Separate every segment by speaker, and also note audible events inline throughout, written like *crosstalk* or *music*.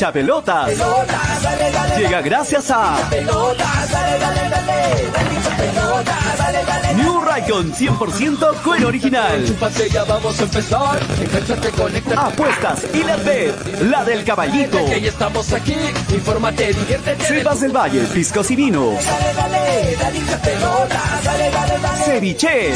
Speaker 1: hincha pelotas. Llega gracias a New Raycon 100% cuero original. Apuestas y la bet, la del caballito.
Speaker 2: Estamos.
Speaker 1: Cepas del Valle, piscos y vinos. Ceviche.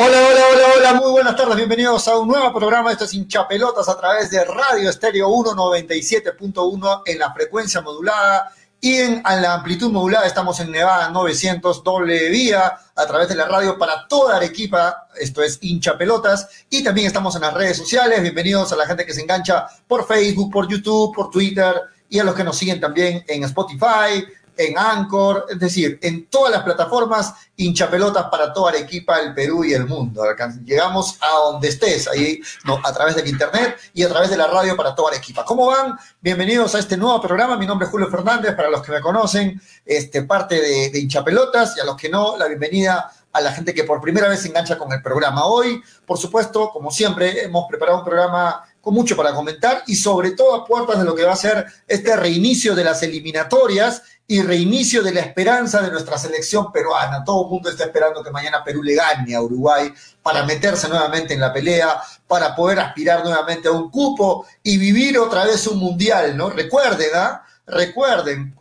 Speaker 3: Hola, hola, hola, hola, muy buenas tardes, bienvenidos a un nuevo programa. Esto es Hinchapelotas a través de Radio Estéreo 197.1 en la frecuencia modulada y en, la amplitud modulada. Estamos en Nevada 900 doble vía a través de la radio para toda Arequipa. Esto es Hinchapelotas y también estamos en las redes sociales. Bienvenidos a la gente que se engancha por Facebook, por YouTube, por Twitter y a los que nos siguen también en Spotify, en Anchor, es decir, en todas las plataformas, hinchapelotas para toda Arequipa, el Perú y el mundo. Llegamos a donde estés, ahí no, a través del internet y a través de la radio para toda Arequipa. ¿Cómo van? Bienvenidos a este nuevo programa. Mi nombre es Julio Fernández, para los que me conocen, este, parte de, de hinchapelotas y a los que no, la bienvenida a la gente que por primera vez se engancha con el programa. Hoy, por supuesto, como siempre, hemos preparado un programa con mucho para comentar y sobre todo a puertas de lo que va a ser este reinicio de las eliminatorias y reinicio de la esperanza de nuestra selección peruana. Todo el mundo está esperando que mañana Perú le gane a Uruguay para meterse nuevamente en la pelea, para poder aspirar nuevamente a un cupo y vivir otra vez un mundial, ¿no? Recuerden, ¿ah? Recuerden,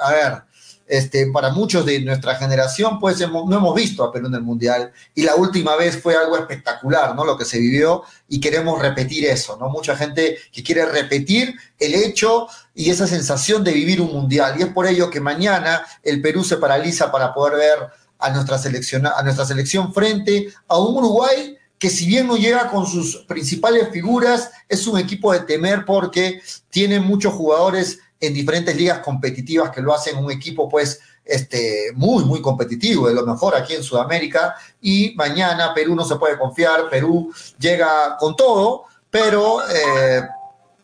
Speaker 3: a ver, este, para muchos de nuestra generación, pues no hemos visto a Perú en el Mundial y la última vez fue algo espectacular, ¿no? Lo que se vivió y queremos repetir eso, ¿no? Mucha gente que quiere repetir el hecho y esa sensación de vivir un Mundial y es por ello que mañana el Perú se paraliza para poder ver a nuestra selección, a nuestra selección frente a un Uruguay que si bien no llega con sus principales figuras, es un equipo de temer porque tiene muchos jugadores en diferentes ligas competitivas que lo hacen un equipo pues este, muy, muy competitivo, de lo mejor aquí en Sudamérica. Y mañana Perú no se puede confiar, Perú llega con todo, pero eh,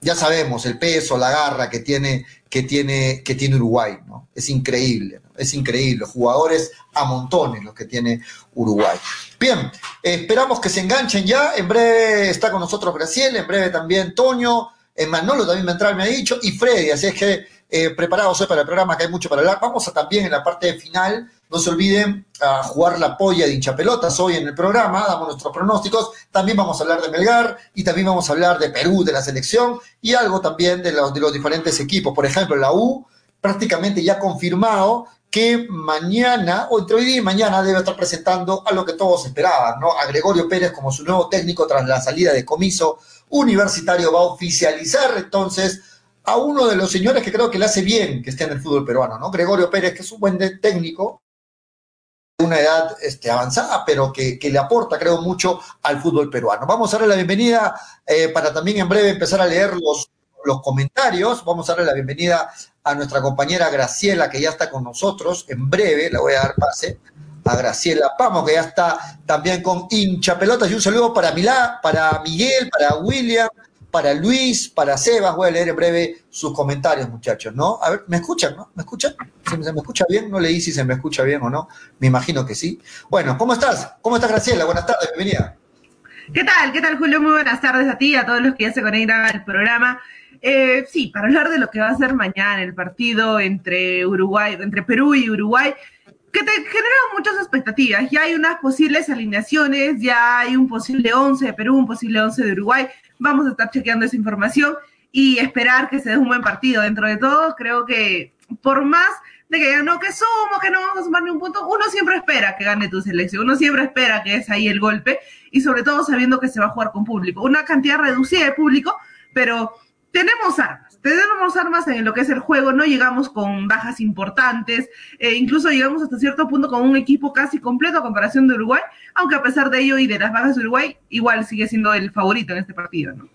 Speaker 3: ya sabemos el peso, la garra que tiene, que tiene, que tiene Uruguay, ¿no? Es increíble, es increíble. Jugadores a montones los que tiene Uruguay. Bien, esperamos que se enganchen ya. En breve está con nosotros Graciela, en breve también Toño. Manolo también me ha dicho, y Freddy, así es que eh, preparados para el programa, que hay mucho para hablar. Vamos a también en la parte final, no se olviden a jugar la polla de hinchapelotas hoy en el programa, damos nuestros pronósticos, también vamos a hablar de Melgar y también vamos a hablar de Perú, de la selección y algo también de los, de los diferentes equipos. Por ejemplo, la U prácticamente ya confirmado que mañana, o entre hoy día y mañana, debe estar presentando a lo que todos esperaban, ¿no? A Gregorio Pérez como su nuevo técnico tras la salida de comiso Universitario va a oficializar entonces a uno de los señores que creo que le hace bien que esté en el fútbol peruano, ¿no? Gregorio Pérez, que es un buen técnico, de una edad este, avanzada, pero que, le aporta, creo, mucho al fútbol peruano. Vamos a darle la bienvenida eh, para también en breve empezar a leer los, los comentarios. Vamos a darle la bienvenida a nuestra compañera Graciela, que ya está con nosotros. En breve le voy a dar pase a Graciela Pamo, que ya está también con hincha pelotas. Y un saludo para Milá, para Miguel, para William, para Luis, para Sebas. Voy a leer en breve sus comentarios, muchachos, ¿no? A ver, ¿me escuchan, no? ¿Me escuchan? ¿Se, me escucha bien? No leí si se me escucha bien o no. Me imagino que sí. Bueno, ¿cómo estás? ¿Cómo estás, Graciela? Buenas tardes, bienvenida.
Speaker 4: ¿Qué tal? ¿Qué tal, Julio? Muy buenas tardes a ti a todos los que ya se conectan al programa. Eh, sí, para hablar de lo que va a ser mañana el partido entre Uruguay, entre Perú y Uruguay, que te genera muchas expectativas. Ya hay unas posibles alineaciones, ya hay un posible 11 de Perú, un posible 11 de Uruguay. Vamos a estar chequeando esa información y esperar que se dé un buen partido. Dentro de todo, creo que por más de que no que somos, que no vamos a sumar ni un punto, uno siempre espera que gane tu selección, uno siempre espera que es ahí el golpe y sobre todo sabiendo que se va a jugar con público. Una cantidad reducida de público, pero tenemos armas tenemos armas en lo que es el juego, no llegamos con bajas importantes, eh, incluso llegamos hasta cierto punto con un equipo casi completo a comparación de Uruguay, aunque a pesar de ello y de las bajas de Uruguay, igual sigue siendo el favorito en este partido, ¿no?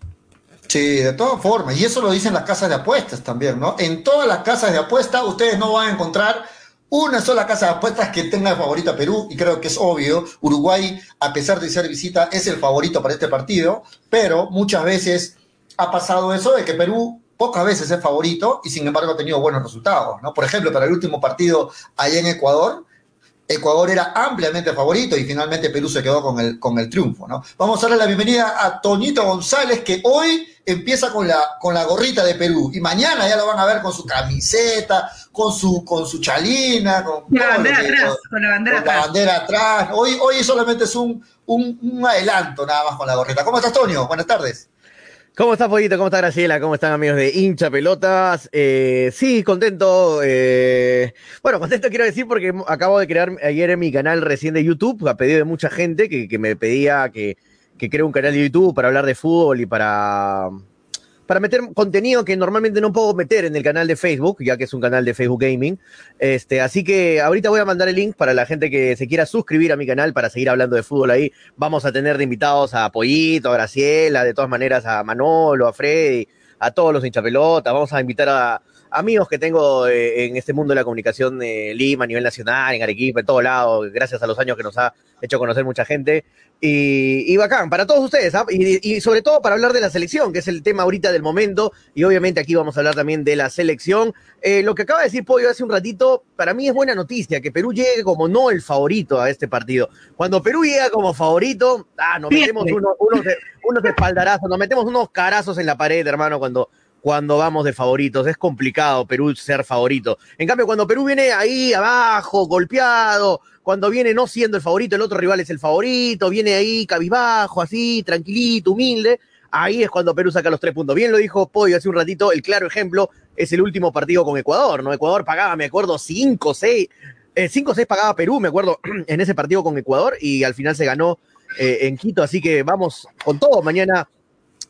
Speaker 3: Sí, de todas formas, y eso lo dicen las casas de apuestas también, ¿no? En todas las casas de apuestas ustedes no van a encontrar una sola casa de apuestas que tenga favorito a Perú, y creo que es obvio, Uruguay, a pesar de ser visita, es el favorito para este partido, pero muchas veces ha pasado eso de que Perú pocas veces es favorito y sin embargo ha tenido buenos resultados, ¿no? Por ejemplo, para el último partido allá en Ecuador, Ecuador era ampliamente favorito y finalmente Perú se quedó con el, con el triunfo, ¿no? Vamos a darle la bienvenida a Toñito González, que hoy empieza con la, con la gorrita de Perú y mañana ya lo van a ver con su camiseta, con su, con su chalina, con,
Speaker 4: la bandera atrás, con la bandera atrás.
Speaker 3: La bandera atrás. Hoy, hoy solamente es un, un, un adelanto nada más con la gorrita. ¿Cómo estás, Toño? Buenas tardes.
Speaker 5: ¿Cómo estás, Pollito? ¿Cómo está Graciela? ¿Cómo están, amigos de hincha pelotas? Eh, sí, contento. Eh, bueno, contento quiero decir porque acabo de crear ayer en mi canal recién de YouTube, a pedido de mucha gente que, que me pedía que, que cree un canal de YouTube para hablar de fútbol y para, para meter contenido que normalmente no puedo meter en el canal de Facebook, ya que es un canal de Facebook Gaming. Este, así que ahorita voy a mandar el link para la gente que se quiera suscribir a mi canal para seguir hablando de fútbol ahí. Vamos a tener de invitados a Pollito, a Graciela, de todas maneras a Manolo, a Freddy, a todos los hinchapelotas. Vamos a invitar a amigos que tengo eh, en este mundo de la comunicación de Lima, a nivel nacional, en Arequipa, en todo lado, gracias a los años que nos ha hecho conocer mucha gente. Y, y bacán, para todos ustedes, ¿ah? y, y, sobre todo para hablar de la selección, que es el tema ahorita del momento, y obviamente aquí vamos a hablar también de la selección. Eh, lo que acaba de decir Pollo hace un ratito, para mí es buena noticia que Perú llegue como no el favorito a este partido. Cuando Perú llega como favorito, ah, nos metemos unos, unos, unos espaldarazos, nos metemos unos carazos en la pared, hermano, cuando, cuando vamos de favoritos. Es complicado Perú ser favorito. En cambio, cuando Perú viene ahí abajo, golpeado, cuando viene no siendo el favorito, el otro rival es el favorito, viene ahí cabizbajo, así, tranquilito, humilde, ahí es cuando Perú saca los tres puntos. Bien lo dijo Pollo hace un ratito, el claro ejemplo es el último partido con Ecuador, ¿no? Ecuador pagaba, me acuerdo, 5, 6, 5 6 pagaba Perú, me acuerdo, *clears throat* en ese partido con Ecuador y al final se ganó eh, en Quito, así que vamos con todo mañana.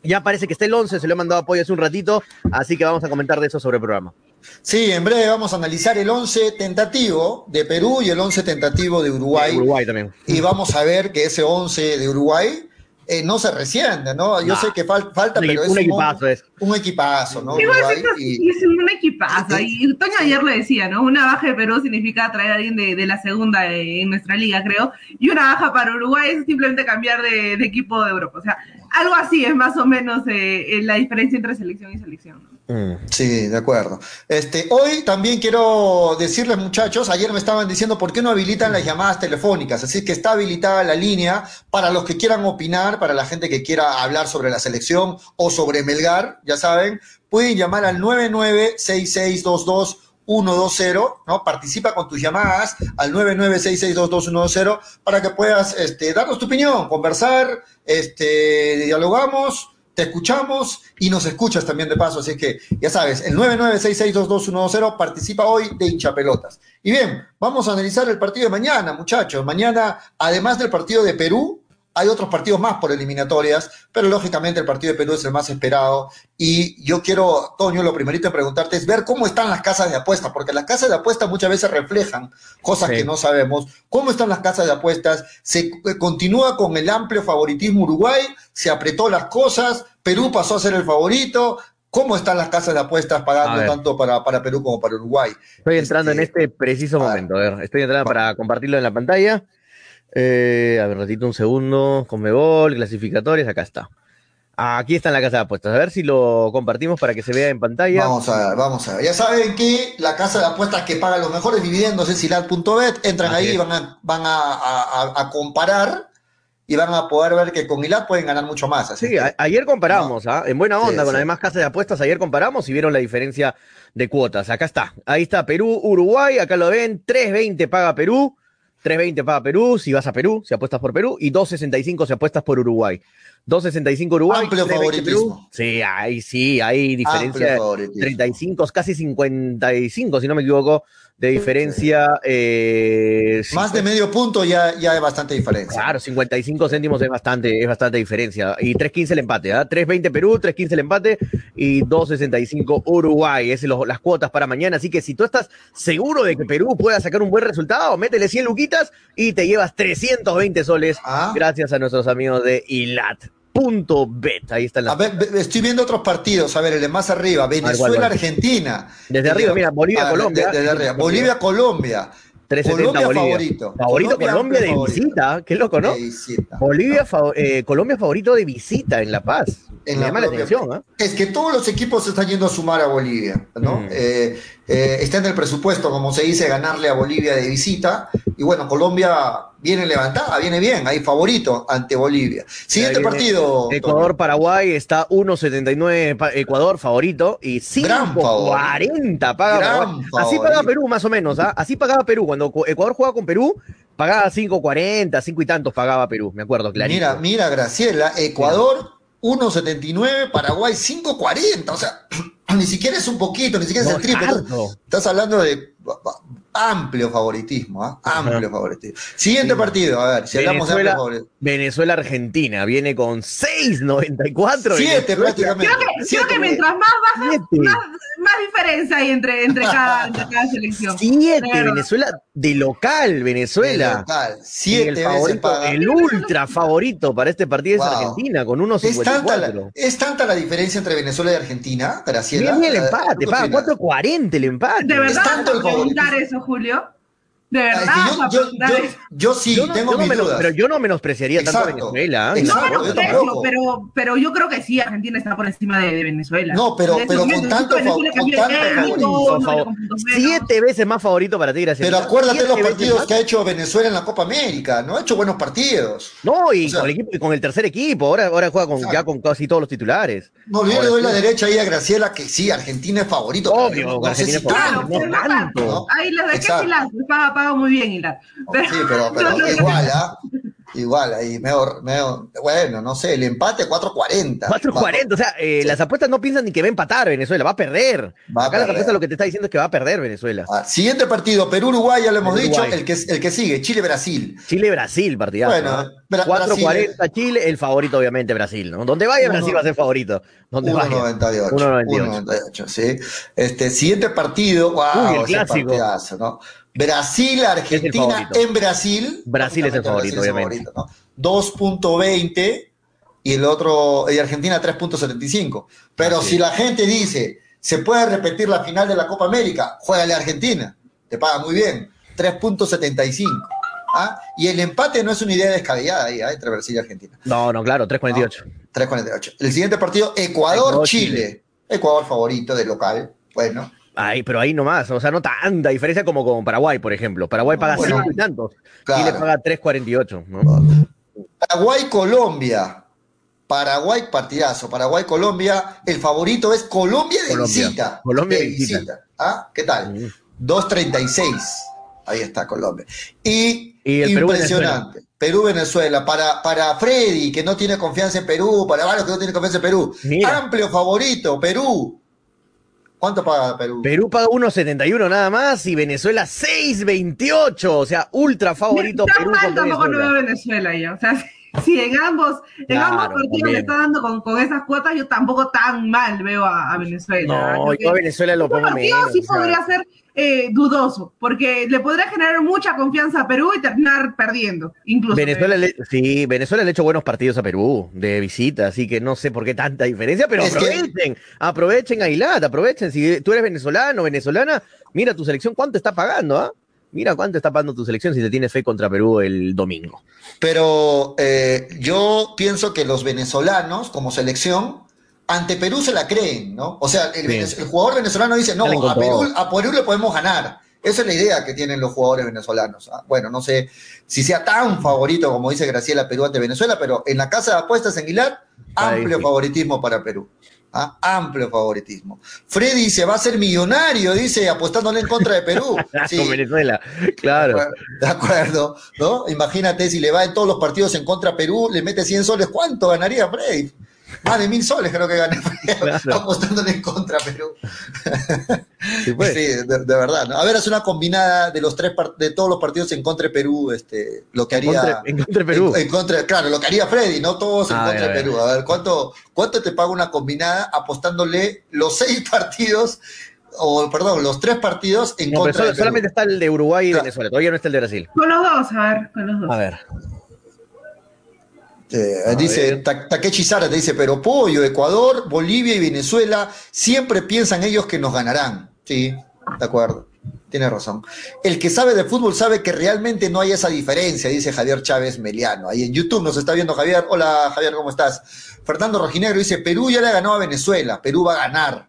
Speaker 5: Ya parece que está el 11, se lo he mandado a Pollo hace un ratito, así que vamos a comentar de eso sobre el programa.
Speaker 3: Sí, en breve vamos a analizar el 11 tentativo de Perú y el 11 tentativo de Uruguay.
Speaker 5: Uruguay también.
Speaker 3: Y vamos a ver que ese 11 de Uruguay eh, no se resiente, ¿no? Yo
Speaker 5: Nah.
Speaker 3: sé que fal- falta,
Speaker 5: Un
Speaker 3: pero es
Speaker 5: un equipazo es.
Speaker 3: un equipazo, ¿no?
Speaker 4: Igual
Speaker 3: y-
Speaker 4: es un equipazo. Y Toño ayer lo decía, ¿no? Una baja de Perú significa traer a alguien de, de la segunda eh, en nuestra liga, creo. Y una baja para Uruguay es simplemente cambiar de, de equipo de Europa. O sea, algo así es más o menos eh, eh, la diferencia entre selección y selección. ¿no?
Speaker 5: Mm.
Speaker 3: Sí, de acuerdo. Este, hoy también quiero decirles, muchachos, ayer me estaban diciendo por qué no habilitan las llamadas telefónicas, así que está habilitada la línea para los que quieran opinar, para la gente que quiera hablar sobre la selección o sobre Melgar, ya saben, pueden llamar al 996622 120, ¿no? Participa con tus llamadas al 996622120 para que puedas este, darnos tu opinión, conversar, este, dialogamos, te escuchamos y nos escuchas también de paso. Así que ya sabes, el 996622120 participa hoy de hinchapelotas. Y bien, vamos a analizar el partido de mañana, muchachos. Mañana, además del partido de Perú, hay otros partidos más por eliminatorias, pero lógicamente el partido de Perú es el más esperado. Y yo quiero, Toño, lo primerito en preguntarte es ver cómo están las casas de apuestas, porque las casas de apuestas muchas veces reflejan cosas
Speaker 5: Sí.
Speaker 3: que no sabemos. ¿Cómo están las casas de apuestas? ¿Se continúa con el amplio favoritismo Uruguay? ¿Se apretó las cosas? ¿Perú pasó a ser el favorito? ¿Cómo están las casas de apuestas pagando tanto para, para Perú como para Uruguay?
Speaker 5: Estoy entrando en
Speaker 3: Este,
Speaker 5: este preciso momento. A ver, estoy entrando para compartirlo en la pantalla. Eh, a ver, ratito, un segundo. Conmebol, clasificatorias, acá está. Aquí está en la casa de apuestas. A ver si lo compartimos para que se vea en pantalla.
Speaker 3: Vamos a ver, vamos a ver. Ya saben que la casa de apuestas que paga los mejores dividendos es Ilat.bet. Entran
Speaker 5: Así
Speaker 3: ahí y
Speaker 5: es.
Speaker 3: van, a, van a, a- a- a comparar y van a poder ver que con Ilat pueden ganar mucho más. Así
Speaker 5: Sí,
Speaker 3: que-
Speaker 5: ayer comparamos, ¿ah? en buena onda,
Speaker 3: Sí,
Speaker 5: con
Speaker 3: sí.
Speaker 5: además casas de apuestas, ayer comparamos y vieron la diferencia de cuotas. Acá está, ahí está Perú, Uruguay, acá lo ven, 3.20 paga Perú, 3.20 paga Perú si vas a Perú, si apuestas por Perú, y 2.65 si apuestas por Uruguay. 2.65 Uruguay,
Speaker 3: Amplio
Speaker 5: 3.20
Speaker 3: favoritismo.
Speaker 5: Sí, ahí sí, hay diferencia
Speaker 3: Amplio
Speaker 5: de
Speaker 3: favoritismo.
Speaker 5: 35, casi 55, si no me equivoco, de diferencia. eh,
Speaker 3: Más de medio punto ya, ya hay bastante diferencia.
Speaker 5: Claro, 55 céntimos es bastante, es bastante diferencia. Y 3.15 el empate, ¿ah? 3.20 Perú, 3.15 el empate y 2.65 Uruguay. Esas son las cuotas para mañana. Así que si tú estás seguro de que Perú pueda sacar un buen resultado, métele 100 luquitas y te llevas 320 soles
Speaker 3: Ah.
Speaker 5: gracias a nuestros amigos de Ilat.bet. Ahí está la...
Speaker 3: A ver, estoy viendo otros partidos. A ver, el de más arriba.
Speaker 5: ¿cuál,
Speaker 3: Venezuela? Argentina.
Speaker 5: Desde arriba, mira, Bolivia,
Speaker 3: Ah,
Speaker 5: Colombia.
Speaker 3: de- desde arriba. Bolivia, Colombia.
Speaker 5: 370
Speaker 3: Colombia
Speaker 5: Bolivia.
Speaker 3: favorito.
Speaker 5: Favorito
Speaker 3: Colombia
Speaker 5: Colombia, de
Speaker 3: favorito.
Speaker 5: visita. Qué loco, ¿no?
Speaker 3: De visita.
Speaker 5: Bolivia, fa- eh, Colombia favorito de visita en La Paz.
Speaker 3: En
Speaker 5: Me
Speaker 3: la
Speaker 5: llama la
Speaker 3: propia-
Speaker 5: atención, ¿ah?
Speaker 3: Es que todos los equipos se están yendo a sumar a Bolivia, ¿no?
Speaker 5: Mm.
Speaker 3: Eh, eh, está en el presupuesto, como se dice, ganarle a Bolivia de visita. Y bueno, Colombia viene levantada, viene bien, ahí favorito ante Bolivia. Siguiente partido.
Speaker 5: Ecuador-Paraguay está 1.79 pa- Ecuador favorito y
Speaker 3: Gran favorito.
Speaker 5: 5.40 paga
Speaker 3: Gran.
Speaker 5: Así
Speaker 3: favorito.
Speaker 5: paga Perú más o menos, ¿ah? Así pagaba Perú. Cuando Ecuador jugaba con Perú, pagaba 5.40, 5 y tantos pagaba Perú, me acuerdo, clarito.
Speaker 3: Mira, mira, Graciela, Ecuador 1.79, Paraguay 5.40. O sea, *clears throat* ni siquiera es un poquito, ni siquiera es el triple. Estás hablando de amplio favoritismo, ¿ah? Amplio
Speaker 5: Ajá.
Speaker 3: favoritismo. Siguiente partido, a ver, si hablamos de amplio favoritismo.
Speaker 5: Venezuela-Argentina viene con 6.94.
Speaker 3: Siete
Speaker 5: Venezuela.
Speaker 3: prácticamente.
Speaker 4: Creo que,
Speaker 3: Siete,
Speaker 4: creo que mientras más bajas,
Speaker 5: Siete.
Speaker 4: más, más diferencia hay entre, entre, cada, *laughs* entre cada selección.
Speaker 5: Siete,
Speaker 4: De verdad.
Speaker 5: Venezuela de local,
Speaker 3: de
Speaker 5: Venezuela.
Speaker 3: local,
Speaker 5: Y
Speaker 3: Siete
Speaker 5: el
Speaker 3: veces
Speaker 5: favorito, el ultra favorito para este partido es. Argentina, con
Speaker 3: Es tanta, la,
Speaker 5: 1.54.
Speaker 3: es tanta la diferencia entre Venezuela y Argentina, Graciela.
Speaker 5: Bien el empate, paga
Speaker 3: final.
Speaker 5: 4.40 el empate.
Speaker 4: ¿De verdad
Speaker 3: tanto
Speaker 4: vas
Speaker 3: el favoritismo.
Speaker 4: eso, Julio? ¿De
Speaker 3: Ah,
Speaker 4: verdad
Speaker 3: es que yo, yo,
Speaker 4: preguntar
Speaker 3: yo,
Speaker 4: eso?
Speaker 3: yo sí
Speaker 5: Yo no-
Speaker 3: tengo
Speaker 5: yo no
Speaker 3: mis
Speaker 5: menos-
Speaker 3: dudas.
Speaker 5: pero yo no menospreciaría tanto a. Venezuela. ¿eh?
Speaker 3: Exacto,
Speaker 4: No menosprecio, pero, pero yo creo que sí, Argentina está por encima de, de Venezuela.
Speaker 3: No, pero- pero con tanto
Speaker 4: Venezuela
Speaker 3: con tanto
Speaker 4: técnico,
Speaker 3: favoritismo,
Speaker 4: no,
Speaker 5: Favor-
Speaker 4: con puntos menos.
Speaker 5: Siete veces más favorito para ti, gracias.
Speaker 3: Pero acuérdate los partidos que ha hecho Venezuela en la Copa América, no ha hecho buenos partidos.
Speaker 5: No, y
Speaker 3: O sea-
Speaker 5: con, el equipo, y con el tercer equipo. Ahora, ahora juega con,
Speaker 3: Exacto.
Speaker 5: ya con casi todos los titulares.
Speaker 3: No, yo le doy
Speaker 5: sí.
Speaker 3: la derecha ahí a Graciela que sí, Argentina es favorito.
Speaker 5: Obvio, Argentina es favorito.
Speaker 4: Ahí les dejé
Speaker 3: Exacto.
Speaker 4: Hilar, paga, paga muy bien Hilar. Pero-
Speaker 3: Sí, pero, *laughs* pero
Speaker 4: no, no, no.
Speaker 3: igual, ¿ah? Igual, ahí mejor, mejor, bueno, no sé, el empate 4.40.
Speaker 5: 4.40, o sea, eh,
Speaker 3: Sí.
Speaker 5: las apuestas no piensan ni que va a empatar Venezuela, va a perder.
Speaker 3: Va a
Speaker 5: Acá las
Speaker 3: perder.
Speaker 5: lo que te está diciendo es que va a perder Venezuela.
Speaker 3: Ah, siguiente partido, Perú-Uruguay, ya lo hemos dicho, el que, el que sigue, Chile-Brasil.
Speaker 5: Chile-Brasil, partidazo.
Speaker 3: Bueno,
Speaker 5: ¿no?
Speaker 3: Bra-
Speaker 5: 4.40 Chile, el favorito obviamente Brasil, ¿no? Donde vaya
Speaker 3: Uno-
Speaker 5: Brasil va a ser favorito. Donde vaya.
Speaker 3: 1.98.
Speaker 5: 1.98.
Speaker 3: 1.98, sí. Este, siguiente partido, wow,
Speaker 5: Uy, el clásico.
Speaker 3: partidazo, ¿no? Brasil-Argentina
Speaker 5: favorito.
Speaker 3: en Brasil.
Speaker 5: Brasil es el favorito,
Speaker 3: Brasil
Speaker 5: obviamente.
Speaker 3: favorito, ¿no? 2.20 y el otro, y Argentina 3.75. Pero
Speaker 5: Así
Speaker 3: si
Speaker 5: es.
Speaker 3: la gente dice, se puede repetir la final de la Copa América, juégale a Argentina. Te paga muy bien. 3.75. ¿Ah? Y el empate no es una idea descabellada ahí, ¿ah? entre Brasil y Argentina.
Speaker 5: No, no, claro, 3.48.
Speaker 3: 3.48. El siguiente partido, Ecuador-Chile.
Speaker 5: Ecuador-Chile.
Speaker 3: Ecuador favorito de local. Bueno,
Speaker 5: Ay, pero ahí nomás, o sea, no tanta diferencia como con Paraguay, por ejemplo. Paraguay paga
Speaker 3: Bueno,
Speaker 5: 5 y tantos.
Speaker 3: claro.
Speaker 5: Chile paga 3.48, ¿no?
Speaker 3: Paraguay-Colombia. Paraguay partidazo. Paraguay-Colombia. El favorito es Colombia de
Speaker 5: Colombia.
Speaker 3: visita.
Speaker 5: Colombia
Speaker 3: de
Speaker 5: de visita.
Speaker 3: ¿Ah? ¿Qué tal?
Speaker 5: Mm.
Speaker 3: 2.36. Ahí está Colombia. Y,
Speaker 5: Y el
Speaker 3: impresionante. Perú-Venezuela. Para, para Freddy, que no tiene confianza en Perú. Para varios que no tienen confianza en Perú.
Speaker 5: Mira.
Speaker 3: Amplio favorito. Perú. ¿Cuánto paga Perú?
Speaker 5: Perú paga 1.71 nada más y Venezuela 6.28. O sea, ultra favorito
Speaker 4: Tan
Speaker 5: Perú
Speaker 4: mal
Speaker 5: contra
Speaker 4: tampoco no veo
Speaker 5: Venezuela.
Speaker 4: Ya. O sea, *laughs* si en ambos, en
Speaker 5: Claro,
Speaker 4: ambos partidos
Speaker 5: también.
Speaker 4: le está dando con, con esas cuotas, yo tampoco tan mal veo a, a Venezuela.
Speaker 5: No, yo a Venezuela lo pongo
Speaker 4: partido
Speaker 5: menos.
Speaker 4: sí
Speaker 5: o sea.
Speaker 4: podría ser eh, dudoso, porque le podría generar mucha confianza a Perú y terminar perdiendo, incluso.
Speaker 5: Venezuela le, sí, Venezuela le ha hecho buenos partidos a Perú de visita, así que no sé por qué tanta diferencia, pero
Speaker 3: Es que-
Speaker 5: aprovechen, aprovechen Ailat, aprovechen. Si tú eres venezolano, venezolana, mira tu selección cuánto está pagando, ¿ah? Mira cuánto está pagando tu selección si te tienes fe contra Perú el domingo.
Speaker 3: Pero eh, yo pienso que los venezolanos, como selección, ante Perú se la creen, ¿no? O sea, el, el jugador venezolano dice, no, a Perú, a Perú le podemos ganar. Esa es la idea que tienen los jugadores venezolanos. ¿ah? Bueno, no sé si sea tan favorito como dice Graciela Perú ante Venezuela, pero en la casa de apuestas en Guilar,
Speaker 5: Ahí
Speaker 3: amplio favoritismo para Perú. ¿Ah? Amplio favoritismo. Freddy se va a ser millonario, dice, apostándole en contra de Perú. *laughs* Sí,
Speaker 5: Con Venezuela, claro.
Speaker 3: de acuerdo, ¿no? Imagínate si le va en todos los partidos en contra a Perú, le mete 100 soles, ¿cuánto ganaría Freddy? Más de mil soles creo que
Speaker 5: Claro. *laughs*
Speaker 3: apostándole en contra a Perú. *laughs*
Speaker 5: Sí, pues.
Speaker 3: Sí, de, de verdad. ¿no? A ver, hace una combinada de los tres de todos los partidos en contra de Perú, este, lo que
Speaker 5: En
Speaker 3: haría.
Speaker 5: contra- en contra de Perú.
Speaker 3: En, en contra, claro, lo que haría Freddy, no todos en
Speaker 5: Ah,
Speaker 3: contra de. Perú. A ver, ¿cuánto, ¿cuánto te paga una combinada apostándole los seis *laughs* partidos, o perdón, los tres partidos en
Speaker 5: No, pero
Speaker 3: contra
Speaker 5: solo-
Speaker 3: de Perú?
Speaker 5: solamente está el de Uruguay y
Speaker 3: Claro.
Speaker 5: Venezuela, todavía no está el de Brasil.
Speaker 4: Con los dos, a ver, con los dos.
Speaker 5: A ver.
Speaker 3: Eh,
Speaker 5: A
Speaker 3: dice. Ta- Takechi Sara, te dice, pero Pollo, Ecuador, Bolivia y Venezuela siempre piensan ellos que nos ganarán. Sí, de acuerdo. tiene razón. El que sabe de fútbol sabe que realmente no hay esa diferencia, dice Javier Chávez Meliano. Ahí en YouTube nos está viendo Javier. Hola Javier, ¿cómo estás? Fernando Rojinegro dice, Perú ya le ganó a Venezuela, Perú va a ganar.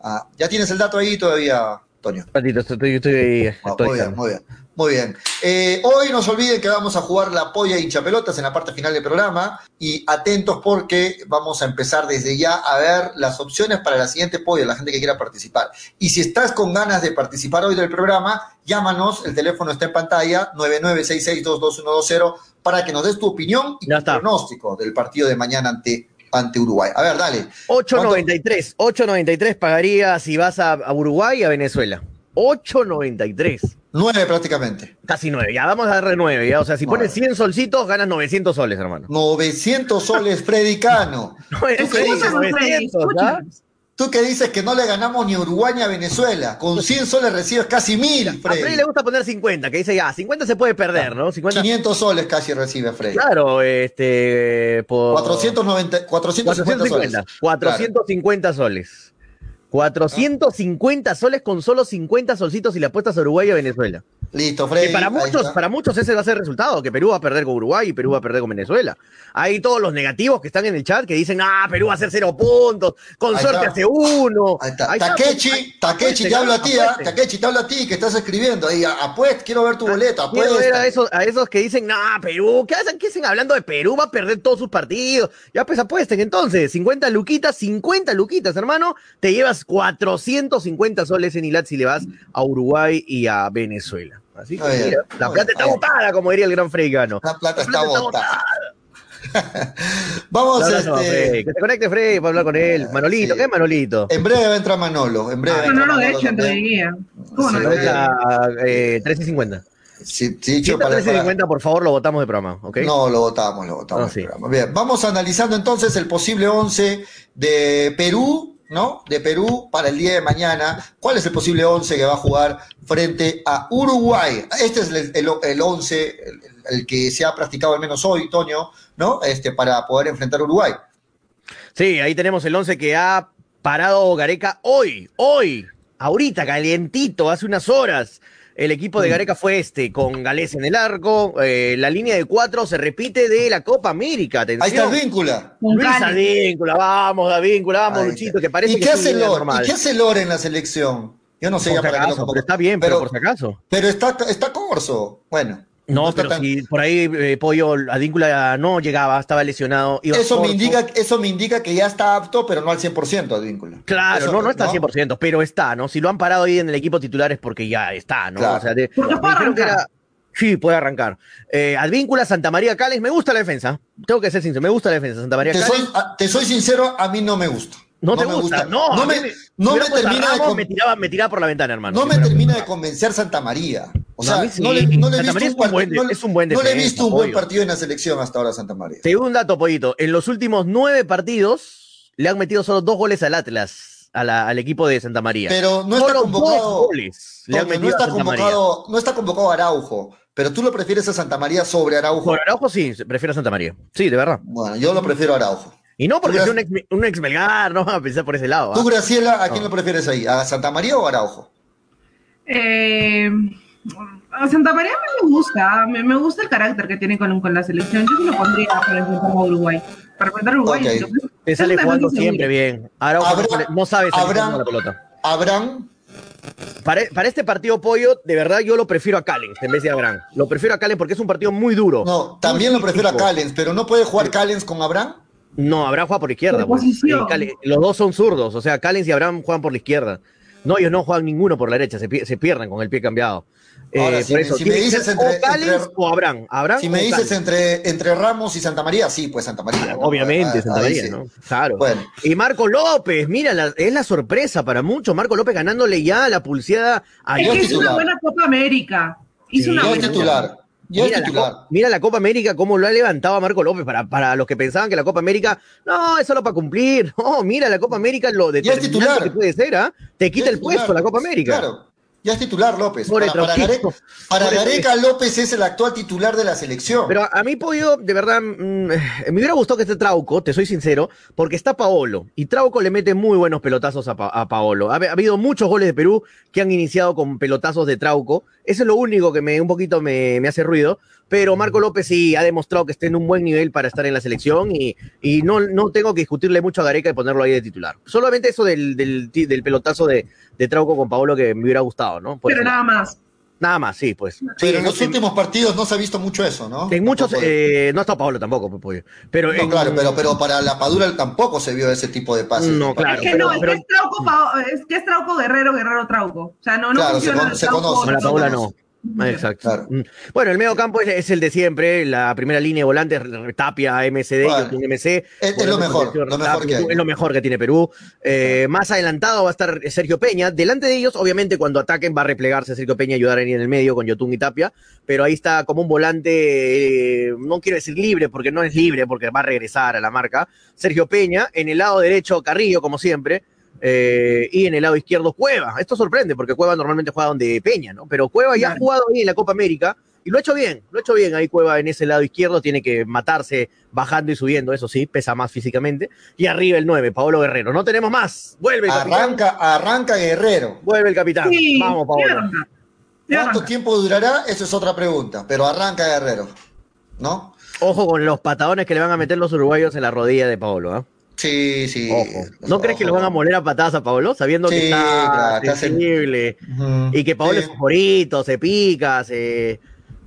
Speaker 3: Ah, ¿Ya tienes el dato ahí todavía, Antonio?
Speaker 5: Ratito, estoy, estoy ahí.
Speaker 3: Ah,
Speaker 5: estoy
Speaker 3: muy bien, muy bien. Muy bien. Eh, hoy no se olviden que vamos a jugar la polla hinchapelotas en la parte final del programa y atentos porque vamos a empezar desde ya a ver las opciones para la siguiente polla, la gente que quiera participar. Y si estás con ganas de participar hoy del programa, llámanos, el teléfono está en pantalla, 9966222120, para que nos des tu opinión y tu pronóstico del partido de mañana ante, ante Uruguay. A ver, dale.
Speaker 5: 8.93, 8.93 pagaría si vas a, a Uruguay y a Venezuela. 8.93.
Speaker 3: Nueve prácticamente.
Speaker 5: Casi 9. Ya vamos a darle 9. Ya. O sea, si pones 100 solcitos, ganas 900 soles, hermano.
Speaker 3: 900 soles, Freddy Cano. *laughs*
Speaker 4: Escúchame, Freddy,
Speaker 5: 900, ¿ah?
Speaker 3: Tú que dices que no le ganamos ni a Uruguay ni a Venezuela. Con 100 soles recibes casi mil,
Speaker 5: A Freddy
Speaker 3: Freddy.
Speaker 5: le gusta poner 50, que dice ya, 50 se puede perder, ¿no? 50.
Speaker 3: 500 soles casi recibe Freddy.
Speaker 5: Claro, este. Por
Speaker 3: 490, 450 soles.
Speaker 5: 450. 450 soles. 450 soles con solo 50 solcitos y le apuestas a Uruguay y a Venezuela.
Speaker 3: Listo, Freddy.
Speaker 5: Que para muchos, para muchos ese va a ser el resultado, que Perú va a perder con Uruguay y Perú va a perder con Venezuela. Hay todos los negativos que están en el chat que dicen, ah, Perú va a hacer cero puntos, con
Speaker 3: Ahí
Speaker 5: suerte
Speaker 3: está.
Speaker 5: hace uno.
Speaker 3: Ahí está.
Speaker 5: Ahí
Speaker 3: Takechi,
Speaker 5: pues,
Speaker 3: Takechi, te hablo a ti, ¿ah? Takechi, te hablo a ti, que estás escribiendo. Ahí, apuesta, quiero ver tu boleto,
Speaker 5: Quiero ver
Speaker 3: apuesta.
Speaker 5: a esos, a esos que dicen, nah, Perú, ¿qué hacen? ¿Qué hacen hablando de Perú? Va a perder todos sus partidos. Ya pues apuesten entonces, 50 luquitas, 50 luquitas, hermano, te llevas 450 soles en Ilat si le vas a Uruguay y a Venezuela. Así que
Speaker 3: Muy bien,
Speaker 5: mira, la plata
Speaker 3: bien.
Speaker 5: está botada, como diría el gran freigano.
Speaker 3: La plata
Speaker 5: La
Speaker 3: está
Speaker 5: plata está
Speaker 3: botada. *laughs* Vamos,
Speaker 5: a Freddy.
Speaker 3: este.
Speaker 5: Que se conecte Freddy para hablar con él. Manolito,
Speaker 3: Sí.
Speaker 5: ¿qué es Manolito?
Speaker 3: En breve va a entrar Manolo. En breve. va a
Speaker 4: No, no,
Speaker 3: entrar
Speaker 4: no, de
Speaker 3: Manolo
Speaker 4: hecho, entreguía. ¿Cómo no?
Speaker 5: Eh, 13.50.
Speaker 3: Sí, sí,
Speaker 5: Si
Speaker 3: dicho
Speaker 5: está
Speaker 3: para- para-
Speaker 5: 13.50, por favor, lo votamos de programa, ¿ok?
Speaker 3: No, lo votamos, lo votamos.
Speaker 5: Ah, sí.
Speaker 3: Bien, vamos analizando entonces el posible 11 de Perú, ¿no? De Perú para el día de mañana. ¿Cuál es el posible 11 que va a jugar frente a Uruguay? Este es el, el, el 11, el, el que se ha practicado al menos hoy, Toño, ¿no? Este, para poder enfrentar a Uruguay.
Speaker 5: Sí, ahí tenemos el 11 que ha parado Gareca hoy, hoy, ahorita, calientito, hace unas horas. El equipo
Speaker 3: Mm.
Speaker 5: de Gareca fue este, con Galés en el arco. eh, la línea de cuatro se repite de la Copa América. Atención.
Speaker 3: Ahí está el víncula.
Speaker 5: Luis. Advíncula, vamos, Advíncula, vamos,
Speaker 3: Ahí
Speaker 5: Luchito, que parece
Speaker 3: ¿Y
Speaker 5: que
Speaker 3: qué hace
Speaker 5: normal.
Speaker 3: ¿Y qué hace Lore en la selección? Yo no sé
Speaker 5: Por
Speaker 3: ya
Speaker 5: si
Speaker 3: para qué lo
Speaker 5: pero está bien, pero, por si acaso.
Speaker 3: pero está, está Corso. Bueno.
Speaker 5: No, pero
Speaker 3: tan-
Speaker 5: si por ahí eh, Pollo Advíncula no llegaba, estaba lesionado. iba
Speaker 3: Eso me, indica, eso me indica que ya está apto, pero no al 100% Advíncula.
Speaker 5: Claro,
Speaker 3: Eso,
Speaker 5: no, no está al 100%, pero está, ¿no? Si lo han parado ahí en el equipo titular es porque ya está, ¿no?
Speaker 3: Claro.
Speaker 5: O sea, de- que era- Sí, puede arrancar. Eh, Advíncula, Santa María Cales, me gusta la defensa. Tengo que ser sincero, me gusta la defensa. Santa María
Speaker 3: Te
Speaker 5: Cales.
Speaker 3: soy, a- te soy sincero, a mí no me gusta.
Speaker 5: no te
Speaker 3: me
Speaker 5: gusta, no.
Speaker 3: No me, no me termina de
Speaker 5: Ramos,
Speaker 3: con-
Speaker 5: me tiraba, me tiraba por la ventana, hermano.
Speaker 3: no
Speaker 5: si
Speaker 3: me termina de convencer Santa María. O
Speaker 5: No,
Speaker 3: sea,
Speaker 5: a mí sí.
Speaker 3: no le, no le he visto un,
Speaker 5: es un buen-
Speaker 3: part- no le-
Speaker 5: es un buen
Speaker 3: no le he
Speaker 5: defensa,
Speaker 3: visto un buen
Speaker 5: pollo.
Speaker 3: partido en la selección hasta ahora Santa María.
Speaker 5: Según dato, Pollito, en los últimos nueve partidos le han metido solo dos goles al Atlas, a la- al equipo de Santa María.
Speaker 3: Pero no está
Speaker 5: Solo
Speaker 3: convocado.
Speaker 5: dos goles le han
Speaker 3: Toño, no está
Speaker 5: Santa María.
Speaker 3: convocado, no está convocado Araujo, pero tú lo prefieres a Santa María sobre Araujo.
Speaker 5: Por Araujo sí, prefiero a Santa María. Sí, de verdad.
Speaker 3: Bueno, yo lo prefiero a Araujo.
Speaker 5: Y no porque
Speaker 3: Tú,
Speaker 5: sea un ex, un ex Melgar, no vamos *laughs* a pensar por ese lado.
Speaker 3: Tú,
Speaker 5: ¿ah?
Speaker 3: Graciela, ¿a quién
Speaker 5: No.
Speaker 3: lo prefieres ahí? ¿A Santa María o a Araujo?
Speaker 4: Eh, a Santa María me gusta, me, me gusta el carácter que tiene con, con la selección. Yo sí lo pondría para enfrentar a Uruguay. Para enfrentar a Uruguay.
Speaker 3: Ok.
Speaker 4: sí lo creo.
Speaker 5: Te sale jugando siempre bien. Araujo no,
Speaker 3: Habrá-
Speaker 5: sale- no sabe salir
Speaker 3: habrá-
Speaker 5: jugando la pelota.
Speaker 3: Abraham,
Speaker 5: Para, para este partido pollo, de verdad yo lo prefiero a Callens en vez de a Abraham. Lo prefiero a Callens porque es un partido muy duro.
Speaker 3: no, también lo prefiero a. Callens, pero no puede jugar Callens con Abraham.
Speaker 5: No, Abraham juega por izquierda. Pues. Callens- los dos son zurdos, o sea, Callens y Abraham juegan por la izquierda. No, ellos no juegan ninguno por la derecha, se, se pierden con el pie cambiado. Eh,
Speaker 3: Ahora, si
Speaker 5: por
Speaker 3: me-
Speaker 5: eso,
Speaker 3: si me
Speaker 5: tiene que
Speaker 3: dices entre-
Speaker 5: o Callens
Speaker 3: entre-
Speaker 5: o Abraham. Abraham
Speaker 3: Si
Speaker 5: o
Speaker 3: me dices
Speaker 5: Callens.
Speaker 3: entre, entre Ramos y Santa María, sí, pues Santa María. ¿no?
Speaker 5: Obviamente,
Speaker 3: Ah,
Speaker 5: Santa María,
Speaker 3: sí.
Speaker 5: ¿no? Claro.
Speaker 3: Bueno.
Speaker 5: Y Marco López, mira, la- es la sorpresa para muchos. Marco López ganándole ya la pulseada a
Speaker 4: Es que hizo
Speaker 3: titular.
Speaker 4: una buena Copa América. Hizo
Speaker 5: Sí,
Speaker 4: una
Speaker 3: es
Speaker 4: buena
Speaker 3: titular. Es
Speaker 5: mira,
Speaker 3: titular.
Speaker 5: La, Co- mira la Copa América, cómo lo ha levantado a Marco López para, para los que pensaban que la Copa América, no, es solo para cumplir. *laughs* No, mira, la Copa América lo
Speaker 3: es titular.
Speaker 5: que puede ser, ¿ah? Te quita
Speaker 3: es
Speaker 5: el puesto la Copa América.
Speaker 3: Claro. Ya es titular López. Para, para. Gareca, para
Speaker 5: Pobre
Speaker 3: Gareca, López es el actual titular de la selección.
Speaker 5: Pero a mí, Pollo, de verdad, mm, me hubiera gustado que esté Trauco, te soy sincero, porque está Paolo. Y Trauco le mete muy buenos pelotazos a, Pa- a Paolo. Ha, ha habido muchos goles de Perú que han iniciado con pelotazos de Trauco. Eso es lo único que me un poquito me, me hace ruido. Pero Marco López sí ha demostrado que está en un buen nivel para estar en la selección y, y no, no tengo que discutirle mucho a Gareca y ponerlo ahí de titular. Solamente eso del, del, del pelotazo de, de Trauco con Paolo que me hubiera gustado, ¿no? Por
Speaker 4: Pero nada más.
Speaker 5: Nada más, sí, pues.
Speaker 3: Pero
Speaker 5: Sí,
Speaker 3: en los
Speaker 5: en-
Speaker 3: últimos partidos no se ha visto mucho eso, ¿no?
Speaker 5: en muchos, eh, no está Paolo tampoco, pues, pollo. Pero
Speaker 3: No,
Speaker 5: en-
Speaker 3: claro, pero, pero para la Padura tampoco se vio ese tipo de pases.
Speaker 5: No, claro.
Speaker 4: es que
Speaker 5: pero-
Speaker 4: no, es
Speaker 5: pero-
Speaker 4: que es Trauco, Pao- es que es Trauco Guerrero, Guerrero Trauco. O sea, no, no
Speaker 3: Claro, se con- se conoce. Se
Speaker 5: Paula no. Exacto.
Speaker 3: Claro.
Speaker 5: Mm. Bueno, el medio campo es, es el de siempre, la primera línea de volantes, Tapia, MCD,
Speaker 3: Bueno,
Speaker 5: MC.
Speaker 3: es- es lo mejor, lo mejor que hay.
Speaker 5: Es lo mejor que tiene Perú. Eh, más adelantado va a estar Sergio Peña. Delante de ellos, obviamente, cuando ataquen va a replegarse Sergio Peña y ayudar ahí en el medio con Yotun y Tapia. Pero ahí está como un volante, eh, no quiero decir libre, porque no es libre, porque va a regresar a la marca. Sergio Peña, en el lado derecho Carrillo, como siempre. Eh, y en el lado izquierdo Cueva. Esto sorprende porque Cueva normalmente juega donde Peña, ¿no? Pero Cueva ya ha jugado ahí en la Copa América y lo ha hecho bien, lo ha hecho bien ahí Cueva en ese lado izquierdo, tiene que matarse bajando y subiendo, eso sí, pesa más físicamente. Y arriba el 9, Paolo Guerrero. No tenemos más. Vuelve el capitán.
Speaker 3: Arranca, arranca Guerrero.
Speaker 5: Vuelve el capitán.
Speaker 4: Sí,
Speaker 5: Vamos, Paolo.
Speaker 3: ¿Cuánto tiempo durará? Eso es otra pregunta. Pero arranca Guerrero. ¿No?
Speaker 5: Ojo con los patadones que le van a meter los uruguayos en la rodilla de Paolo, ¿ah?
Speaker 3: Sí, sí.
Speaker 5: Ojo. ¿No crees que lo van a moler a patadas a Paolo? Sabiendo que está
Speaker 3: claro, está
Speaker 5: sensible y que Paolo
Speaker 3: Sí.
Speaker 5: es favorito, se pica, se...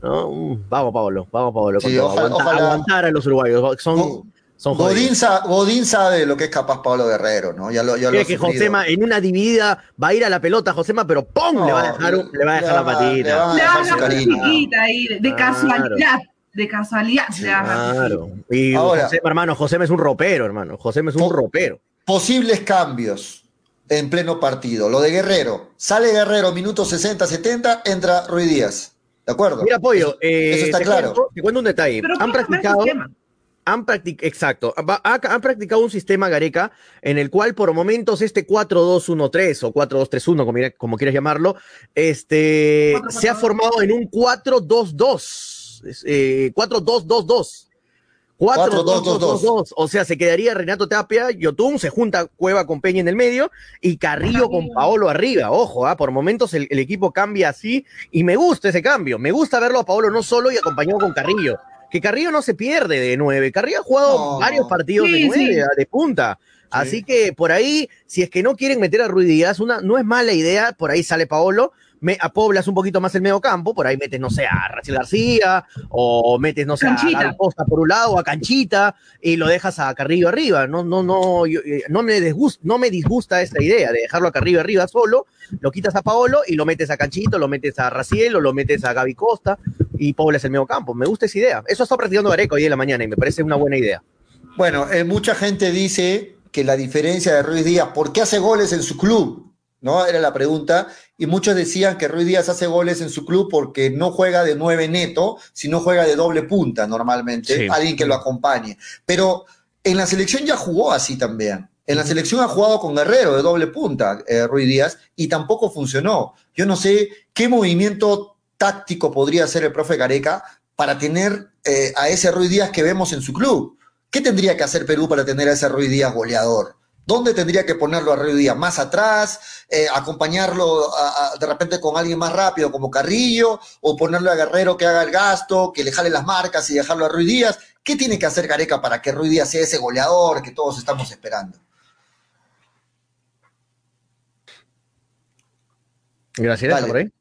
Speaker 5: ¿no? Mm, Vamos, Paolo, vamos, Paolo.
Speaker 3: Sí, ojalá-
Speaker 5: Aguanta-
Speaker 3: ojalá-
Speaker 5: Aguantar a los uruguayos. Son,
Speaker 3: Go-
Speaker 5: son.
Speaker 3: Godín, sa- Godín sabe lo que es capaz Pablo Guerrero, ¿no? Ya lo, ya lo
Speaker 5: que. Josema en una dividida va a ir a la pelota, Josema, pero ¡pum!
Speaker 3: No,
Speaker 5: le va a dejar, un- le va a dejar la
Speaker 3: le va-
Speaker 5: patita.
Speaker 3: le va a
Speaker 4: Le
Speaker 3: dejar
Speaker 4: vas
Speaker 3: su
Speaker 4: a dar
Speaker 3: cariño.
Speaker 4: chiquita ahí, de,
Speaker 5: Claro.
Speaker 4: De casualidad
Speaker 5: Claro. Y
Speaker 3: Ahora-
Speaker 5: hermano, Josema es un ropero, hermano. Josema es un
Speaker 3: Po-
Speaker 5: ropero.
Speaker 3: Posibles cambios en pleno partido. Lo de Guerrero. Sale Guerrero, minuto 60, 70, entra Ruiz Díaz. ¿De acuerdo?
Speaker 5: Mira, Pollo,
Speaker 3: Eso,
Speaker 5: eh,
Speaker 3: eso está
Speaker 5: te
Speaker 3: claro.
Speaker 5: Cuento, te cuento un detalle.
Speaker 4: Pero
Speaker 5: han
Speaker 4: ¿cómo ves el
Speaker 5: practicado, han practic- exacto, han practicado un sistema Gareca en el cual por momentos este 4-2-1-3 o 4-2-3-1, como, como quieras llamarlo, este, se ha formado en un 4-2-2. Es, eh, 4-2-2-2. 4-2-2-2. O sea, se quedaría Renato Tapia, Yotun, se junta Cueva con Peña en el medio y Carrillo con Paolo arriba. Ojo, ah, por momentos el, el equipo cambia así y me gusta ese cambio. Me gusta verlo a Paolo no solo y acompañado con Carrillo. Que Carrillo no se pierde de nueve. Carrillo ha jugado varios partidos
Speaker 4: Sí,
Speaker 5: de nueve,
Speaker 4: sí.
Speaker 5: de punta. Así que por ahí, si es que no quieren meter a Ruiz Díaz, una, no es mala idea, por ahí sale Paolo, me apoblas un poquito más el medio campo, por ahí metes, no sé, a Raciel García, o metes, no sé, a
Speaker 4: Canchita.
Speaker 5: Gaby Costa por un lado, a Canchita, y lo dejas a Carrillo arriba. No, no, no, yo- eh, no, me disgusta, no me disgusta esta idea de dejarlo a Carrillo arriba solo, lo quitas a Paolo y lo metes a Canchito, lo metes a Raciel o lo metes a Gaby Costa y poblas el medio campo. Me gusta esa idea. Eso está practicando Gareca hoy en la mañana y me parece una buena idea.
Speaker 3: Bueno, eh, mucha gente dice que la diferencia de Ruiz Díaz, ¿por qué hace goles en su club? ¿No? Era la pregunta. Y muchos decían que Ruiz Díaz hace goles en su club porque no juega de nueve neto, sino juega de doble punta normalmente,
Speaker 5: Sí.
Speaker 3: alguien que lo acompañe. Pero en la selección ya jugó así también. En la selección ha jugado con Guerrero de doble punta, eh, Ruiz Díaz, y tampoco funcionó. Yo no sé qué movimiento táctico podría hacer el profe Gareca para tener eh, a ese Ruiz Díaz que vemos en su club. ¿Qué tendría que hacer Perú para tener a ese Ruiz Díaz goleador? ¿Dónde tendría que ponerlo a Ruiz Díaz? ¿Más atrás? Eh, ¿Acompañarlo a- a- de repente con alguien más rápido como Carrillo? ¿O ponerle a Guerrero que haga el gasto, que le jale las marcas y dejarlo a Ruiz Díaz? ¿Qué tiene que hacer Gareca para que Ruiz Díaz sea ese goleador que todos estamos esperando?
Speaker 5: Graciela,
Speaker 3: Dale.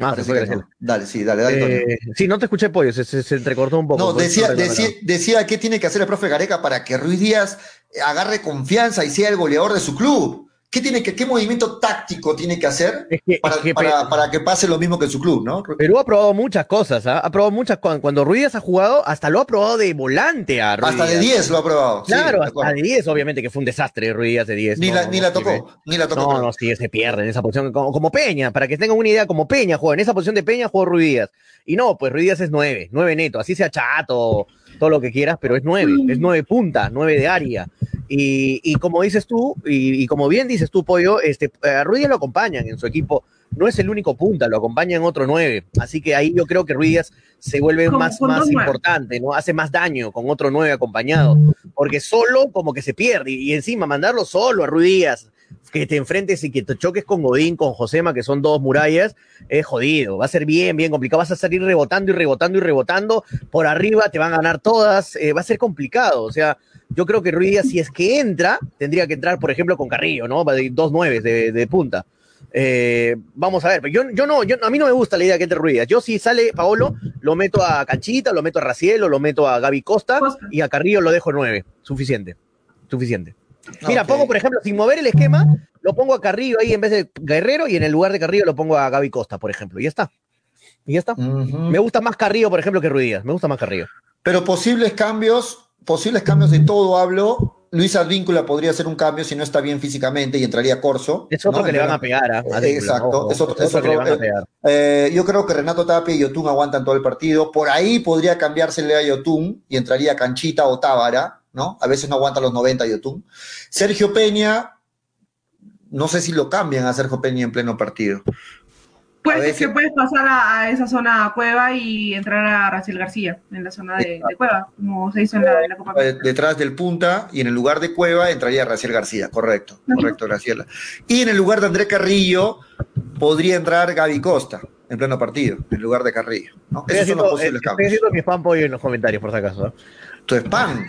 Speaker 5: Ah, se fue
Speaker 3: no. Dale, sí, dale, dale.
Speaker 5: Eh, sí, no te escuché, pollo, se, se, se entrecortó un poco.
Speaker 3: No, decía, decía, decía qué tiene que hacer el profe Gareca para que Ruiz Díaz agarre confianza y sea el goleador de su club. ¿Qué, tiene que, qué movimiento táctico tiene que hacer
Speaker 5: Es que,
Speaker 3: para,
Speaker 5: es que
Speaker 3: para- que pase lo mismo que en su club, no?
Speaker 5: Perú ha probado muchas cosas, ¿ah? ha probado muchas cosas. Cuando Ruiz ha jugado, hasta lo ha probado de volante a Ruiz
Speaker 3: Hasta de
Speaker 5: Díaz.
Speaker 3: 10 lo ha probado.
Speaker 5: Claro, hasta de 10, obviamente, que fue un desastre Ruiz de 10.
Speaker 3: Ni,
Speaker 5: no,
Speaker 3: la,
Speaker 5: no,
Speaker 3: ni la tocó, ni la tocó.
Speaker 5: No, no, sí, se pierde en esa posición, como, como Peña, para que tengan una idea, como Peña juega, en esa posición de Peña jugó Ruiz. Y no, pues Ruiz es 9, 9 neto, así sea chato, todo lo que quieras, pero es 9, es 9 punta, 9 de área. Y, y como dices tú, y, y como bien dices tú, Pollo, este, a Ruiz lo acompañan en su equipo. No es el único punta, lo acompañan otro nueve. Así que ahí yo creo que Ruiz se vuelve más, más
Speaker 4: nueve.
Speaker 5: importante, ¿no? Hace más daño con otro nueve acompañado. Porque solo como que se pierde. Y encima mandarlo solo a Ruiz que te enfrentes y que te choques con Godín, con Josema, que son dos murallas, es jodido. Va a ser bien, bien complicado. Vas a salir rebotando y rebotando y rebotando. Por arriba te van a ganar todas. eh, va a ser complicado. O sea, yo creo que Ruiz si es que entra, tendría que entrar, por ejemplo, con Carrillo, ¿no? Va de Dos nueves de, de punta. Eh, vamos a ver, pero yo, yo no, yo, a mí no me gusta la idea que entre Ruiz. Yo si sale Paolo, lo meto a Canchita, lo meto a Racielo, lo meto a Gaby Costa. y a Carrillo lo dejo nueve. Suficiente. Suficiente. Mira,
Speaker 3: Ok.
Speaker 5: pongo, por ejemplo, sin mover el esquema, lo pongo a Carrillo ahí en vez de Guerrero y en el lugar de Carrillo lo pongo a Gaby Costa, por ejemplo. Y ya está. Y ya está. Me gusta más Carrillo, por ejemplo, que Ruiz Díaz. Me gusta más Carrillo.
Speaker 3: Pero posibles cambios, posibles cambios de todo hablo. Luis Advíncula podría hacer un cambio si no está bien físicamente y entraría Corso.
Speaker 5: Es otro
Speaker 3: ¿no?
Speaker 5: que le van a pegar. ¿ah? A
Speaker 3: Exacto, es otro-
Speaker 5: Es
Speaker 3: es
Speaker 5: otro que le van a
Speaker 3: eh,
Speaker 5: pegar.
Speaker 3: Eh, yo creo que Renato Tapia y Yotun aguantan todo el partido. Por ahí podría cambiársele a Yotun y entraría Canchita o Tábara, ¿no? A veces no aguanta los 90 Yotun. Sergio Peña, no sé si lo cambian a Sergio Peña en pleno partido.
Speaker 4: Puede
Speaker 3: A
Speaker 4: ser
Speaker 3: veces-
Speaker 4: que puedes pasar a, a esa zona cueva y entrar a Raciel García en la zona de, de cueva, como se hizo en la, en la Copa
Speaker 3: Eh,
Speaker 4: América.
Speaker 3: Detrás del punta y en el lugar de Cueva entraría Graciel García, correcto, correcto, Graciela. Y en el lugar de André Carrillo podría entrar Gaby Costa en pleno partido, en lugar de Carrillo. ¿no?
Speaker 5: Estoy
Speaker 3: Esos son los
Speaker 5: eh,
Speaker 3: posibles
Speaker 5: estoy
Speaker 3: cambios.
Speaker 5: haciendo mi spam pollo en los comentarios, por si acaso. ¿ah?
Speaker 3: Tu spam.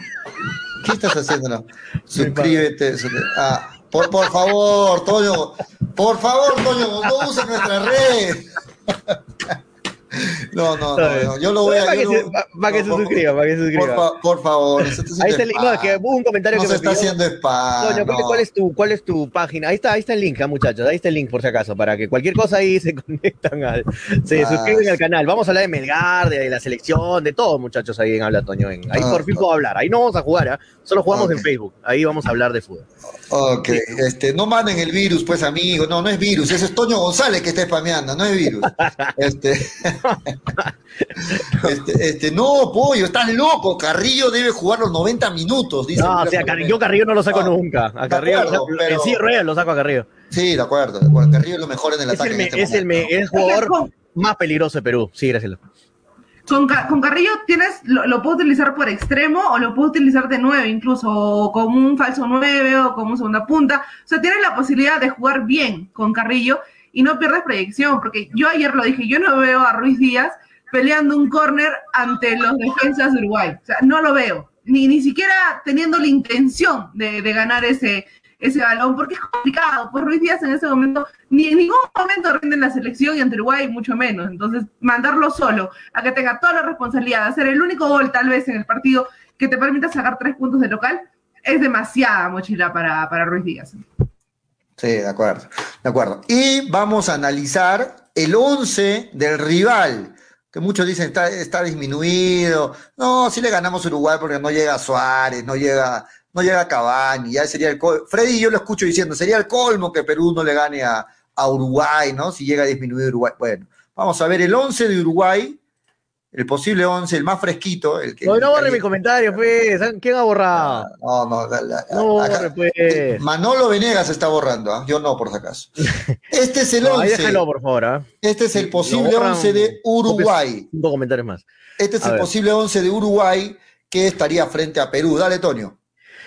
Speaker 3: ¿Qué estás haciendo? no? Suscríbete. suscrí- Ah, por, por favor, Toño. Por favor, Toño, no uses nuestra red. No, no, no, no, yo lo voy a...
Speaker 5: Para que, se,
Speaker 3: lo-
Speaker 5: pa- pa' que
Speaker 3: no,
Speaker 5: se
Speaker 3: por-
Speaker 5: suscriba, para que se
Speaker 3: Por,
Speaker 5: suscriba.
Speaker 3: por favor,
Speaker 5: Ahí está el link. No, es que hubo un comentario
Speaker 3: No
Speaker 5: que
Speaker 3: se
Speaker 5: me
Speaker 3: está
Speaker 5: pidió.
Speaker 3: haciendo spam.
Speaker 5: Toño, ¿cuál, es tu, ¿cuál es tu página? Ahí está, ahí está el link, ah, muchachos. Ahí está el link, por si acaso, para que cualquier cosa ahí se *laughs* conectan al, se
Speaker 3: Ah.
Speaker 5: suscriben al canal. Vamos a hablar de Melgar, de la selección, de todo, muchachos, ahí en Habla Toño. en- ahí
Speaker 3: Ah,
Speaker 5: por fin puedo hablar. Ahí no vamos a jugar, ¿ah? solo jugamos en Facebook. Ahí vamos a hablar de fútbol.
Speaker 3: Ok, este, no manden el virus, pues, amigo. No, no es virus, ese es Toño González que está spameando, no es virus. *laughs* Este, *laughs* este, este, no, pollo, estás loco. Carrillo debe jugar los 90 minutos, dice.
Speaker 5: No, o sea,
Speaker 3: Palomero.
Speaker 5: Carrillo, Carrillo no lo saco
Speaker 3: No,
Speaker 5: nunca. A Carrillo, lo
Speaker 3: acuerdo,
Speaker 5: saco-
Speaker 3: pero-
Speaker 5: en sí, lo saco a Carrillo.
Speaker 3: Sí, de acuerdo, de acuerdo. Carrillo es lo mejor en el
Speaker 5: Es
Speaker 3: ataque.
Speaker 5: el,
Speaker 3: en
Speaker 5: me-
Speaker 3: este
Speaker 5: es el, me- es el jugador más peligroso de Perú. Sí, gracias.
Speaker 4: Con, Ca- con Carrillo tienes, lo, lo puedes utilizar por extremo o lo puedes utilizar de nueve, incluso o como un falso nueve o como segunda punta. O sea, tienes la posibilidad de jugar bien con Carrillo y no pierdes proyección, porque yo ayer lo dije, yo no veo a Ruiz Díaz peleando un córner ante los defensas de Uruguay. O sea, no lo veo. Ni, ni siquiera teniendo la intención de, de ganar ese, ese balón, porque es complicado. Pues Ruiz Díaz en ese momento, ni en ningún momento rinde en la selección y ante Uruguay mucho menos. Entonces, mandarlo solo, a que tenga toda la responsabilidad de hacer el único gol tal vez en el partido que te permita sacar tres puntos de local, es demasiada mochila para, para Ruiz Díaz.
Speaker 3: Sí, de acuerdo, de acuerdo. Y vamos a analizar el 11 del rival, que muchos dicen está, está disminuido. No, sí le ganamos Uruguay porque no llega Suárez, no llega, no llega Cavani, ya sería el col- Freddy yo lo escucho diciendo, sería el colmo que Perú no le gane a, a Uruguay, ¿no? Si llega a disminuir Uruguay. Bueno, vamos a ver el 11 de Uruguay, el posible 11, el más fresquito, el que
Speaker 5: No, no borre
Speaker 3: que-
Speaker 5: mi comentario, pues. ¿Quién ha borrado?
Speaker 3: No, no, la- la-
Speaker 5: No
Speaker 3: acá-
Speaker 5: borre, pues.
Speaker 3: Manolo Venegas está borrando, ¿ah? yo no, por si acaso. *laughs* Este es el
Speaker 5: No, ahí
Speaker 3: 11.
Speaker 5: déjalo, por favor. ¿ah?
Speaker 3: Este es el posible
Speaker 5: borran,
Speaker 3: 11 de Uruguay.
Speaker 5: Cinco comentarios más.
Speaker 3: Este es
Speaker 5: A
Speaker 3: el
Speaker 5: ver.
Speaker 3: posible 11 de Uruguay que estaría frente a Perú. Dale, Tonio.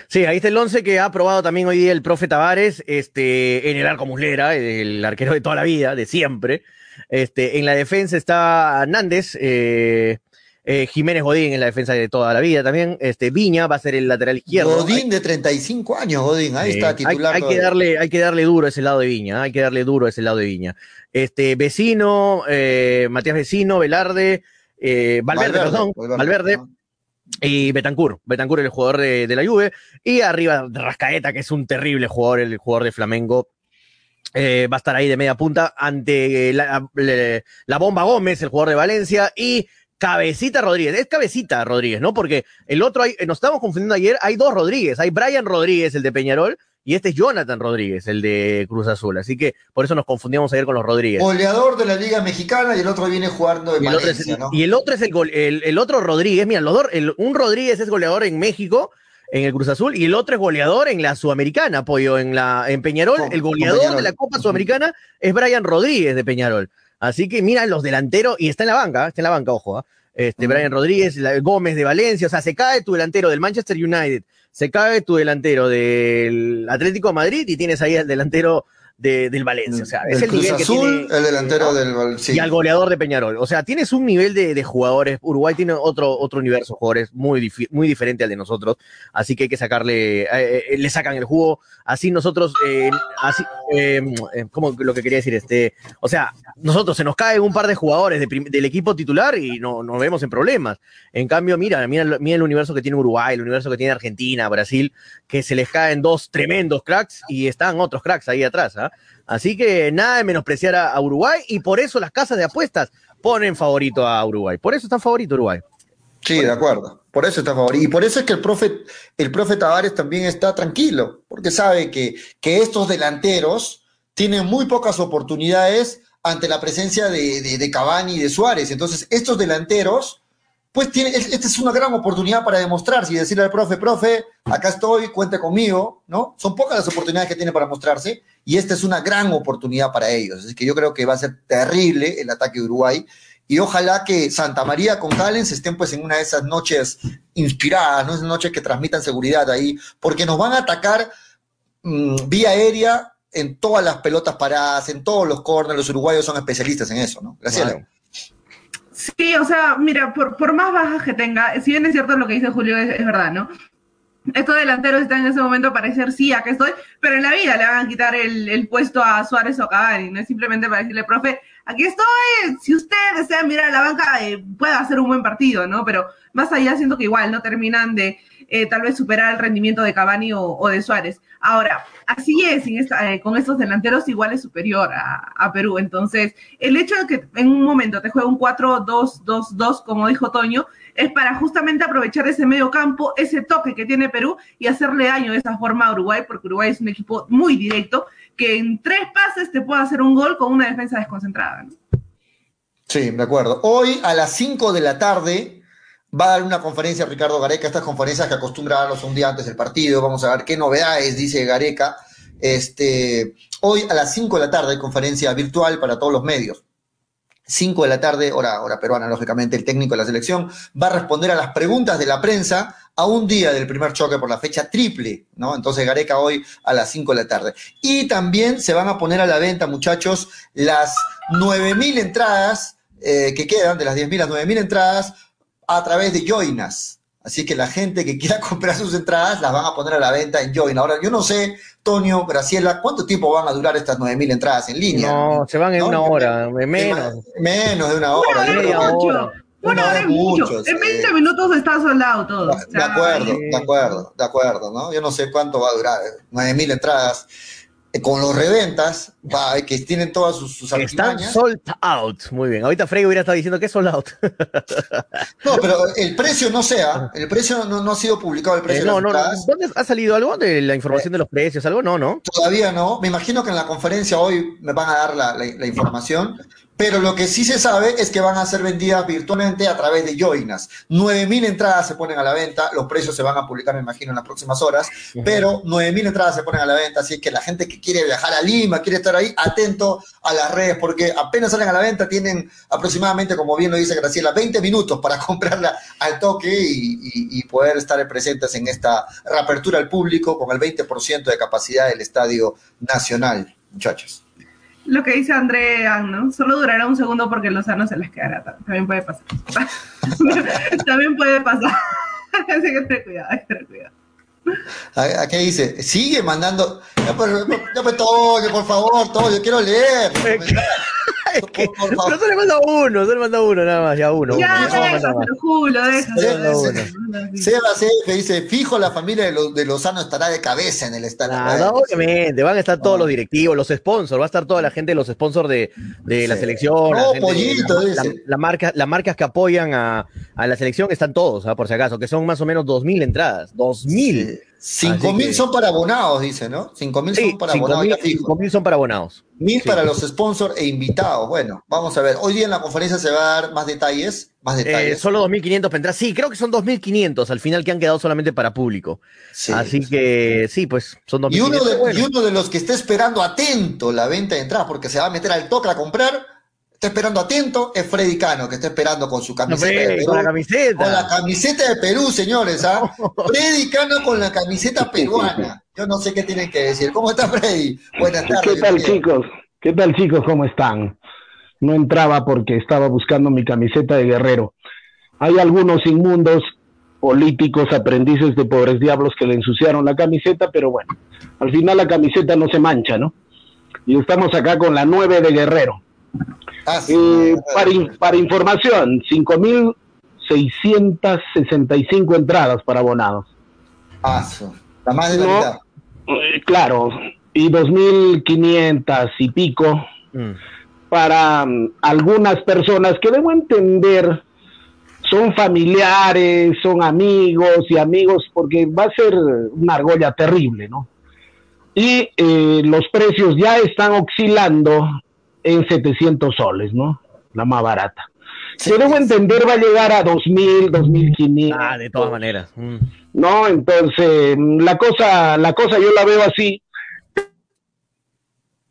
Speaker 5: Sí, ahí está el 11 que ha aprobado también hoy día el profe Tavares, este, en el arco Muslera, el arquero de toda la vida, de siempre. Este, en la defensa está Nández, eh, eh, Jiménez Godín en la defensa de toda la vida también. Este, Viña va a ser el lateral izquierdo.
Speaker 3: Godín de 35 años, Godín. Ahí está,
Speaker 5: hay-
Speaker 3: titular.
Speaker 5: Hay, que darle, hay que darle duro a ese lado de Viña, hay que darle duro a ese lado de Viña. Este, Vecino, eh, Matías Vecino, Velarde, eh, Valverde, perdón, Valverde,
Speaker 3: ¿no?
Speaker 5: y Betancur. Betancur el jugador de, de la Juve. Y arriba Rascaeta, que es un terrible jugador, el jugador de Flamengo. Eh, va a estar ahí de media punta ante eh, la, Bomba Gómez, el jugador de Valencia, y Cabecita Rodríguez. Es Cabecita Rodríguez, ¿no? Porque el otro, hay, nos estábamos confundiendo ayer, hay dos Rodríguez. Hay Brian Rodríguez, el de Peñarol, y este es Jonathan Rodríguez, el de Cruz Azul. Así que por eso nos confundíamos ayer con los Rodríguez.
Speaker 3: Goleador de la Liga Mexicana y el otro viene jugando en
Speaker 5: Y el, otro es,
Speaker 3: Valencia, ¿no?
Speaker 5: y el otro es el, gol- el, el otro Rodríguez, mira, los dos, el- un Rodríguez es goleador en México, en el Cruz Azul y el otro es goleador en la Sudamericana, apoyo en la en Peñarol,
Speaker 3: Con-
Speaker 5: el goleador
Speaker 3: Peñarol.
Speaker 5: de la Copa Sudamericana es Brian Rodríguez de Peñarol. Así que mira los delanteros y está en la banca, ¿eh? está en la banca, ojo, ¿ah? este Brian Rodríguez, la- Gómez de Valencia, o sea, se cae tu delantero del Manchester United, se cae tu delantero del Atlético de Madrid y tienes ahí al delantero de- del Valencia, o sea, es
Speaker 3: el
Speaker 5: el
Speaker 3: Cruz
Speaker 5: nivel que tiene
Speaker 3: el delantero del sí.
Speaker 5: y al goleador de Peñarol. O sea, tienes un nivel de, de jugadores. Uruguay tiene otro, otro universo de jugadores muy, difi- muy diferente al de nosotros. Así que hay que sacarle, eh, eh, le sacan el jugo. Así nosotros, eh, así, eh, ¿cómo lo que quería decir? Este, o sea, nosotros se nos caen un par de jugadores de del equipo titular y no nos vemos en problemas. En cambio, mira, mira, mira el universo que tiene Uruguay, el universo que tiene Argentina, Brasil, que se les caen dos tremendos cracks y están otros cracks ahí atrás. ¿Ah? Así que nada de menospreciar a, Uruguay y por eso las casas de apuestas ponen favorito a Uruguay. Por eso está favorito Uruguay.
Speaker 3: Sí, de acuerdo. Por eso está favorito. Y por eso es que el profe, el profe Tavares también está tranquilo, porque sabe que, que estos delanteros tienen muy pocas oportunidades ante la presencia de, de, de Cavani y de Suárez. Entonces, estos delanteros, pues tienen, es- esta es una gran oportunidad para demostrarse y decirle al profe, profe, acá estoy, cuente conmigo, ¿no? Son pocas las oportunidades que tiene para mostrarse y esta es una gran oportunidad para ellos. Así que yo creo que va a ser terrible el ataque de Uruguay y ojalá que Santa María con Callens estén pues en una de esas noches inspiradas, ¿no? Esas noches que transmitan seguridad ahí, porque nos van a atacar mm, vía aérea en todas las pelotas paradas, en todos los corners, los uruguayos son especialistas en eso, ¿no? Gracias.
Speaker 5: Claro.
Speaker 4: Sí, o sea, mira, por, por más bajas que tenga, si bien es cierto lo que dice Julio, es, es verdad, ¿no? Estos delanteros están en ese momento para decir, sí, acá estoy, pero en la vida le van a quitar el, el puesto a Suárez o Cavani, no es simplemente para decirle, profe, aquí estoy, si usted desea mirar a la banca, eh, puede hacer un buen partido, ¿no? Pero más allá siento que igual no terminan de eh, tal vez superar el rendimiento de Cavani o, de Suárez. Ahora, así es, eh, con estos delanteros igual es superior a, Perú. Entonces, el hecho de que en un momento te juegue un 4-2-2-2, como dijo Toño, es para justamente aprovechar ese medio campo, ese toque que tiene Perú y hacerle daño de esa forma a Uruguay, porque Uruguay es un equipo muy directo, que en tres pases te puede hacer un gol con una defensa desconcentrada.
Speaker 3: Sí, de acuerdo. Hoy a las 5 de la tarde va a dar una conferencia Ricardo Gareca, estas conferencias que acostumbra a darlos un día antes del partido. Vamos a ver qué novedades dice Gareca. Este, hoy a las 5 de la tarde, conferencia virtual para todos los medios. 5 de la tarde, hora, hora peruana, lógicamente, el técnico de la selección va a responder a las preguntas de la prensa a un día del primer choque por la fecha triple, ¿no? Entonces Gareca hoy a las 5 de la tarde. Y también se van a poner a la venta, muchachos, las 9.000 entradas eh, que quedan, de las 10.000 las 9.000 entradas, a través de Joinas. Así que la gente que quiera *laughs* comprar sus entradas las van a poner a la venta en Join. Ahora, yo no sé, Tonio, Graciela, ¿cuánto tiempo van a durar estas 9.000 entradas en línea?
Speaker 5: No, se van en
Speaker 3: No,
Speaker 5: una hora, menos.
Speaker 3: Menos de una hora.
Speaker 4: Una hora mucho.
Speaker 5: hora.
Speaker 4: Una hora es mucho.
Speaker 3: mucho,
Speaker 4: En
Speaker 3: sí.
Speaker 4: 20 minutos está soldado todo. O
Speaker 3: De
Speaker 4: sea,
Speaker 3: acuerdo, de acuerdo, de acuerdo, ¿no? Yo no sé cuánto va a durar, 9.000 entradas. Eh, Con los reventas, que tienen todas sus, sus
Speaker 5: Están sold out. Muy bien. Ahorita Frey hubiera estado diciendo que es sold out. *laughs*
Speaker 3: No, pero el precio no sea, el precio no, no ha sido publicado, el
Speaker 5: Eh,
Speaker 3: precio
Speaker 5: no,
Speaker 3: de
Speaker 5: no,
Speaker 3: las
Speaker 5: no.
Speaker 3: entradas.
Speaker 5: ¿Dónde ha salido algo de la información de los precios? ¿Algo? No, no.
Speaker 3: Todavía no. Me imagino que en la conferencia hoy me van a dar la, la- la información. Pero lo que sí se sabe es que van a ser vendidas virtualmente a través de Joinas. 9.000 entradas se ponen a la venta. Los precios se van a publicar, me imagino, en las próximas horas. Pero 9.000 entradas se ponen a la venta. Así que la gente que quiere viajar a Lima, quiere estar ahí, atento a las redes, porque apenas salen a la venta, tienen aproximadamente, como bien lo dice Graciela, 20 minutos para *laughs* comprarla al toque y, y- y poder estar presentes en esta reapertura al público con el 20% de capacidad del Estadio Nacional, muchachos.
Speaker 4: Lo que dice André, ¿no? Solo durará un segundo porque Lozano se les quedará. También puede pasar. *laughs* También puede pasar. *laughs* Así que tener cuidado, hay que tener cuidado.
Speaker 3: ¿A, a qué dice? Sigue mandando. Ya, pero, ya, pues, Toño, por favor, Toño, quiero leer. *laughs* *laughs*
Speaker 5: Es que-
Speaker 3: Por- por
Speaker 5: pero solo le manda uno, solo le manda uno, nada más, ya uno.
Speaker 4: ya,
Speaker 5: uno.
Speaker 3: Sebas F dice, fijo la familia de, Lo- de Lozano estará de cabeza en el estadio.
Speaker 5: Ah, no, obviamente, van a estar todos los directivos, los sponsors, va a estar toda la gente de los sponsors de, de la
Speaker 3: Sí.
Speaker 5: selección, la,
Speaker 3: No,
Speaker 5: gente-
Speaker 3: pollito,
Speaker 5: la- la- la marca, las marcas que apoyan a, a la selección están todos, ¿ah? por si acaso, que son más o menos 2.000 entradas, 2.000.
Speaker 3: Sí, Cinco
Speaker 5: Así
Speaker 3: mil
Speaker 5: que-
Speaker 3: son para abonados, dice, ¿no? Cinco mil
Speaker 5: Sí,
Speaker 3: son para
Speaker 5: cinco
Speaker 3: abonados
Speaker 5: mil,
Speaker 3: ya fijo.
Speaker 5: cinco mil son para abonados.
Speaker 3: Mil
Speaker 5: Sí.
Speaker 3: para los sponsors e invitados. Bueno, vamos a ver. Hoy día en la conferencia se va a dar más detalles. Más
Speaker 5: Eh,
Speaker 3: detalles.
Speaker 5: solo 2.500 para entrar. Sí, creo que son 2.500 al final que han quedado solamente para público.
Speaker 3: Sí.
Speaker 5: Así que sí, pues son 2.500.
Speaker 3: Y uno, de,
Speaker 5: Bueno.
Speaker 3: y uno de los que está esperando atento la venta de entradas, porque se va a meter al toque a comprar, está esperando atento, es Freddy Cano, que está esperando con su
Speaker 5: No,
Speaker 3: camiseta de Perú.
Speaker 5: con la camiseta.
Speaker 3: Con la camiseta de Perú, señores, ¿ah? *laughs* Freddy Cano con la camiseta *laughs* peruana. Yo no sé qué tienen que decir. ¿Cómo está Freddy? Buenas tardes.
Speaker 6: ¿Qué tal chicos? ¿Qué tal chicos? ¿Cómo están? No entraba porque estaba buscando mi camiseta de guerrero. Hay algunos inmundos políticos, aprendices de pobres diablos que le ensuciaron la camiseta, pero bueno, al final la camiseta no se mancha, ¿no? Y estamos acá con la 9 de guerrero.
Speaker 3: Ah, sí.
Speaker 6: Eh, para, in- para información, 5.665 entradas para abonados.
Speaker 3: Ah, la más de la
Speaker 6: No.
Speaker 3: mitad.
Speaker 6: Eh, claro, y 2.500 y pico
Speaker 5: Mm.
Speaker 6: para mm, algunas personas que debo entender son familiares, son amigos y amigos, porque va a ser una argolla terrible, ¿no? Y eh, los precios ya están oscilando en 700 soles, ¿no? La más barata. Que debo entender va a llegar a 2.000, 2.500.
Speaker 5: Ah, de todas maneras. Mm.
Speaker 6: ¿no? Entonces, mm, la cosa, la cosa yo la veo así.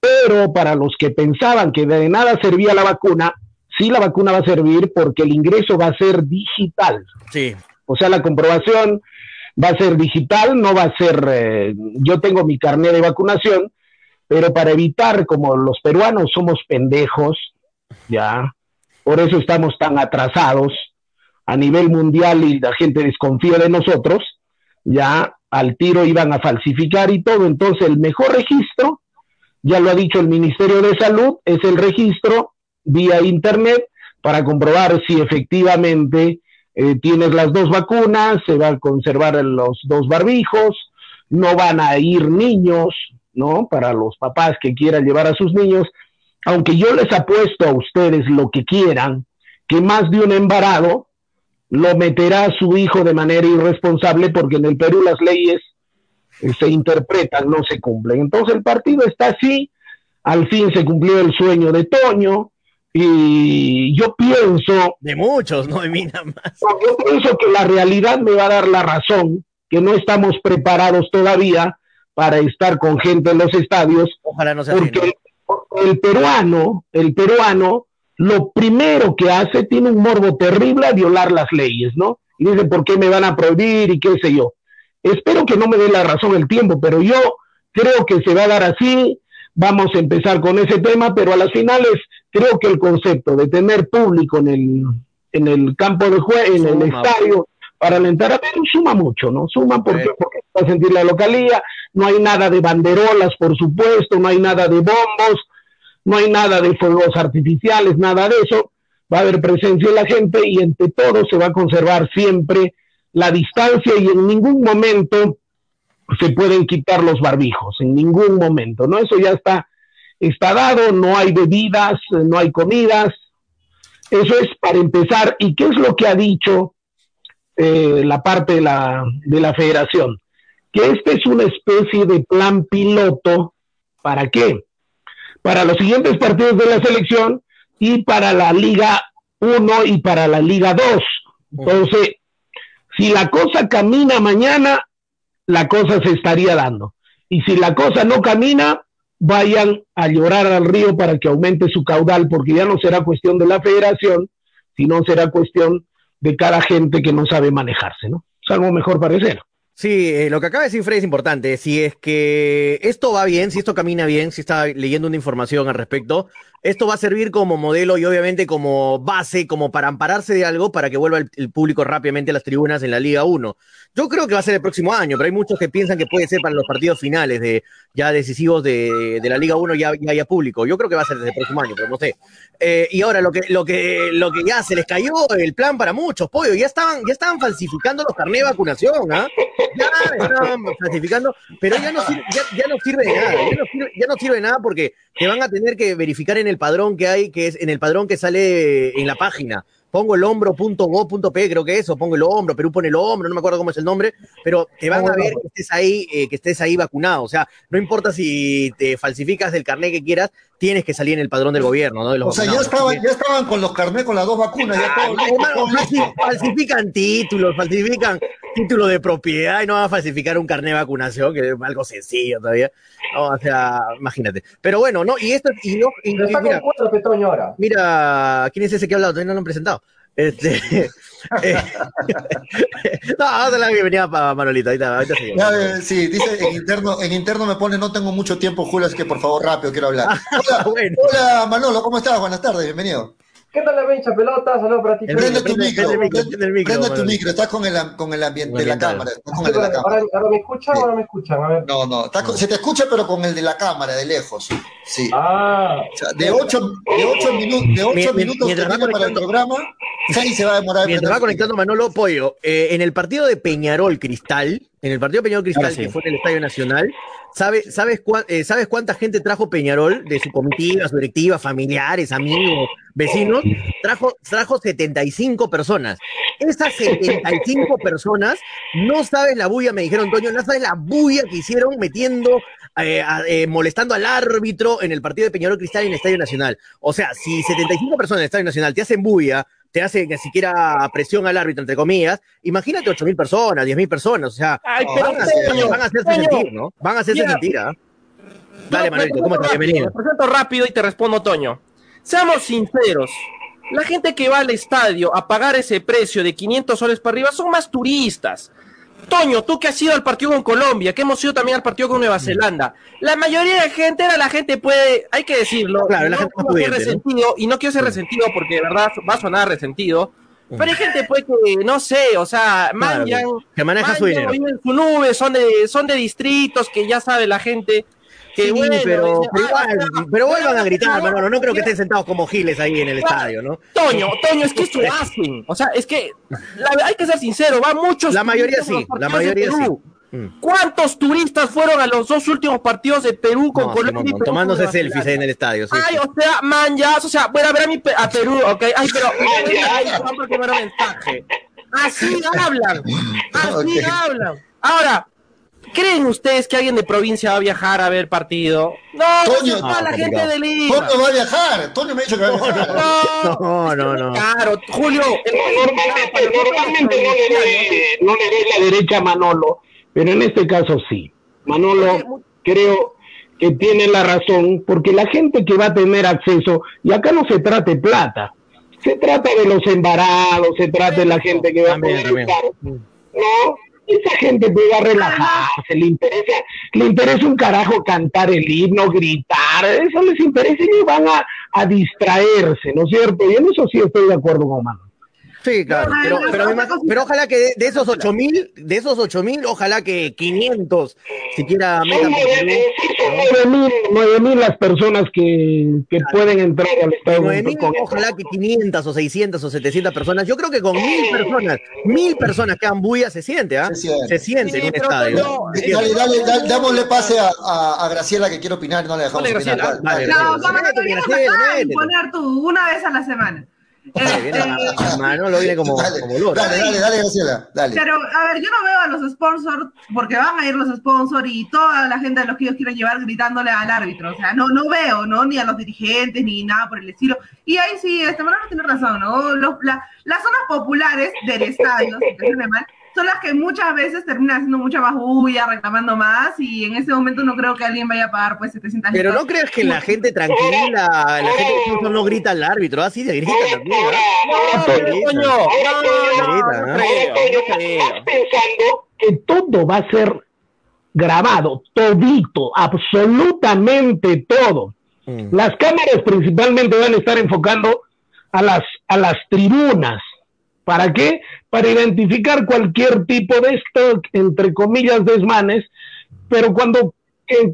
Speaker 6: Pero para los que pensaban que de nada servía la vacuna, sí la vacuna va a servir porque el ingreso va a ser digital.
Speaker 5: Sí.
Speaker 6: O sea, la comprobación va a ser digital, no va a ser, eh, yo tengo mi carnet de vacunación, pero para evitar, como los peruanos somos pendejos, ya, por eso estamos tan atrasados a nivel mundial y la gente desconfía de nosotros, ya al tiro iban a falsificar y todo, entonces el mejor registro, ya lo ha dicho el Ministerio de Salud, es el registro vía Internet para comprobar si efectivamente eh, tienes las dos vacunas, se van a conservar los dos barbijos, no van a ir niños, ¿no? Para los papás que quieran llevar a sus niños, aunque yo les apuesto a ustedes lo que quieran, que más de un embarado lo meterá a su hijo de manera irresponsable porque en el Perú las leyes eh, se interpretan, no se cumplen. Entonces el partido está así, al fin se cumplió el sueño de Toño y yo pienso
Speaker 5: De muchos, no de mí nada más.
Speaker 6: yo pienso que la realidad me va a dar la razón, que no estamos preparados todavía para estar con gente en los estadios,
Speaker 5: Ojalá no sea así, ¿no?
Speaker 6: porque el peruano, el peruano, lo primero que hace tiene un morbo terrible a violar las leyes, ¿no? Y dice, ¿por qué me van a prohibir y qué sé yo? Espero que no me dé la razón el tiempo, pero yo creo que se va a dar así, vamos a empezar con ese tema, pero a las finales creo que el concepto de tener público en el, en el campo de juego, en el estadio, para alentar a ver, suma mucho, ¿no? Suma porque,
Speaker 5: Sí.
Speaker 6: porque va a sentir la localía, no hay nada de banderolas, por supuesto, no hay nada de bombos, no hay nada de fuegos artificiales, nada de eso, va a haber presencia de la gente y entre todo se va a conservar siempre la distancia y en ningún momento se pueden quitar los barbijos, en ningún momento, ¿no? Eso ya está, está dado, no hay bebidas, no hay comidas, eso es para empezar. ¿Y qué es lo que ha dicho eh, la parte de la, de la federación? Que este es una especie de plan piloto, ¿para qué? Para los siguientes partidos de la selección y para la Liga 1 y para la Liga 2. Entonces, si la cosa camina mañana, la cosa se estaría dando. Y si la cosa no camina, vayan a llorar al río para que aumente su caudal, porque ya no será cuestión de la federación, sino será cuestión de cada gente que no sabe manejarse, ¿no? Salvo mejor parecer.
Speaker 5: Sí, eh, lo que acaba de decir Freddy es importante. Si es que esto va bien, si esto camina bien, si está leyendo una información al respecto, esto va a servir como modelo y obviamente como base, como para ampararse de algo para que vuelva el, público rápidamente a las tribunas en la Liga 1. Yo creo que va a ser el próximo año, pero hay muchos que piensan que puede ser para los partidos finales de ya decisivos de, de la Liga 1 ya, ya haya público. Yo creo que va a ser desde el próximo año, pero no sé. Eh, y ahora lo que, lo que, lo que ya se les cayó el plan para muchos, pollo, ya estaban, ya estaban falsificando los carnés de vacunación, ¿ah? Ya estaban falsificando, pero ya no sirve, ya, ya no sirve de nada, ya no sirve, ya no sirve de nada porque te van a tener que verificar en el padrón que hay, que es en el padrón que sale en la página. pongo el hombro.go.p, creo que eso, pongo el hombro, Perú pone el hombro, no me acuerdo cómo es el nombre, pero te van a ver que estés ahí, eh, que estés ahí vacunado. O sea, no importa si te falsificas el carnet que quieras, tienes que salir en el padrón del gobierno, ¿no? De los
Speaker 3: O sea, ya estaban, ya estaban con los carnets con las dos vacunas, ya todo
Speaker 5: Hermano, falsifican títulos, falsifican títulos de propiedad y no van a falsificar un carnet de vacunación, que es algo sencillo todavía. No, o sea, imagínate. Pero bueno, ¿no? Y esto, y no, y- y
Speaker 7: Está
Speaker 5: mira,
Speaker 7: con cuatro, Petoño, ahora.
Speaker 5: mira, ¿quién es ese que ha hablado? Todavía no lo han presentado. Este, *laughs* eh, *laughs* no, vamos a la bienvenida para Manolito, ahorita, ahorita.
Speaker 3: Ya, eh, sí, dice en interno, en interno me pone no tengo mucho tiempo, Julio, así que por favor rápido quiero hablar. *laughs* Hola,
Speaker 5: Bueno.
Speaker 3: hola Manolo, ¿cómo estás? Buenas tardes, bienvenido.
Speaker 7: ¿Qué tal la hincha pelota? Saludos para ti.
Speaker 3: Prende tu micro,
Speaker 5: prende
Speaker 3: tu micro, estás con el, con el ambiente de la cámara, estás con el de la
Speaker 7: ahora,
Speaker 3: cámara.
Speaker 7: ahora me escuchan o no me escuchan? A ver.
Speaker 3: No, no, estás con- se te escucha pero con el de la cámara, de lejos. Sí.
Speaker 7: Ah,
Speaker 3: O sea, de 8 de ocho minutos, de ocho minutos
Speaker 5: mientras va
Speaker 3: para el programa, 6 se va a demorar. en
Speaker 5: Mientras va conectando Manolo Pollo, eh, en el partido de Peñarol Cristal, en el partido Peñarol Cristal,
Speaker 8: sí.
Speaker 5: que fue en el Estadio Nacional, ¿sabe, sabes, eh, ¿sabes cuánta gente trajo Peñarol de su comitiva, su directiva, familiares, amigos, vecinos? Trajo, trajo 75 personas. Esas 75 *laughs* personas, no sabes la bulla, me dijeron, Toño, no sabes la bulla que hicieron metiendo, eh, eh, molestando al árbitro en el partido de Peñarol Cristal en el Estadio Nacional. O sea, si 75 personas en el Estadio Nacional te hacen bulla, te hacen ni siquiera presión al árbitro, entre comillas, imagínate 8.000 personas, 10.000 personas, o sea,
Speaker 8: Ay,
Speaker 5: van a, hacer- van a hacerse
Speaker 8: Toño,
Speaker 5: sentir, ¿no? Van a hacerse sentir, ¿ah? Dale, Manuelito, ¿cómo estás? Bienvenido.
Speaker 8: Me presento rápido y te respondo, Toño. Seamos sinceros. La gente que va al estadio a pagar ese precio de 500 soles para arriba son más turistas. Toño, tú que has ido al partido con Colombia, que hemos ido también al partido con Nueva Zelanda, la mayoría de gente era la gente puede, hay que decirlo,
Speaker 5: Claro,
Speaker 8: y
Speaker 5: la
Speaker 8: no
Speaker 5: gente pudiente, ¿no?
Speaker 8: resentido, y no quiero ser resentido porque de verdad va a sonar resentido, pero hay gente pues que, no sé, o sea, manjan,
Speaker 5: que maneja su dinero.
Speaker 8: viven en su nube, son de, son de distritos que ya sabe la gente, que
Speaker 5: Sí,
Speaker 8: bueno,
Speaker 5: pero,
Speaker 8: dice,
Speaker 5: pero
Speaker 8: "Ah,
Speaker 5: igual, pero vuelvan a gritar,
Speaker 8: no,
Speaker 5: Manolo. No creo que estén sentados como giles ahí en el estadio, ¿no?
Speaker 8: Toño, Toño, es que esto hacen. *laughs* O sea, es que la- hay que ser sincero, va muchos.
Speaker 5: La mayoría sí, la mayoría sí. Mm.
Speaker 8: ¿Cuántos turistas fueron a los dos últimos partidos de Perú con
Speaker 5: No, sí,
Speaker 8: Colombia? y
Speaker 5: montón.
Speaker 8: Perú
Speaker 5: tomándose selfies ahí en el estadio. Sí,
Speaker 8: Ay,
Speaker 5: sí.
Speaker 8: o sea, man, ya, o sea, voy a ver a, mi, a Perú, ok. Ay, pero. *laughs* Ay, me mensaje. Así hablan. Así hablan. Ahora, ¿creen ustedes que alguien de provincia va a viajar a ver partido? No,
Speaker 3: Toño,
Speaker 8: no, la gente de Lima.
Speaker 3: Toño va a viajar, Toño me ha dicho que va a viajar.
Speaker 8: No,
Speaker 5: No, no, no.
Speaker 8: Claro, Julio.
Speaker 6: Normalmente, normalmente no le doy, no le doy la derecha a Manolo, pero en este caso sí. Manolo creo que tiene la razón, porque la gente que va a tener acceso, y acá no se trata de plata, se trata de los embarados, se trata de la gente que va a poder estar, ¿no? Esa gente puede relajarse, le interesa, le interesa un carajo cantar el himno, gritar, eso les interesa y van a, a distraerse, ¿no es cierto? Y en eso sí estoy de acuerdo con Manolo.
Speaker 5: Sí, claro. Pero,
Speaker 4: no,
Speaker 5: pero, ojalá que de, de esos 8000, de esos 8000, ojalá que 500 siquiera metan
Speaker 6: mil, nueve mil las personas que, que pueden entrar al estadio.
Speaker 5: 9000,
Speaker 6: con-
Speaker 5: ojalá que 500 o 600 o 700 personas. Yo creo que con mil personas, mil personas que hagan bulla se siente, ¿ah?
Speaker 3: Se siente.
Speaker 5: Se siente
Speaker 8: Sí,
Speaker 5: en un estadio.
Speaker 3: Dale, dale, dale, dámosle pase a, a, a Graciela que quiere opinar y no le dejamos
Speaker 8: Dale,
Speaker 3: opinar.
Speaker 8: Graciela.
Speaker 3: Dale.
Speaker 4: No,
Speaker 5: Graciela.
Speaker 4: Imponer tú una vez a la semana.
Speaker 5: Vale, viene
Speaker 4: Eh,
Speaker 5: Manolo viene como,
Speaker 3: dale,
Speaker 5: como loro.
Speaker 3: dale, dale, dale, Graciela, dale.
Speaker 4: Pero, a ver, yo no veo a los sponsors, porque van a ir los sponsors y toda la gente de los que ellos quieren llevar gritándole al árbitro. O sea, no, no veo, ¿no? Ni a los dirigentes, ni nada por el estilo. Y ahí sí, este Manolo tiene razón, ¿no? Los- la- las zonas populares del estadio, si te suene mal, son las que muchas veces terminan haciendo mucha más bulla, reclamando más, y en ese momento no creo que alguien vaya a pagar, pues, 700
Speaker 5: Pero no creas que la gente tranquila, la gente que incluso no grita al árbitro, así de grita también. ¿ah?
Speaker 8: No, pero,
Speaker 5: Grita.
Speaker 8: Toño, no, no, no,
Speaker 5: Grita,
Speaker 8: no
Speaker 5: ¿no?
Speaker 8: creo, no creo.
Speaker 6: Estás pensando que todo va a ser grabado, todito, absolutamente todo.
Speaker 5: Mm.
Speaker 6: Las cámaras principalmente van a estar enfocando a las, a las tribunas. ¿Para qué? Para identificar cualquier tipo de esto, entre comillas, desmanes, pero cuando en,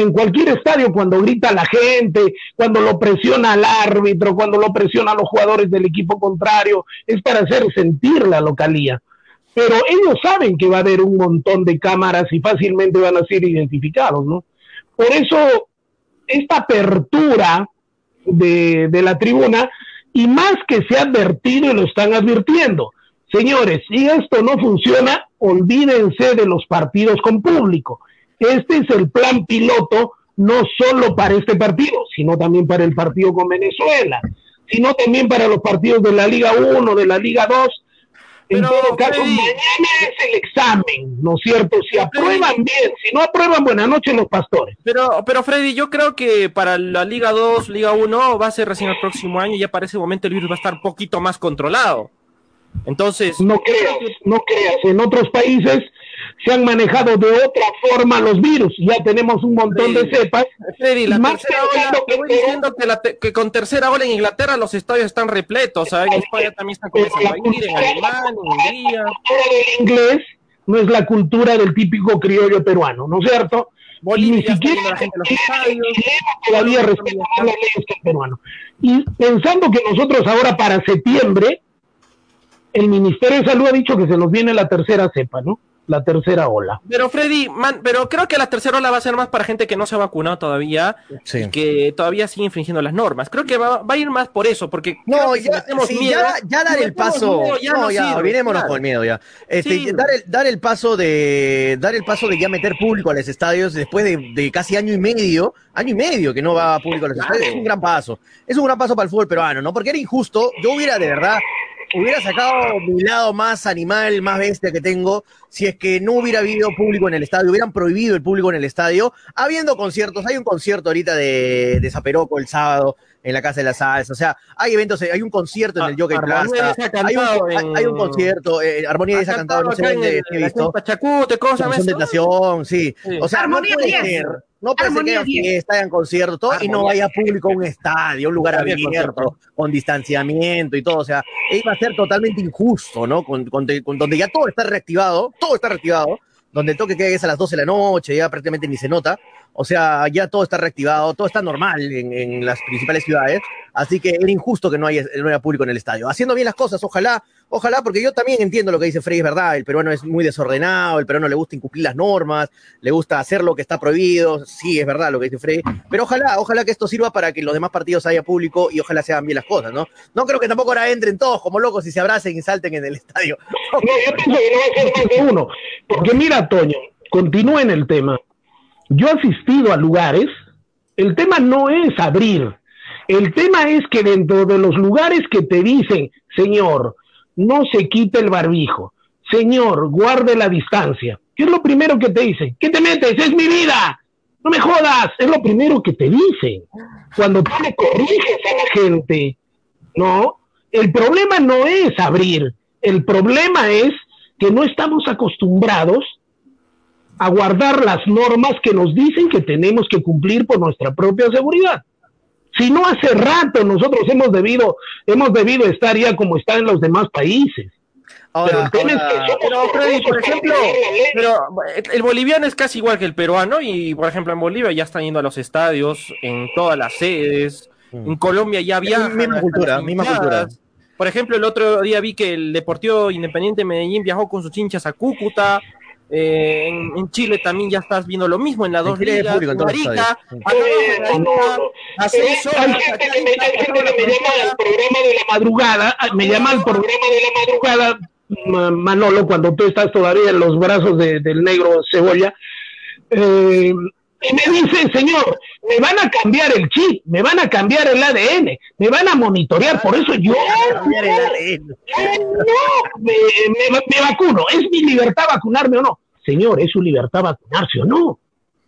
Speaker 6: en cualquier estadio, cuando grita la gente, cuando lo presiona al árbitro, cuando lo presiona a los jugadores del equipo contrario, es para hacer sentir la localía. Pero ellos saben que va a haber un montón de cámaras y fácilmente van a ser identificados, ¿no? Por eso esta apertura de la tribuna Y más que se ha advertido y lo están advirtiendo. Señores, si esto no funciona, olvídense de los partidos con público. Este es el plan piloto, no solo para este partido, sino también para el partido con Venezuela, sino también para los partidos de la Liga 1, de la Liga 2. En
Speaker 8: Pero,
Speaker 6: todo caso,
Speaker 8: Freddy-
Speaker 6: mañana es el examen, ¿no es cierto? Si aprueban bien, si no aprueban, buenas noches los pastores.
Speaker 8: Pero, pero Freddy, yo creo que para la Liga 2, Liga 1 va a ser recién el próximo año y ya para ese momento el virus va a estar un poquito más controlado. Entonces,
Speaker 6: No creas, no creas. En otros países se han manejado de otra forma los virus. Ya tenemos un montón de
Speaker 8: Sí.
Speaker 6: cepas.
Speaker 8: Freddy, la
Speaker 6: Más
Speaker 8: tercera ola,
Speaker 6: que
Speaker 8: voy diciendo que, la te- que con tercera ola en Inglaterra los estadios están repletos, ¿sabes? En España también están comenzando a ir, en Alemania, en Hungría.
Speaker 6: Del inglés no es la cultura del típico criollo peruano, ¿no es cierto?
Speaker 8: Bolivia
Speaker 6: ni
Speaker 8: está
Speaker 6: siquiera
Speaker 8: la gente los
Speaker 6: el
Speaker 8: estadios.
Speaker 6: todavía respeta más las leyes el peruano. Y pensando que nosotros ahora para septiembre, el Ministerio de Salud ha dicho que se nos viene la tercera cepa, ¿no? La tercera ola.
Speaker 8: Pero Freddy, man, pero creo que la tercera ola va a ser más para gente que no se ha vacunado todavía
Speaker 5: Sí.
Speaker 8: y que todavía sigue infringiendo las normas. Creo que va, va a ir más por eso, porque creo
Speaker 5: No,
Speaker 8: si
Speaker 5: ya,
Speaker 8: metemos
Speaker 5: sí,
Speaker 8: miedo-
Speaker 5: ya, ya dar
Speaker 8: si
Speaker 5: el paso,
Speaker 8: miedo, ya
Speaker 5: no,
Speaker 8: no
Speaker 5: ya,
Speaker 8: sirve,
Speaker 5: olvidémonos
Speaker 8: claro.
Speaker 5: con el miedo ya. Este,
Speaker 8: Sí.
Speaker 5: dar, el, dar el paso de dar el paso de ya meter público a los estadios después de, de casi año y medio, año y medio que no va público a los
Speaker 8: Claro.
Speaker 5: estadios, es un gran paso. Es un gran paso para el fútbol peruano, ¿no? Porque era injusto, yo hubiera de verdad hubiera sacado mi lado más animal, más bestia que tengo, si es que no hubiera habido público en el estadio, hubieran prohibido el público en el estadio, habiendo conciertos, hay un concierto ahorita de, de Zaperoco el sábado en la Casa de la Salsa, o sea, hay eventos, hay un concierto en el Jockey
Speaker 8: Armonía
Speaker 5: Plaza, hay un, hay,
Speaker 8: en-
Speaker 5: hay un concierto, eh, Armonía se ha cantado, no sé dónde, he visto,
Speaker 8: Pachacute, ¿cómo se llama
Speaker 5: Son
Speaker 8: eso?
Speaker 5: Tentación, sí.
Speaker 8: Sí.
Speaker 5: O sea,
Speaker 4: Armonía
Speaker 5: no puede
Speaker 4: 10.
Speaker 5: ser, no puede ser que
Speaker 4: Armonía
Speaker 5: haya
Speaker 4: 10.
Speaker 5: fiesta, hayan conciertos, todo, y no vaya público a un estadio, un lugar abierto,
Speaker 8: concierto.
Speaker 5: con distanciamiento y todo. O sea, iba a ser totalmente injusto, ¿no? Con, con- con- donde ya todo está reactivado, todo está reactivado, donde el toque queda es a las 12 de la noche, ya prácticamente ni se nota. O sea, ya todo está reactivado, todo está normal en, en las principales ciudades. Así que era injusto que no haya, no haya público en el estadio. Haciendo bien las cosas, ojalá, ojalá, porque yo también entiendo lo que dice Frey, es verdad. El peruano es muy desordenado, el peruano le gusta incumplir las normas, le gusta hacer lo que está prohibido. Sí, es verdad lo que dice Frey. Pero ojalá, ojalá que esto sirva para que los demás partidos haya público y ojalá se hagan bien las cosas, ¿no? No creo que tampoco ahora entren todos como locos y se abracen y salten en el estadio. *laughs*
Speaker 6: No, yo pienso que no va a ser más de uno. Porque mira, Toño, continúa en el tema. Yo he asistido a lugares, el tema no es abrir, el tema es que dentro de los lugares que te dicen, señor, no se quite el barbijo, señor, guarde la distancia, ¿qué es lo primero que te dicen? ¿Qué te metes? Es mi vida, no me jodas, es lo primero que te dicen. Cuando tú le corriges a la gente, ¿no? El problema no es abrir, el problema es que no estamos acostumbrados a guardar las normas que nos dicen que tenemos que cumplir por nuestra propia seguridad. Si no hace rato nosotros hemos debido, hemos debido estar ya como están los demás países. Pero
Speaker 5: Ahora,
Speaker 6: que somos
Speaker 8: Pero Freddy, por ejemplo, pero el boliviano es casi igual que el peruano y por ejemplo en Bolivia ya están yendo a los estadios, en todas las sedes, en Colombia ya viajan.
Speaker 5: misma cultura, misma cultura.
Speaker 8: Por ejemplo, el otro día vi que el Deportivo Independiente Medellín viajó con sus hinchas a Cúcuta. Eh, en, en Chile también ya estás viendo lo mismo en
Speaker 5: En
Speaker 8: dos ligas.
Speaker 5: público en
Speaker 8: en
Speaker 5: todos los
Speaker 8: Arica,
Speaker 5: estadios.
Speaker 8: acá abajo en
Speaker 6: No,
Speaker 8: Arica,
Speaker 6: no.
Speaker 8: a seis
Speaker 6: Hay
Speaker 8: horas,
Speaker 6: gente
Speaker 8: acá
Speaker 6: que me, llama al programa de la madrugada, ah, me llama al programa de la madrugada, Ma- Manolo, cuando tú estás todavía en los brazos de- del negro cebolla, eh, y me dice, señor, me van a cambiar el chip, me van a cambiar el ADN, me van a monitorear, por eso yo
Speaker 5: Cambiar el ADN. *laughs*
Speaker 6: no, me, me- me vacuno, es mi libertad vacunarme o no. Señor, es su libertad vacunarse o no.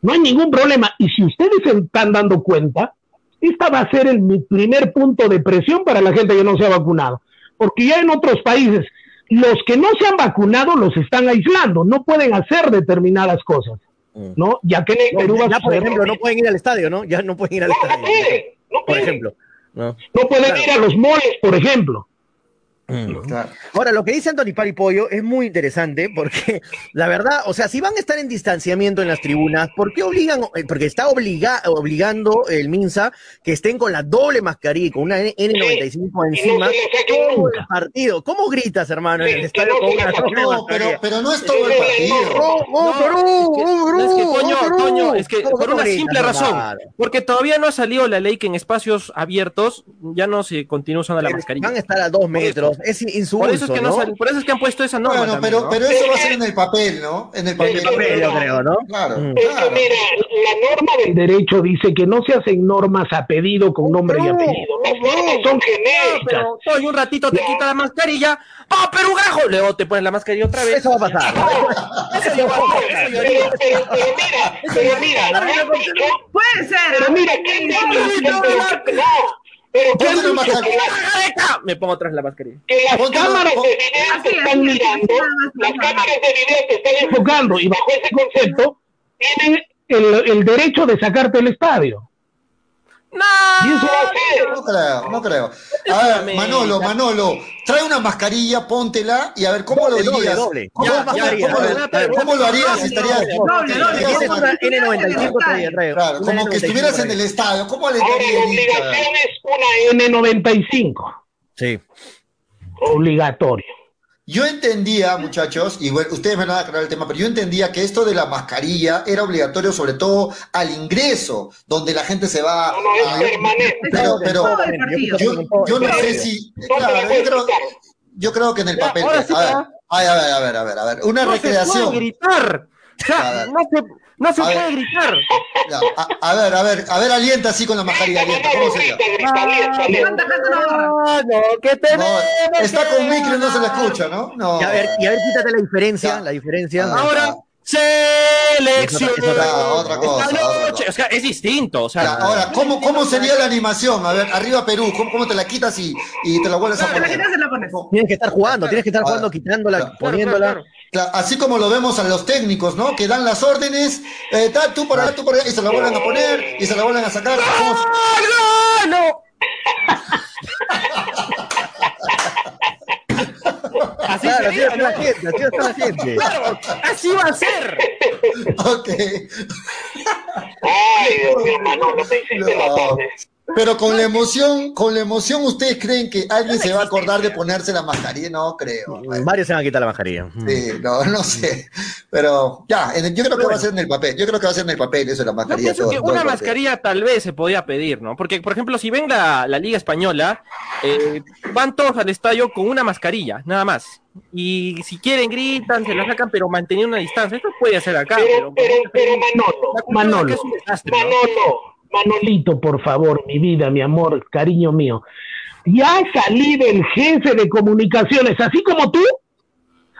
Speaker 6: No hay ningún problema. Y si ustedes se están dando cuenta, esta va a ser el mi primer punto de presión para la gente que no se ha vacunado. Porque ya en otros países, los que no se han vacunado los están aislando, no pueden hacer determinadas cosas, ¿no? Ya que en
Speaker 5: No,
Speaker 6: Perú va
Speaker 5: ya, por ejemplo,
Speaker 6: lo
Speaker 5: no pueden ir al estadio, ¿no? Ya no pueden ir al
Speaker 6: No, no
Speaker 5: estadio.
Speaker 6: pueden, no
Speaker 5: Por ejemplo. ¿no?
Speaker 6: No pueden
Speaker 5: Claro.
Speaker 6: ir a los moles, por ejemplo.
Speaker 3: Claro.
Speaker 5: Ahora, lo que dice Anthony Paripollo es muy interesante porque, *laughs* la verdad, o sea, si van a estar en distanciamiento en las tribunas, ¿por qué obligan? eh, Porque está obliga, obligando el Minsa que estén con la doble mascarilla y con una N- N95 encima
Speaker 6: no se la saquen
Speaker 5: todo el partido. ¿Cómo gritas, hermano, en
Speaker 6: Sí,
Speaker 5: el estadio
Speaker 6: no
Speaker 5: con una doble
Speaker 3: No, pero, pero no es todo el partido.
Speaker 8: Es que-
Speaker 5: ¡Oh, Perú!
Speaker 8: es que, Toño,
Speaker 5: ¡Oh, Perú!
Speaker 8: Toño, es que
Speaker 5: ¿Cómo-
Speaker 8: por una
Speaker 5: gritas,
Speaker 8: simple razón.
Speaker 5: claro?
Speaker 8: Porque todavía no ha salido la ley que en espacios abiertos ya no se continúa usando la mascarilla.
Speaker 5: Van a estar a dos metros. Es insulso,
Speaker 8: Por eso es que no, por eso es que han puesto esa norma.
Speaker 3: Bueno,
Speaker 8: también,
Speaker 3: pero,
Speaker 8: ¿no?
Speaker 3: pero eso va a ser en el papel, ¿no? En el papel.
Speaker 5: papel, yo creo, ¿no?
Speaker 3: Claro,
Speaker 5: Mm.
Speaker 6: Es
Speaker 3: claro.
Speaker 6: que mira, la norma del derecho dice que no se hacen normas a pedido con nombre y
Speaker 8: No,
Speaker 6: apellido. Las
Speaker 8: no,
Speaker 6: normas son
Speaker 8: no,
Speaker 6: genéricas.
Speaker 8: pero Toño, un ratito te quita la mascarilla, ¡pa, perugajo! Luego te pones la mascarilla otra vez.
Speaker 5: Eso va a pasar.
Speaker 8: Eso yo.
Speaker 6: Pero, pero, mira, pero mira,
Speaker 4: Puede ser.
Speaker 6: pero
Speaker 4: ¿ah?
Speaker 6: mira, ¿qué Pero,
Speaker 8: no,
Speaker 6: pero, pero ¿qué han
Speaker 3: Ponte la
Speaker 6: dicho?
Speaker 3: mascarilla.
Speaker 8: ¡Jajaja! Me pongo atrás la mascarilla.
Speaker 6: Que las
Speaker 3: Ponte-
Speaker 6: cámaras de video te están mirando, las cámaras de video te están enfocando y bajo ese concepto tienen el, el derecho de sacarte del estadio.
Speaker 8: ¡No!
Speaker 6: Va a
Speaker 3: creo, no creo. A ver. Manolo, Manolo, trae una mascarilla, póntela y a ver cómo
Speaker 5: Doble,
Speaker 3: lo
Speaker 5: doble,
Speaker 3: dirías.
Speaker 5: doble.
Speaker 3: ¿Cómo,
Speaker 5: Ya,
Speaker 3: cómo-
Speaker 5: mascarilla,
Speaker 3: cómo-
Speaker 5: a ver, a ver.
Speaker 3: cómo lo harías estarías?
Speaker 4: Doble, doble,
Speaker 5: Si tienes una
Speaker 4: doble.
Speaker 5: N95, trae, trae.
Speaker 3: Claro, como que
Speaker 5: N95
Speaker 3: estuvieras en el estadio. ¿Cómo le hincha?
Speaker 6: obligación es una N95,
Speaker 5: Sí.
Speaker 6: obligatorio.
Speaker 3: Yo entendía, muchachos, y bueno, ustedes me van a aclarar el tema, pero yo entendía que esto de la mascarilla era obligatorio sobre todo al ingreso, donde la gente se va
Speaker 6: No, no, es
Speaker 3: a-
Speaker 6: permanente.
Speaker 3: Pero, pero yo, yo no sé si, claro,
Speaker 6: la
Speaker 3: yo creo, yo creo que en el papel, a ver, a ver, a ver, a ver, a ver, una
Speaker 8: No se puede
Speaker 3: recreación.
Speaker 8: gritar. O sea, no se, no se
Speaker 3: A ver.
Speaker 8: puede gritar.
Speaker 3: Ya, a, a ver, a ver, a ver, alienta así con la mascarilla, alienta, ¿cómo sería?
Speaker 8: Ah, no, que tenemos
Speaker 3: No, está con micro y no se
Speaker 8: ganar.
Speaker 3: escucha, ¿no? No.
Speaker 5: Y a ver, y a ver, quítate la diferencia,
Speaker 3: Ya.
Speaker 5: la diferencia.
Speaker 3: Ah.
Speaker 8: Ahora, selección.
Speaker 5: Otra-
Speaker 3: cosa, otra cosa.
Speaker 8: O sea, es distinto. O sea,
Speaker 3: Ya, ahora, ¿cómo, ¿cómo sería la animación? A ver, arriba Perú, ¿cómo, cómo te la quitas y, y te la vuelves a
Speaker 4: la
Speaker 3: poner?
Speaker 4: quitas y la pones.
Speaker 5: Tienes que estar jugando, tienes que estar
Speaker 3: Ahora,
Speaker 5: jugando, quitándola,
Speaker 3: claro,
Speaker 5: poniéndola.
Speaker 8: claro, claro.
Speaker 3: Claro, así como lo vemos a los técnicos, ¿no? Que dan las órdenes, eh, ta, tú por allá, tú por allá, y se la vuelven a poner y se la vuelven a sacar. ¿Cómo se-
Speaker 8: ¡Ah, no! *laughs* Así
Speaker 5: Claro, así está la
Speaker 8: ¿no?
Speaker 5: gente, así está la gente.
Speaker 8: Claro, así va a ser. *laughs*
Speaker 3: Ok.
Speaker 6: Ay, Dios mío, Manolo, te hiciste la
Speaker 3: No.
Speaker 6: tarde.
Speaker 3: Pero con la emoción, con la emoción, ¿ustedes creen que alguien se va a acordar de ponerse la mascarilla? No creo.
Speaker 5: Varios se van a quitar la mascarilla.
Speaker 3: Sí, no, no sé. Pero ya, en el- yo creo que va a ser en el papel. Yo creo que va a ser en el papel eso de la
Speaker 8: Yo
Speaker 3: mascarilla.
Speaker 8: pienso
Speaker 3: todo-
Speaker 8: que
Speaker 3: todo
Speaker 8: una mascarilla tal vez se podía pedir, ¿no? Porque, por ejemplo, si ven la, la Liga Española, eh, van todos al estadio con una mascarilla, nada más. Y si quieren, gritan, se la sacan, pero manteniendo una distancia. Esto puede hacer acá,
Speaker 6: Pero,
Speaker 8: pero.
Speaker 6: pero, pero Manolo, Manolo,
Speaker 8: que es un desastre, ¿no?
Speaker 6: Manolito, por favor, mi vida, mi amor, cariño mío. Ya salí del jefe de comunicaciones, así como tú,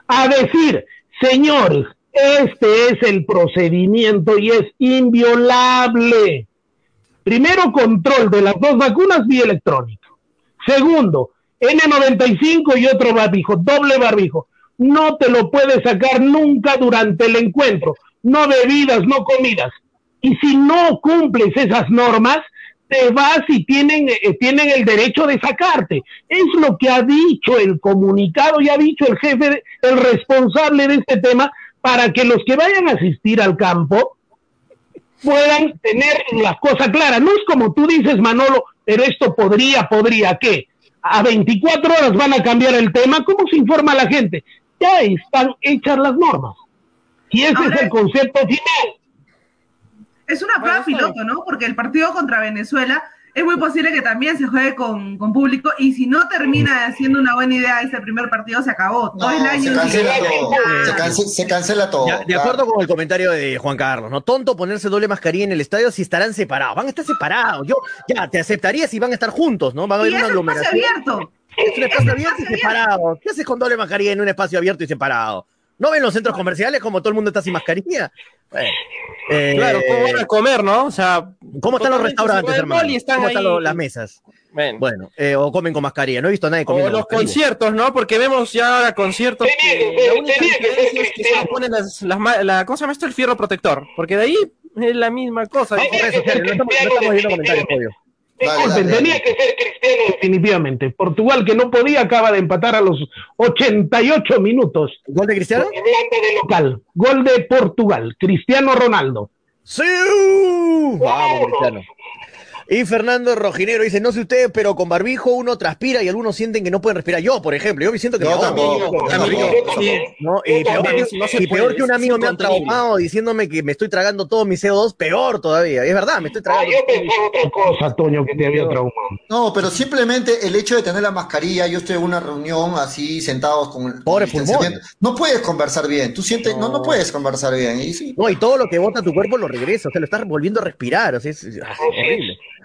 Speaker 6: a decir, señores, este es el procedimiento y es inviolable. Primero, control de las dos vacunas vía electrónica. Segundo, N95 y otro barbijo, doble barbijo. No te lo puedes sacar nunca durante el encuentro. No bebidas, no comidas. Y si no cumples esas normas, te vas y tienen, eh, tienen el derecho de sacarte. Es lo que ha dicho el comunicado y ha dicho el jefe, de- el responsable de este tema, para que los que vayan a asistir al campo puedan tener las cosas claras. No es como tú dices, Manolo, pero esto podría, podría, ¿qué? A 24 horas van a cambiar el tema. ¿Cómo se informa la gente? Ya están hechas las normas. Y ese es el concepto final.
Speaker 4: Es una prueba
Speaker 8: Bueno,
Speaker 4: piloto, ¿no? Porque el partido contra Venezuela es muy posible que también se juegue con, con público y si no termina siendo una buena idea ese primer partido, se acabó. Todo el año.
Speaker 3: se cancela todo. Se, cance- se cancela todo.
Speaker 5: Ya, de
Speaker 3: claro.
Speaker 5: acuerdo con el comentario de Juan Carlos, ¿no? Tonto ponerse doble mascarilla en el estadio si estarán separados. Van a estar separados. Yo ya te aceptaría si van a estar juntos, ¿no? Van a haber
Speaker 4: es
Speaker 5: una
Speaker 4: un espacio
Speaker 5: aglomeración.
Speaker 4: abierto.
Speaker 5: Es un espacio abierto y separado. ¿Qué haces con doble mascarilla en un espacio abierto y separado? ¿No ven los centros comerciales como todo el mundo está sin mascarilla? Bueno, eh,
Speaker 8: Claro, ¿cómo van a comer, no? O sea,
Speaker 5: ¿Cómo están los restaurantes,
Speaker 8: se
Speaker 5: hermano?
Speaker 8: y están
Speaker 5: ¿Cómo están las mesas?
Speaker 8: Bueno.
Speaker 5: Bueno, eh, o comen con mascarilla. No he visto a nadie
Speaker 8: O
Speaker 5: comiendo con
Speaker 8: los
Speaker 5: mascarilla.
Speaker 8: conciertos, ¿no? Porque vemos ya ahora conciertos
Speaker 6: Tenía
Speaker 8: que la única
Speaker 6: tenía que ser
Speaker 8: es que
Speaker 6: cristiano.
Speaker 8: ponen las, las ma- la, ¿cómo se llama esto? El fierro protector. Porque de ahí es la misma cosa.
Speaker 5: No estamos, no estamos viendo comentarios, obvio.
Speaker 6: Disculpen,
Speaker 3: dale,
Speaker 6: tenía
Speaker 3: dale.
Speaker 6: que ser cristiano definitivamente. Portugal, que no podía, acaba de empatar a los 88 minutos.
Speaker 5: ¿Gol de Cristiano?
Speaker 6: De local. Gol de Portugal. Cristiano Ronaldo.
Speaker 5: ¡Sí! Vamos, Cristiano. Y Fernando Rojinero dice, no sé ustedes, pero con barbijo uno transpira y algunos sienten que no pueden respirar. Yo, por ejemplo, yo me siento que
Speaker 3: Yo
Speaker 8: sí.
Speaker 5: ¿no? Y peor,
Speaker 8: también,
Speaker 5: que- un amigo me ha traumado diciéndome que me estoy tragando todo mi CO2, peor todavía. Es verdad, me estoy
Speaker 6: Ah,
Speaker 5: tragando.
Speaker 6: yo pensaba otra cosa, Toño, que te había traumado.
Speaker 3: No, pero simplemente el hecho de tener la mascarilla, yo estoy en una reunión así sentados con el
Speaker 5: Pobre pulmones.
Speaker 3: No puedes conversar bien, tú sientes, no, no puedes conversar bien. Y sí.
Speaker 5: No, y todo lo que bota tu cuerpo lo regresa, o sea, lo estás volviendo a respirar, o sea, es, es- es horrible.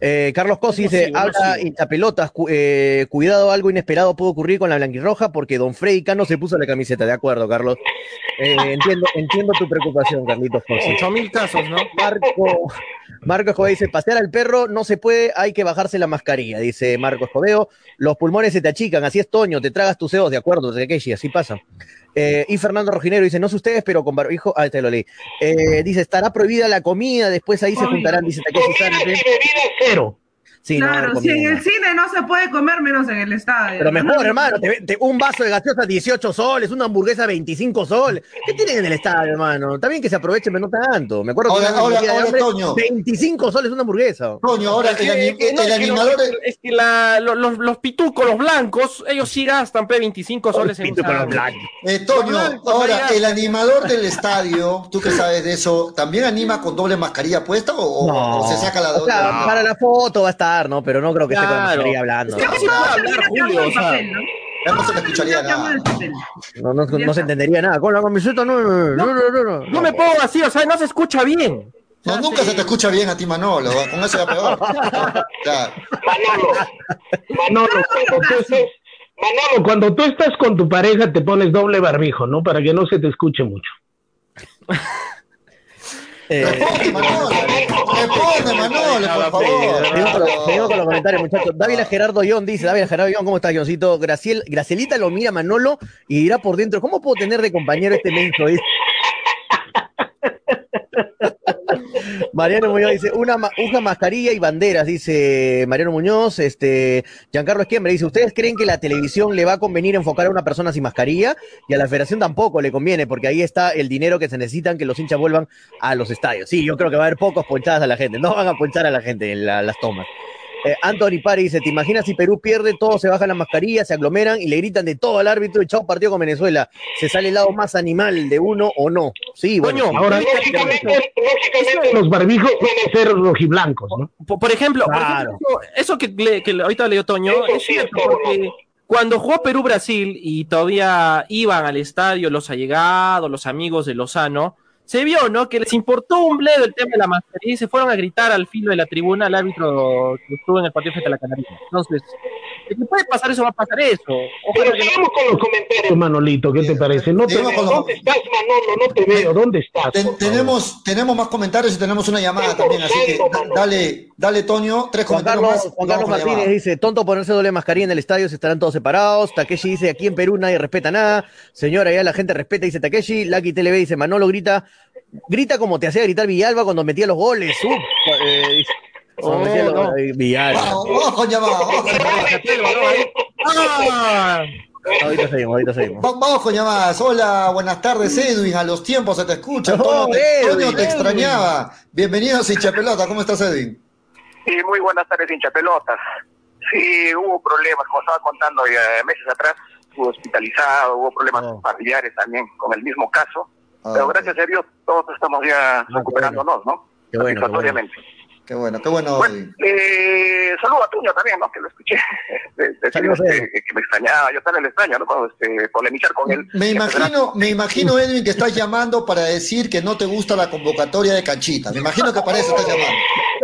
Speaker 5: Eh, Carlos Cosi dice, habla hinchapelotas, cu- eh, cuidado, algo inesperado puede ocurrir con la blanquirroja porque Don Freddy Cano se puso la camiseta, de acuerdo, Carlos. Eh, entiendo, entiendo tu preocupación, Carlitos Cosi.
Speaker 8: Ocho mil casos, ¿no?
Speaker 5: Marco, Marco Escobedo dice, pasear al perro no se puede, hay que bajarse la mascarilla, dice Marco Escobedo. Los pulmones se te achican, así es Toño, te tragas tus dedos, de acuerdo, Takeshi, así pasa. Eh, y Fernando Rojinero dice, no sé ustedes, pero con barbijo, ah, te lo leí. Eh, dice, estará prohibida la comida, después ahí se juntarán, dice Takeshi
Speaker 6: Pero
Speaker 5: Sí,
Speaker 4: claro,
Speaker 5: no,
Speaker 4: si en el cine no se puede comer, menos en el estadio.
Speaker 5: Pero mejor, hermano, te- te- un vaso de gaseosa 18 soles, una hamburguesa 25 soles. ¿Qué tienen en el estadio, hermano? Está bien que se aprovechen, pero no tanto. Me acuerdo
Speaker 3: Ahora-
Speaker 5: que
Speaker 3: ahora- ahora,
Speaker 5: hambre,
Speaker 3: Toño.
Speaker 5: 25 soles una hamburguesa.
Speaker 3: Toño, ahora el,
Speaker 8: Que-
Speaker 3: ani-
Speaker 8: que no,
Speaker 3: el
Speaker 8: es que
Speaker 3: animador
Speaker 8: es que la- los, los pitucos, los blancos, ellos sí gastan P 25 soles en un
Speaker 5: Pituco, los
Speaker 8: sándwich.
Speaker 5: blancos.
Speaker 3: Eh, Toño, ahora, el animador del estadio, tú que sabes de eso, ¿también anima con doble mascarilla puesta o, o- o se saca la
Speaker 5: o
Speaker 3: doble?
Speaker 5: sea, para la foto va a estar, ¿no? Pero no creo que esté con la
Speaker 8: Claro.
Speaker 5: mascarilla hablando.
Speaker 8: Es que no se puede hablar, Julio, o sea.
Speaker 3: Ya no se le escucharía
Speaker 4: Ya llamo
Speaker 3: nada.
Speaker 4: el papel.
Speaker 5: No, no, no se entendería nada. Con la camiseta no, no, no, no, no. no.
Speaker 8: No me pongo así, o sea, no se escucha bien.
Speaker 3: No, nunca se te escucha bien a ti, Manolo, con eso ya peor. *laughs* Claro.
Speaker 6: Manolo, Manolo, cuando tú estés, Manolo, cuando tú estás con tu pareja te pones doble barbijo, ¿no? Para que no se te escuche mucho. *laughs*
Speaker 5: Eh,
Speaker 3: Responde, *laughs* Manolo. Responde, Manolo, por favor.
Speaker 5: Seguimos con, los, seguimos con los comentarios, muchachos. Dávila Gerardo Ión dice, Dávila Gerardo Ión, ¿cómo estás, Ioncito? Graciel, Gracielita lo mira Manolo y dirá por dentro, ¿cómo puedo tener de compañero este menso? Mariano Muñoz dice, una, usa mascarilla y banderas, dice Mariano Muñoz. Este, Giancarlo Esquiembre dice, ¿ustedes creen que la televisión le va a convenir enfocar a una persona sin mascarilla? Y a la federación tampoco le conviene, porque ahí está el dinero que se necesitan que los hinchas vuelvan a los estadios. Sí, yo creo que va a haber pocos ponchadas a la gente, no van a ponchar a la gente en la- las tomas. Eh, Anthony Pari dice, ¿te imaginas si Perú pierde? Todos se bajan las mascarillas, se aglomeran y le gritan de todo al árbitro y chao partido con Venezuela. ¿Se sale el lado más animal de uno o no? Sí, bueno.
Speaker 8: Coño,
Speaker 5: sí.
Speaker 6: Ahora, lógicamente, lógicamente los barbijos pueden ser rojiblancos, ¿no?
Speaker 8: Por, por ejemplo, por
Speaker 5: Claro.
Speaker 8: ejemplo, eso, eso que, le- que ahorita leyó Toño,
Speaker 6: Eso
Speaker 8: es cierto, porque cuando jugó Perú-Brasil y todavía iban al estadio los allegados, los amigos de Lozano, se vio, ¿no? Que les importó un bledo el tema de la mascarilla y se fueron a gritar al filo de la tribuna al árbitro que estuvo en el partido frente a la Canaria. Entonces, si puede pasar eso, va a pasar eso. Ojalá
Speaker 6: Pero
Speaker 8: no-
Speaker 6: sigamos con los comentarios, Manolito, ¿qué te parece? No te
Speaker 3: Sigamos
Speaker 6: veo.
Speaker 3: con los-
Speaker 6: ¿Dónde estás, Manolo? No te veo. ¿Dónde estás?
Speaker 3: Ten- tenemos, tenemos más comentarios y tenemos una llamada también, así que da- dale, dale, Toño, tres
Speaker 5: Juan
Speaker 3: comentarios
Speaker 5: Carlos,
Speaker 3: más.
Speaker 5: Juan Carlos Martínez dice, tonto ponerse doble mascarilla en el estadio, se estarán todos separados. Takeshi dice, aquí en Perú nadie respeta nada. Señora, ya la gente respeta, dice Takeshi. Lucky TV dice, Manolo grita, grita como te hacía gritar Villalba cuando metía los goles. Uf, eh, dice,
Speaker 8: Oh, no.
Speaker 5: eh, Villalba.
Speaker 3: Vamos, vamos llamada, vamos.
Speaker 8: ¡Ah!
Speaker 5: Ahorita seguimos, ahorita seguimos.
Speaker 3: Va- Vamos con llamadas. Hola, buenas tardes, Edwin. A los tiempos se te escucha.
Speaker 5: Oh,
Speaker 3: Toño te, Toño te
Speaker 5: Edwin.
Speaker 3: extrañaba. Bienvenidos a Pelota. ¿Cómo estás, Edwin?
Speaker 9: Sí, muy buenas tardes, hincha pelotas. Sí, hubo problemas, como estaba contando ya meses atrás, estuvo hospitalizado, hubo problemas
Speaker 5: Oh.
Speaker 9: familiares también con el mismo caso,
Speaker 3: Ah,
Speaker 9: pero gracias a Dios todos estamos ya recuperándonos, ¿no?
Speaker 5: Qué bueno, qué
Speaker 9: Satisfactoriamente.
Speaker 3: Qué bueno, qué bueno,
Speaker 9: Bueno, eh, saludo a Tuño también, ¿no? Que lo escuché *laughs* de- decir
Speaker 5: Saludos,
Speaker 9: este,
Speaker 5: Edwin.
Speaker 9: que me extrañaba, yo también le extraño, ¿no? Cuando este, polemizar con él.
Speaker 3: Me imagino, me imagino, Edwin, que estás llamando para decir que no te gusta la convocatoria de Canchita. Me imagino que para eso estás llamando.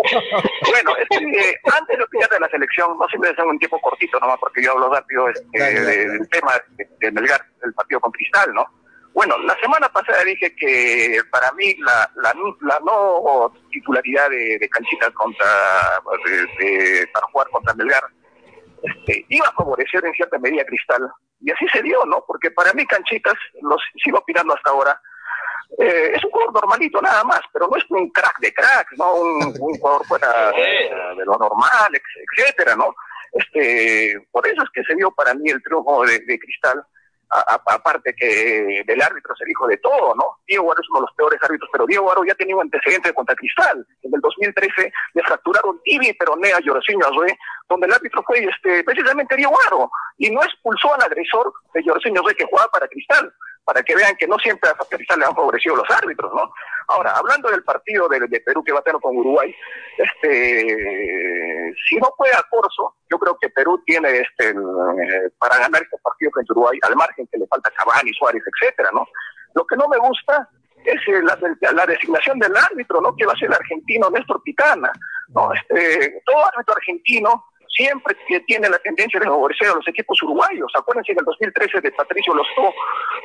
Speaker 3: *laughs*
Speaker 9: Bueno, es que eh, antes de opinar de la selección, no siempre es un tiempo cortito nomás, porque yo hablo rápido este, de- del tema de, de Melgar, el partido con Cristal, ¿no? Bueno, la semana pasada dije que para mí la, la, la no titularidad de, de Canchita contra, de- de- para jugar contra Melgar este, iba a favorecer en cierta medida a Cristal. Y así se dio, ¿no? Porque para mí Canchitas, lo sigo opinando hasta ahora, eh, es un jugador normalito nada más, pero no es un crack de cracks, ¿no? Un, *laughs* un jugador fuera de, de lo normal, etcétera, ¿no? Este, por eso es que se dio para mí el triunfo de, de Cristal aparte que del árbitro es el hijo de todo, ¿no? Diego Guaro es uno de los peores árbitros, pero Diego Guaro ya tenía un antecedente contra Cristal. En el 2013 le fracturaron tibia y peronea a Yorcino Azue, donde el árbitro fue este, precisamente Diego Guaro, y no expulsó al agresor de Yorcino Azue que jugaba para Cristal, para que vean que no siempre a Cristal le han favorecido los árbitros, ¿no? Ahora, hablando del partido de, de Perú que va a tener con Uruguay, este, si no juega Corso, yo creo que Perú tiene este, eh, para ganar este partido frente a Uruguay, al margen que le falta Cavani, Suárez, etcétera, ¿no? Lo que no me gusta es eh, la, la designación del árbitro, ¿no? Que va a ser el argentino Néstor Pitana, ¿no? Este, todo árbitro argentino siempre que tiene la tendencia de favorecer a los equipos uruguayos. Acuérdense en el 2013 de Patricio Lostó,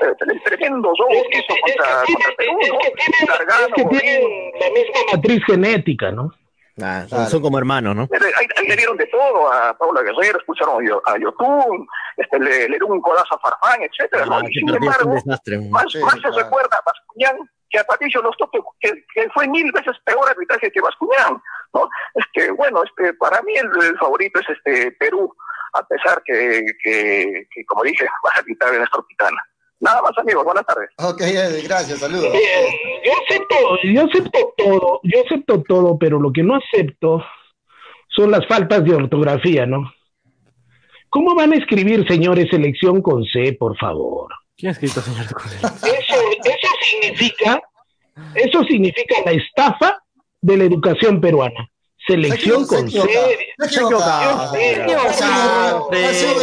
Speaker 9: eh, el tremendo robo que hizo contra, contra Perú, ¿no?
Speaker 6: Es que tienen la misma matriz genética, ¿no?
Speaker 5: Ah, son, son como hermanos, ¿no?
Speaker 9: Ahí, ahí le dieron de todo a Paula Guerrero, expulsaron a Yo- a Yotun, este, le, le dieron un codazo a Farfán, etcétera. ¿no?
Speaker 5: Ah, que
Speaker 9: sin
Speaker 5: fue un
Speaker 9: embargo,
Speaker 5: desastre.
Speaker 9: más,
Speaker 3: Sí,
Speaker 9: más se
Speaker 3: claro.
Speaker 9: recuerda a Bascuñán que a Patricio Lostó, que, que, que fue mil veces peor arbitraje que Bascuñán. ¿no? Este, bueno, este, para mí el, el favorito es este Perú, a pesar que, que, que, como dije, va a arbitrar en Néstor Pitana. Nada más, amigos, buenas tardes.
Speaker 3: Ok, gracias, saludos.
Speaker 6: Bien, yo acepto, yo acepto todo, yo acepto todo, pero lo que no acepto son las faltas de ortografía, ¿no? ¿Cómo van a escribir, señores, selección con C, por favor?
Speaker 8: ¿Quién ha escrito, señor?
Speaker 6: Eso, eso significa, eso significa la estafa de la educación peruana. Selección
Speaker 3: Se
Speaker 6: con
Speaker 3: equivoca, se.
Speaker 6: Se.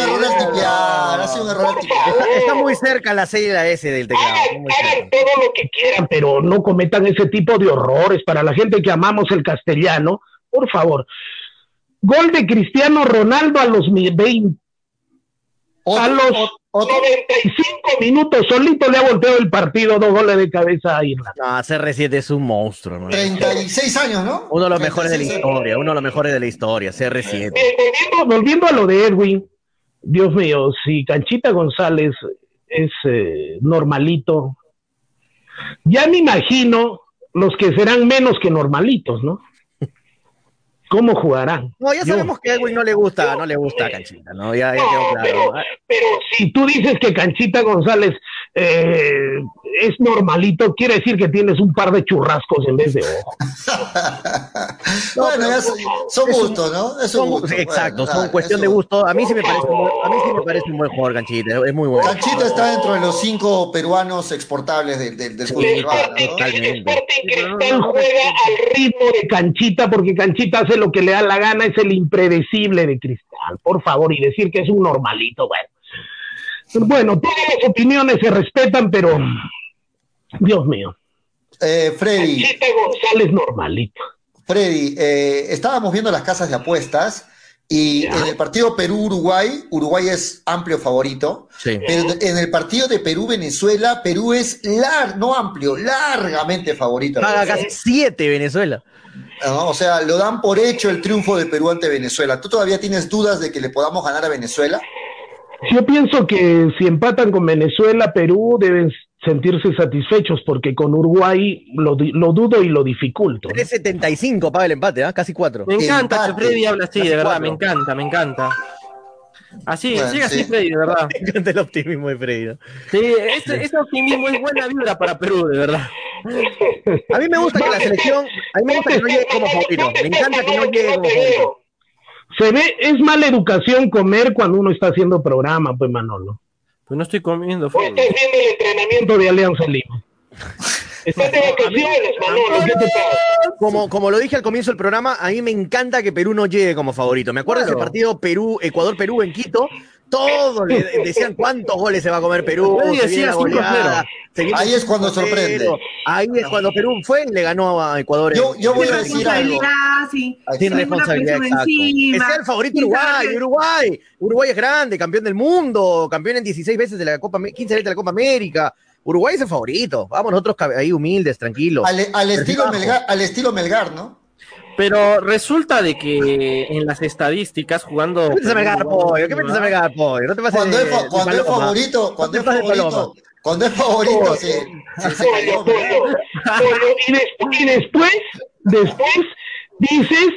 Speaker 5: Está, está muy cerca la C y la S del teclado.
Speaker 6: Hagan todo lo que quieran, pero no cometan ese tipo de horrores para la gente que amamos el castellano. Por favor. Gol de Cristiano Ronaldo a los mi- 20, a
Speaker 3: Otro-
Speaker 6: los
Speaker 3: otro-
Speaker 6: 95 minutos solito le ha volteado el partido, dos goles de cabeza a Irlanda.
Speaker 5: No, CR7 es un monstruo, ¿no?
Speaker 3: 36 años, ¿no?
Speaker 5: Uno de los mejores de la
Speaker 3: 36 años.
Speaker 5: historia, uno de los mejores de la historia, CR7.
Speaker 6: Bien, volviendo, volviendo a lo de Edwin, Dios mío, si Canchita González es eh, normalito, ya me imagino los que serán menos que normalitos, ¿no? ¿Cómo jugarán?
Speaker 5: No, ya
Speaker 6: Yo-
Speaker 5: sabemos que a Edwin no le gusta, no le gusta Canchita, ¿no? Ya, ya
Speaker 6: No,
Speaker 5: quedó claro.
Speaker 6: pero, pero si tú dices que Canchita González eh, es normalito, quiere decir que tienes un par de churrascos en vez de ojo. *laughs*
Speaker 3: bueno, son, son
Speaker 5: es un-
Speaker 3: gustos, ¿no? Es un
Speaker 5: Son-
Speaker 3: gusto.
Speaker 5: sí, exacto,
Speaker 3: bueno,
Speaker 5: son
Speaker 3: dale,
Speaker 5: cuestión
Speaker 3: es
Speaker 5: de gusto. A mí sí me parece un buen, a mí sí me parece un buen jugador Canchita, es muy bueno.
Speaker 3: Canchita está dentro de los cinco peruanos exportables del, del, del
Speaker 6: Cristal juega al ritmo de Canchita porque Canchita hace lo que le da la gana, es el impredecible de Cristal, por favor, y decir que es un normalito, bueno. Bueno, todas las opiniones se respetan, pero Dios mío,
Speaker 3: Eh, Freddy,
Speaker 6: González normalito.
Speaker 3: Freddy, eh, estábamos viendo las casas de apuestas y
Speaker 6: Ya.
Speaker 3: en el partido Perú-Uruguay, Uruguay es amplio favorito,
Speaker 5: Sí.
Speaker 3: pero en el partido de Perú-Venezuela, Perú es lar no amplio, largamente favorito.
Speaker 5: Paga casi siete Venezuela.
Speaker 3: ¿no? O sea, lo dan por hecho el triunfo de Perú ante Venezuela. ¿Tú todavía tienes dudas de que le podamos ganar a Venezuela?
Speaker 6: Yo pienso que si empatan con Venezuela, Perú deben sentirse satisfechos porque con Uruguay lo, di- lo dudo y lo dificulto.
Speaker 5: 3.75 paga el empate, ¿ah? Casi cuatro.
Speaker 8: Me encanta que
Speaker 3: Empate.
Speaker 8: Freddy habla así, de verdad,
Speaker 5: cuatro.
Speaker 8: me encanta, me encanta. Así,
Speaker 3: Bueno,
Speaker 8: sigue así,
Speaker 3: sí.
Speaker 8: Freddy, de verdad. *laughs*
Speaker 5: Me encanta el optimismo de Freddy. ¿no?
Speaker 8: Sí, ese, ese optimismo es buena vibra para Perú, de verdad.
Speaker 5: A mí me gusta que la selección, a mí me gusta que no llegue como favorito. Me encanta que no llegue como favorito.
Speaker 6: Se ve, es mala educación comer cuando uno está haciendo programa, pues Manolo.
Speaker 8: Pues no estoy comiendo, Freddy.
Speaker 6: estás viendo el entrenamiento de Alianza Lima. Estás de vacaciones, Manolo, ¿qué te pasa?
Speaker 5: Como, como lo dije al comienzo del programa, a mí me encanta que Perú no llegue como favorito. Me acuerdo de
Speaker 8: Claro.
Speaker 5: ese partido Perú, Ecuador-Perú en Quito. Todos le *laughs* decían cuántos goles se va a comer Perú.
Speaker 8: Nadie
Speaker 5: se
Speaker 8: decía
Speaker 5: viene la
Speaker 8: 5-0.
Speaker 5: goleada, se viene
Speaker 3: Ahí es cuando
Speaker 5: 5-0.
Speaker 3: sorprende.
Speaker 5: Ahí es cuando Perú fue y le ganó a Ecuador.
Speaker 3: Yo- voy a
Speaker 4: Sin
Speaker 3: decir algo.
Speaker 4: responsabilidad, sí.
Speaker 5: Responsabilidad, exacto. Que sea el favorito Uruguay, Uruguay. Uruguay es grande, campeón del mundo, campeón en 16 veces de la Copa, Am- 15 veces de la Copa América. Uruguay es el favorito. Vamos nosotros ahí humildes, tranquilos.
Speaker 3: Al, al estilo. Melgar, al estilo Melgar, ¿no?
Speaker 8: Pero resulta de que en las estadísticas jugando.
Speaker 5: ¿Qué a Melgar, pollo? ¿Qué a Melgar, pollo? No te pases
Speaker 3: Cuando es, fa-
Speaker 5: de
Speaker 3: cuando es favorito, cuando es favorito, cuando es favorito,
Speaker 6: y, des- y después, después dices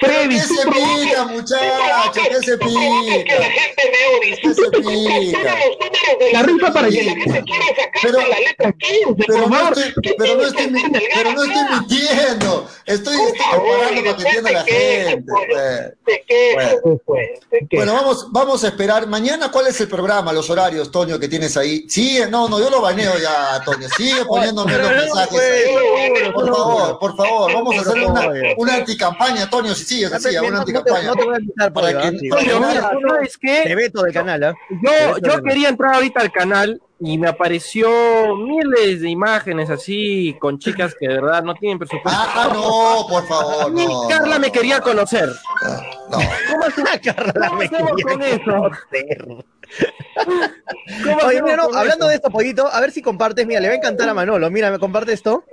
Speaker 6: Freddy,
Speaker 3: ¿Qué se pica,
Speaker 6: tú
Speaker 3: muchacho? ¿Qué se
Speaker 6: que
Speaker 3: pica?
Speaker 6: la gente me odie.
Speaker 3: ¿Qué se pica?
Speaker 6: la risa para que la gente quiera sacarte
Speaker 3: Pero-
Speaker 6: la letra 15,
Speaker 3: Pero no estoy,
Speaker 6: ¿Qué
Speaker 3: pero no estoy, pero no estoy mintiendo. Estoy, estoy comparando para que entienda la gente.
Speaker 6: pues.
Speaker 3: pues. Bueno. vamos, vamos a esperar. Mañana, ¿cuál es el programa, los horarios, Toño, que tienes ahí? Sigue, no, no, yo lo baneo ya, Toño. Sigue poniéndome los mensajes.
Speaker 5: pues.
Speaker 3: Por favor, por favor, vamos a hacer una,
Speaker 5: oye.
Speaker 3: una anticampaña, Toño, si sigues así,
Speaker 5: No te-
Speaker 3: una
Speaker 5: no te-
Speaker 3: anticampaña.
Speaker 5: no te voy a invitar por
Speaker 3: Para que-
Speaker 5: ¿ah? Sí,
Speaker 3: para que
Speaker 8: Toño,
Speaker 3: nadie-
Speaker 8: mira, ¿tú ¿sabes
Speaker 5: Te
Speaker 8: qué?
Speaker 5: veto del canal, ¿ah?
Speaker 8: Yo, quería entrar ahorita al canal y me apareció miles de imágenes así con chicas que de verdad no tienen presupuesto.
Speaker 3: Ah, no, por favor,
Speaker 8: Ni
Speaker 3: no.
Speaker 8: Carla
Speaker 3: no,
Speaker 8: me
Speaker 3: no,
Speaker 8: quería conocer.
Speaker 3: No.
Speaker 8: ¿Cómo hacemos, *laughs*
Speaker 5: Carla
Speaker 8: cómo
Speaker 5: me
Speaker 8: hacemos
Speaker 5: quería
Speaker 8: con eso?
Speaker 5: conocer.
Speaker 8: ¿Cómo
Speaker 5: Oye, mira, no, hablando de esto, pollito, a ver si compartes, mira, le va a encantar a Manolo. Mira, me comparte esto.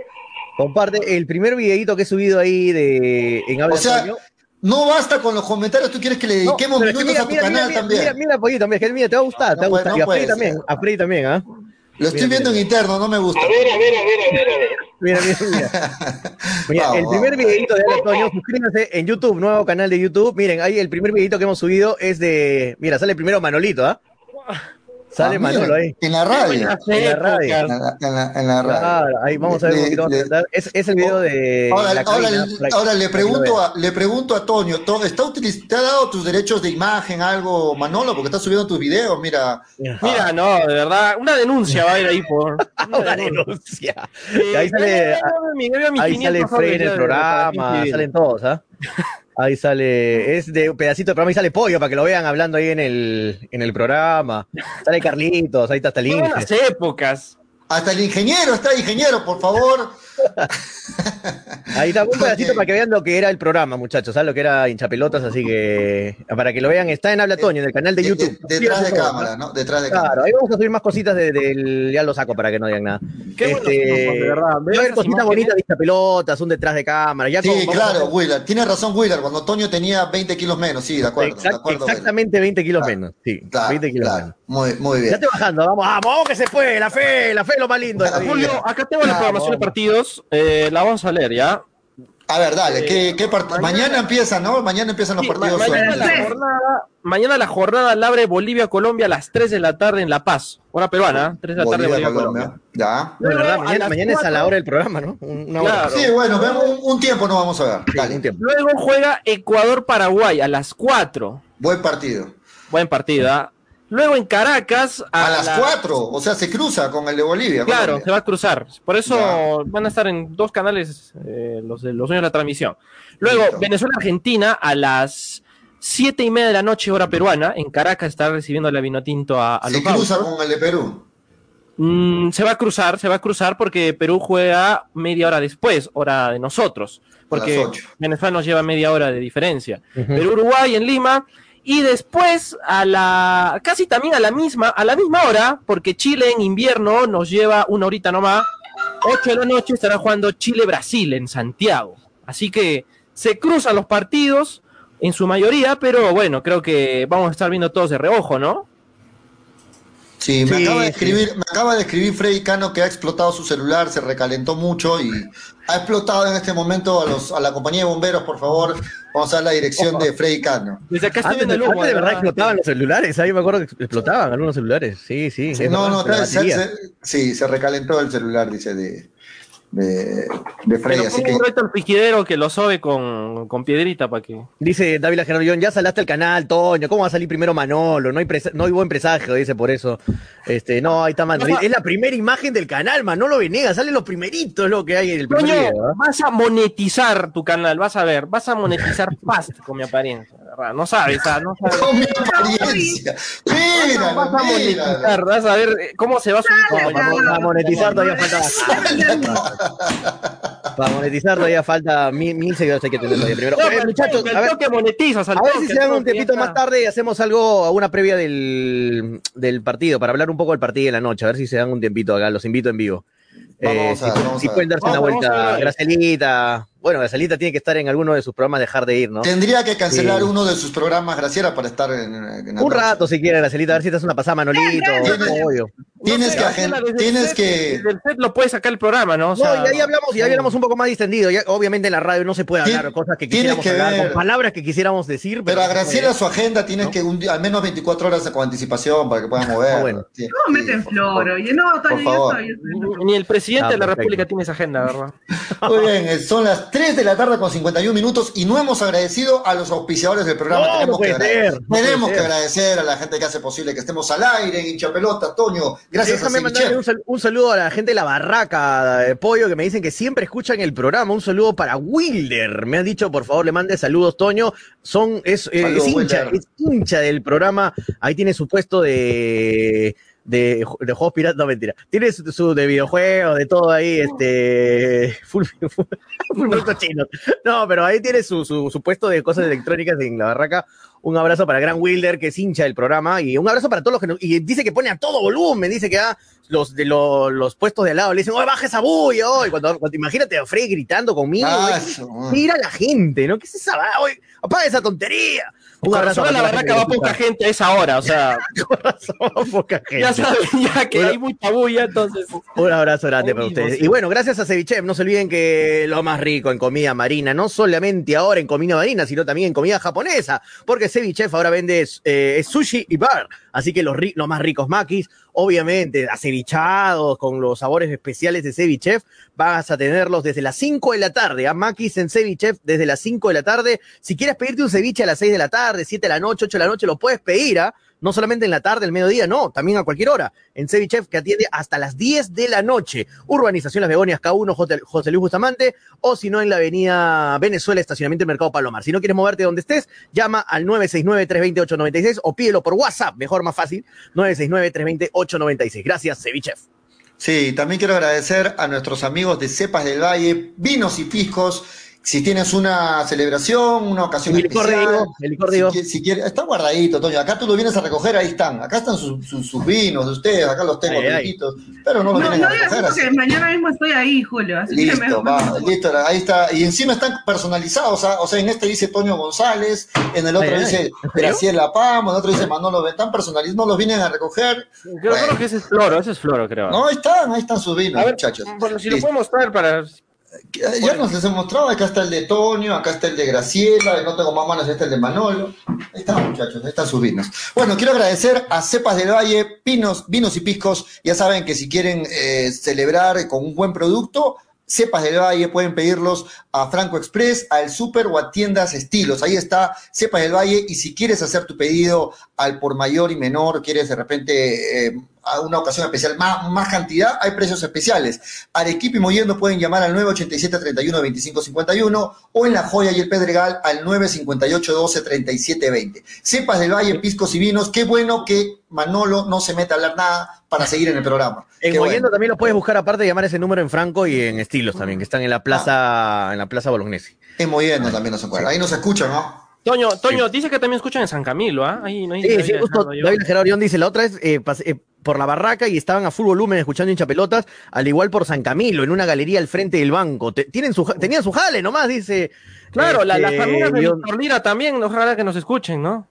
Speaker 5: Comparte el primer videito que he subido ahí de en Habla
Speaker 3: O sea, no basta con los comentarios, tú quieres que le
Speaker 5: No,
Speaker 3: dediquemos
Speaker 5: que
Speaker 3: minutos
Speaker 5: mira,
Speaker 3: a tu
Speaker 5: mira,
Speaker 3: canal
Speaker 5: mira,
Speaker 3: también.
Speaker 5: Mira, mira, pollito, mira, que mira, te va a gustar,
Speaker 3: No
Speaker 5: te va a
Speaker 3: puede-
Speaker 5: gustar.
Speaker 3: no
Speaker 5: y a Freddy también, a Freddy también, ¿ah?
Speaker 3: Lo estoy
Speaker 5: Mira,
Speaker 3: viendo en interno, no me gusta.
Speaker 6: A ver, a ver, a ver, a ver, a ver. *laughs*
Speaker 5: Mira, mira, mira. *laughs* Mira,
Speaker 3: Vamos,
Speaker 5: el primer
Speaker 3: vamos.
Speaker 5: videito de Habla Toño, suscríbanse en YouTube, nuevo canal de YouTube. Miren, ahí el primer videito que hemos subido es de. Mira, sale primero Manolito, ¿ah? Sale
Speaker 3: Ah, mira,
Speaker 5: Manolo ahí.
Speaker 3: En la radio.
Speaker 5: En la radio.
Speaker 3: En la, en la- en la radio.
Speaker 5: Claro, ahí vamos a ver un poquito. Es, es el video de.
Speaker 3: Ahora,
Speaker 5: la
Speaker 3: ahora,
Speaker 5: cabina,
Speaker 3: le- ahora pregunto a, le pregunto a Toño, To- ¿está utiliz- ¿te ha dado tus derechos de imagen algo, Manolo? Porque estás subiendo tus videos, mira.
Speaker 8: Mira, no, de verdad, una denuncia va a ir ahí por.
Speaker 5: Una denuncia.
Speaker 8: Eh,
Speaker 5: Ahí sale,
Speaker 8: eh,
Speaker 5: ahí
Speaker 8: 500
Speaker 5: sale Fred en el programa, salen todos, ¿ah? Ahí sale, es de un pedacito de programa y sale Pollo para que lo vean hablando ahí en el, en el programa. Sale Carlitos, ahí está hasta el
Speaker 8: buenas épocas.
Speaker 3: Hasta el ingeniero, está ingeniero, por favor. *laughs*
Speaker 5: Ahí está un pedacito para que vean lo que era el programa, muchachos, ¿sabes? Lo que era hinchapelotas, así que para que lo vean, está en Habla Toño, en el canal de
Speaker 3: De-
Speaker 5: YouTube.
Speaker 3: de- detrás de cámara,
Speaker 5: ¿no?
Speaker 3: Detrás de
Speaker 5: Claro,
Speaker 3: cámara.
Speaker 5: ahí vamos a subir más cositas de- del. Ya lo saco para que no digan nada.
Speaker 8: Qué
Speaker 5: Este,
Speaker 8: de verdad.
Speaker 5: va a
Speaker 8: Veo
Speaker 5: haber
Speaker 8: esas
Speaker 5: cositas bonitas de hinchapelotas, un detrás de cámara. Ya
Speaker 3: Sí,
Speaker 5: como- vamos a
Speaker 3: claro, Willard. Tiene razón, Willard. Cuando Toño tenía 20 kilos menos, sí, de acuerdo.
Speaker 5: Exact-
Speaker 3: de acuerdo Willard.
Speaker 5: exactamente 20 kilos
Speaker 3: Claro,
Speaker 5: menos. Sí,
Speaker 3: Claro,
Speaker 5: 20 kilos
Speaker 3: claro.
Speaker 5: menos.
Speaker 3: Muy, muy bien.
Speaker 5: Ya estoy bajando, vamos, vamos, vamos que se puede, la fe, la fe es lo más lindo de.
Speaker 8: Julio, acá tengo la programación de partidos. Eh, la vamos a leer, ¿ya?
Speaker 3: A ver, dale,
Speaker 8: Eh,
Speaker 3: ¿qué, qué part- mañana,
Speaker 8: mañana-
Speaker 3: empiezan, ¿no? Mañana empiezan los
Speaker 8: Sí,
Speaker 3: partidos.
Speaker 8: ma- mañana, la jornada, mañana la jornada la abre Bolivia-Colombia a las 3 de la tarde en La Paz. Hora peruana, 3 de la tarde
Speaker 3: Bolivia,
Speaker 8: Bolivia-Colombia.
Speaker 3: Colombia. Ya.
Speaker 5: Mañana, es a la hora del programa, ¿no? Una hora.
Speaker 8: Claro.
Speaker 3: Sí, bueno, un, un tiempo, no vamos a ver.
Speaker 5: Sí,
Speaker 3: Dale.
Speaker 5: un tiempo.
Speaker 8: Luego juega Ecuador-Paraguay a las 4.
Speaker 3: Buen partido.
Speaker 8: Buen partido. ¿ah? Luego en Caracas
Speaker 3: A, las 4, o sea, se cruza con el de Bolivia.
Speaker 8: Claro,
Speaker 3: Colombia.
Speaker 8: se va a cruzar. Por eso
Speaker 3: Ya.
Speaker 8: van a estar en dos canales eh, los, de- los dueños de la transmisión. Luego. Venezuela-Argentina a las siete y media de la noche, hora peruana. En Caracas está recibiendo la Vinotinto a, a
Speaker 3: Se cruza con el de Perú.
Speaker 8: Mm, se va a cruzar, se va a cruzar porque Perú juega media hora después, hora de nosotros. Porque. Venezuela nos lleva media hora de diferencia.
Speaker 5: Ujú.
Speaker 8: Perú-Uruguay en Lima. Y después, a la casi también a la misma, a la misma hora, porque Chile en invierno nos lleva una horita nomás, 8 de la noche estará jugando Chile-Brasil en Santiago. Así que se cruzan los partidos en su mayoría, pero bueno, creo que vamos a estar viendo todos de reojo, ¿no?
Speaker 3: Sí, me
Speaker 5: Sí,
Speaker 3: acaba de
Speaker 5: sí.
Speaker 3: escribir, me acaba de escribir Freddy Cano que ha explotado su celular, se recalentó mucho y ha explotado en este momento a los a la compañía de bomberos, por favor, vamos a dar la dirección de Freddy Cano.
Speaker 8: Desde acá estoy viendo el humo.
Speaker 5: de verdad explotaban los celulares, ahí me acuerdo que explotaban algunos celulares. Sí, sí.
Speaker 3: No, no, se- se- sí, se recalentó el celular, dice de de, de Freddy, así que
Speaker 8: un reto al piquidero que lo sobe con, con piedrita para que.
Speaker 5: Dice David Gerardo ya salaste el canal, Toño, ¿cómo va a salir primero Manolo? No hay, presa- no hay buen presagio, dice por eso. Este, no, ahí está Manolo. Es la primera imagen del canal, Manolo Venegas, salen los primeritos lo que hay en el primer
Speaker 8: Toño,
Speaker 5: video. ¿ah?
Speaker 8: vas a monetizar tu canal, vas a ver, vas a monetizar *laughs* fast con mi apariencia, ¿verdad? No sabes, ah, no sabes.
Speaker 3: con mi apariencia. Mira,
Speaker 8: Vas a monetizar, vas a ver eh, cómo se va a subir
Speaker 5: para monetizar todavía falta *laughs* Para monetizar todavía falta mil, mil seguidores hay que tener todavía primero.
Speaker 8: No,
Speaker 5: Eh, muchachos, a ver,
Speaker 8: toque monetizas, al
Speaker 5: A ver
Speaker 8: toque,
Speaker 5: si se dan un tiempito
Speaker 8: ya
Speaker 5: más tarde y hacemos algo, una previa del, del partido, para hablar un poco del partido en la noche, a ver si se dan un tiempito acá, los invito en vivo. Eh,
Speaker 3: a
Speaker 5: si,
Speaker 3: vamos a
Speaker 5: pueden darse
Speaker 8: Vamos,
Speaker 5: una
Speaker 8: a
Speaker 5: vuelta,
Speaker 8: ver.
Speaker 5: Bueno, Gracielita tiene que estar en alguno de sus programas, dejar de ir, ¿no?
Speaker 3: Tendría que cancelar
Speaker 5: Sí.
Speaker 3: uno de sus programas, Graciela, para estar en, en
Speaker 5: Un
Speaker 3: noche.
Speaker 5: rato si quiere, Gracielita, a ver si te hace una pasada, Manolito,
Speaker 3: Tienes- que, tienes
Speaker 8: set-
Speaker 3: que,
Speaker 8: Desde el set lo puede sacar el programa, ¿no? O
Speaker 5: No, y ahí hablamos, y ahí hablamos un poco más distendido. Ya, obviamente en la radio no se puede hablar cosas que
Speaker 3: tienes
Speaker 5: quisiéramos
Speaker 3: que
Speaker 5: hablar,
Speaker 3: ver.
Speaker 5: con palabras que quisiéramos decir.
Speaker 3: pero a
Speaker 5: no
Speaker 3: Graciela su agenda tienes que un al menos 24 horas con anticipación para que puedan mover.
Speaker 5: Ah, bueno.
Speaker 3: Sí,
Speaker 4: ¿Cómo
Speaker 3: sí,
Speaker 4: meten
Speaker 3: por
Speaker 4: flor? Oye, no, Toño, yo estoy.
Speaker 8: Ni el presidente
Speaker 5: Ah,
Speaker 8: de la. República tiene esa agenda, ¿verdad?
Speaker 3: Muy bien, eh, son las 3 de la tarde con 51 minutos y no hemos agradecido a los auspiciadores del programa.
Speaker 5: No,
Speaker 3: tenemos
Speaker 5: no
Speaker 3: que, agrade-
Speaker 5: ser, no puede
Speaker 3: tenemos que
Speaker 5: ser.
Speaker 3: agradecer a la gente que hace posible que estemos al aire en hincha pelota, Toño. Gracias
Speaker 5: Déjame
Speaker 3: a
Speaker 5: mandarle un, sal- un saludo a la gente de la barraca de pollo que me dicen que siempre escuchan el programa. Un saludo para Wilder. Me han dicho, por favor, le mande saludos, Toño. Son, es, eh, es hincha,
Speaker 3: Wilder.
Speaker 5: es hincha del programa. Ahí tiene su puesto de. De, de juegos piratas, no mentira. Tiene su, su de videojuegos, de todo ahí, este. *laughs* Full, full, full productos *laughs* chinos. No, pero ahí tiene su, su, su puesto de cosas electrónicas en la barraca. Un abrazo para Gran Wilder, que es hincha del programa, y un abrazo para todos los que y dice que pone a todo volumen, dice que ah, los de lo- los puestos de al lado le dicen, oye, baja esa bulla, hoy. Cuando, cuando imagínate a Frey gritando conmigo,
Speaker 3: Ah,
Speaker 5: güey,
Speaker 3: su-
Speaker 5: mira la gente, ¿no? ¿Qué es esa Oye, apaga esa tontería. Un abrazo
Speaker 8: razón a la barraca va poca gente a esa hora, o sea. *laughs*
Speaker 5: Con razón va poca gente.
Speaker 8: ya saben, ya que
Speaker 5: Bueno.
Speaker 8: hay mucha bulla, entonces.
Speaker 5: Un abrazo grande para
Speaker 8: mismo,
Speaker 5: ustedes.
Speaker 8: sí.
Speaker 5: Y bueno, gracias a Ceviche, no se olviden que lo más rico en comida marina, no solamente ahora en comida marina, sino también en comida japonesa, porque Ceviche ahora vende eh, sushi y bar, así que los, los más ricos makis, obviamente acevichados con los sabores especiales de Ceviche, vas a tenerlos desde las 5 de la tarde, a makis en Ceviche desde las 5 de la tarde. Si quieres pedirte un ceviche a las 6 de la tarde, 7 de la noche, 8 de la noche, lo puedes pedir, ¿ah? No solamente en la tarde, el mediodía, no, también a cualquier hora. En Cevichef, que atiende hasta las 10 de la noche. Urbanización Las Begonias K1, Hotel- José Luis Bustamante, o si no, en la avenida Venezuela, estacionamiento del Mercado Palomar. Si no quieres moverte donde estés, llama al 969-320-896 o pídelo por WhatsApp, mejor, más fácil, 969-320-896. Gracias, Cevichef.
Speaker 3: Sí, también quiero agradecer a nuestros amigos de Cepas del Valle, Vinos y Piscos. Si tienes una celebración, una ocasión
Speaker 5: El licor de el licor de
Speaker 3: si,
Speaker 5: Diego.
Speaker 3: qui- si quieres, está guardadito, Toño. Acá tú lo vienes a recoger, ahí están. Acá están sus, sus- sus vinos de ustedes, acá los tengo limpitos, pero no los
Speaker 4: No,
Speaker 3: vienen
Speaker 4: no
Speaker 3: a
Speaker 4: digas
Speaker 3: recoger.
Speaker 4: eso
Speaker 3: así.
Speaker 4: mañana mismo estoy ahí, Julio. Así que
Speaker 3: Listo,
Speaker 4: me-
Speaker 3: va, listo, ahí está. Y encima están personalizados, ¿ah? o sea, en este dice Toño González, en el otro
Speaker 5: Ay,
Speaker 3: dice. Graciela Pamo, en el otro dice Manolo, están personalizados, no los vienen a recoger.
Speaker 8: Creo,
Speaker 3: Bueno.
Speaker 8: creo que ese es floro, ese es floro, creo.
Speaker 3: No, ahí están, ahí están sus vinos,
Speaker 8: a ver,
Speaker 3: muchachos.
Speaker 8: bueno, si lo
Speaker 3: Listo.
Speaker 8: puedo mostrar para.
Speaker 3: Eh, Ya nos les he mostrado, acá está el de Tonio, acá está el de Graciela, no tengo más manos, este es el de Manolo. Ahí están, muchachos, ahí están sus vinos. Bueno, quiero agradecer a Cepas del Valle, Pinos, Vinos y Piscos. Ya saben que si quieren eh, celebrar con un buen producto, Cepas del Valle pueden pedirlos a Franco Express, al Super o a tiendas estilos. Ahí está Cepas del Valle. Y si quieres hacer tu pedido al por mayor y menor, quieres de repente eh, a una ocasión especial, más, más cantidad, hay precios especiales. Arequipa y Mollendo pueden llamar al 987-31-2551 o en La Joya y el Pedregal al 958-12-3720. Cepas del Valle, Piscos y Vinos. Qué bueno que Manolo no se meta a hablar nada para seguir en el programa.
Speaker 5: En
Speaker 3: Qué
Speaker 5: Mollendo
Speaker 3: bueno.
Speaker 5: también lo puedes buscar aparte de llamar ese número en Franco y en Estilos también, que están en la plaza, en la plaza Bolognesi.
Speaker 3: En Mollendo también nos encuentra. Ahí nos escuchan, ¿no?
Speaker 8: Toño, Toño, dice que también escuchan en San Camilo, ¿ah? Ahí no hay
Speaker 5: Sí, sí, justo. David Gerardo Orión dice, la otra es eh, pas- eh, por la barraca y estaban a full volumen escuchando hincha pelotas, al igual por San Camilo, en una galería al frente del banco. Te- tienen su, tenían su jale nomás, dice.
Speaker 8: Claro, la- las
Speaker 5: este,
Speaker 8: familias de. Víctor Lira también, ojalá que nos escuchen, ¿no?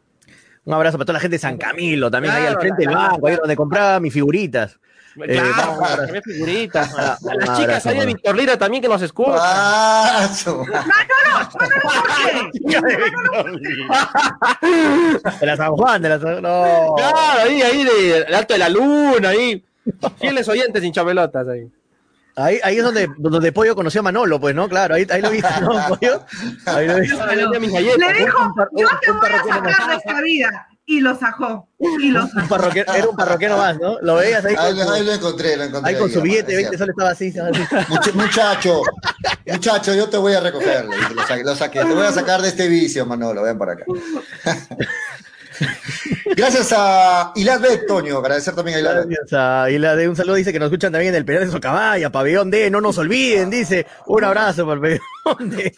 Speaker 5: Un abrazo para toda la gente de San Camilo, también ahí al frente
Speaker 8: la-
Speaker 5: del banco, ahí donde compraba mis figuritas.
Speaker 8: Claro,
Speaker 5: Eh, vamos,
Speaker 8: para figuritas.
Speaker 5: Un
Speaker 8: A *laughs* las chicas ahí de. Víctor Lira también que nos escuchan.
Speaker 3: Ah, su-
Speaker 5: De la San Juan, de la San... No.
Speaker 8: Claro, ahí, ahí de, de Alto de la Luna, ahí. Fieles oyentes hinchapelotas ahí.
Speaker 5: Ahí, ahí es donde, donde Pollo conoció a Manolo, pues, ¿no? Claro, ahí, ahí lo viste, ¿no, Pollo? Ahí lo viste.
Speaker 4: Le dijo,
Speaker 5: Un par-
Speaker 4: yo te voy a sacar de esta vida. Y lo sacó. Y lo
Speaker 5: Un
Speaker 4: sacó.
Speaker 5: parroquiano, era un parroquiano más, ¿no? Lo veías ahí
Speaker 3: ahí, lo encontré, lo encontré.
Speaker 5: ahí con su billete de
Speaker 3: es
Speaker 5: 20
Speaker 3: cierto.
Speaker 5: soles, estaba así, estaba así.
Speaker 3: Much- muchacho, muchacho, yo te voy a recoger. Lo saqué, lo saqué. Te voy a sacar de este vicio, Manolo. Ven para acá. Gracias a Ilad Bet, Toño. Agradecer también a Ilad Bet.
Speaker 5: Gracias a- de un saludo dice que nos escuchan también en el penal de Socabaya, pabellón D, no nos olviden, dice. Un abrazo para el pabellón de,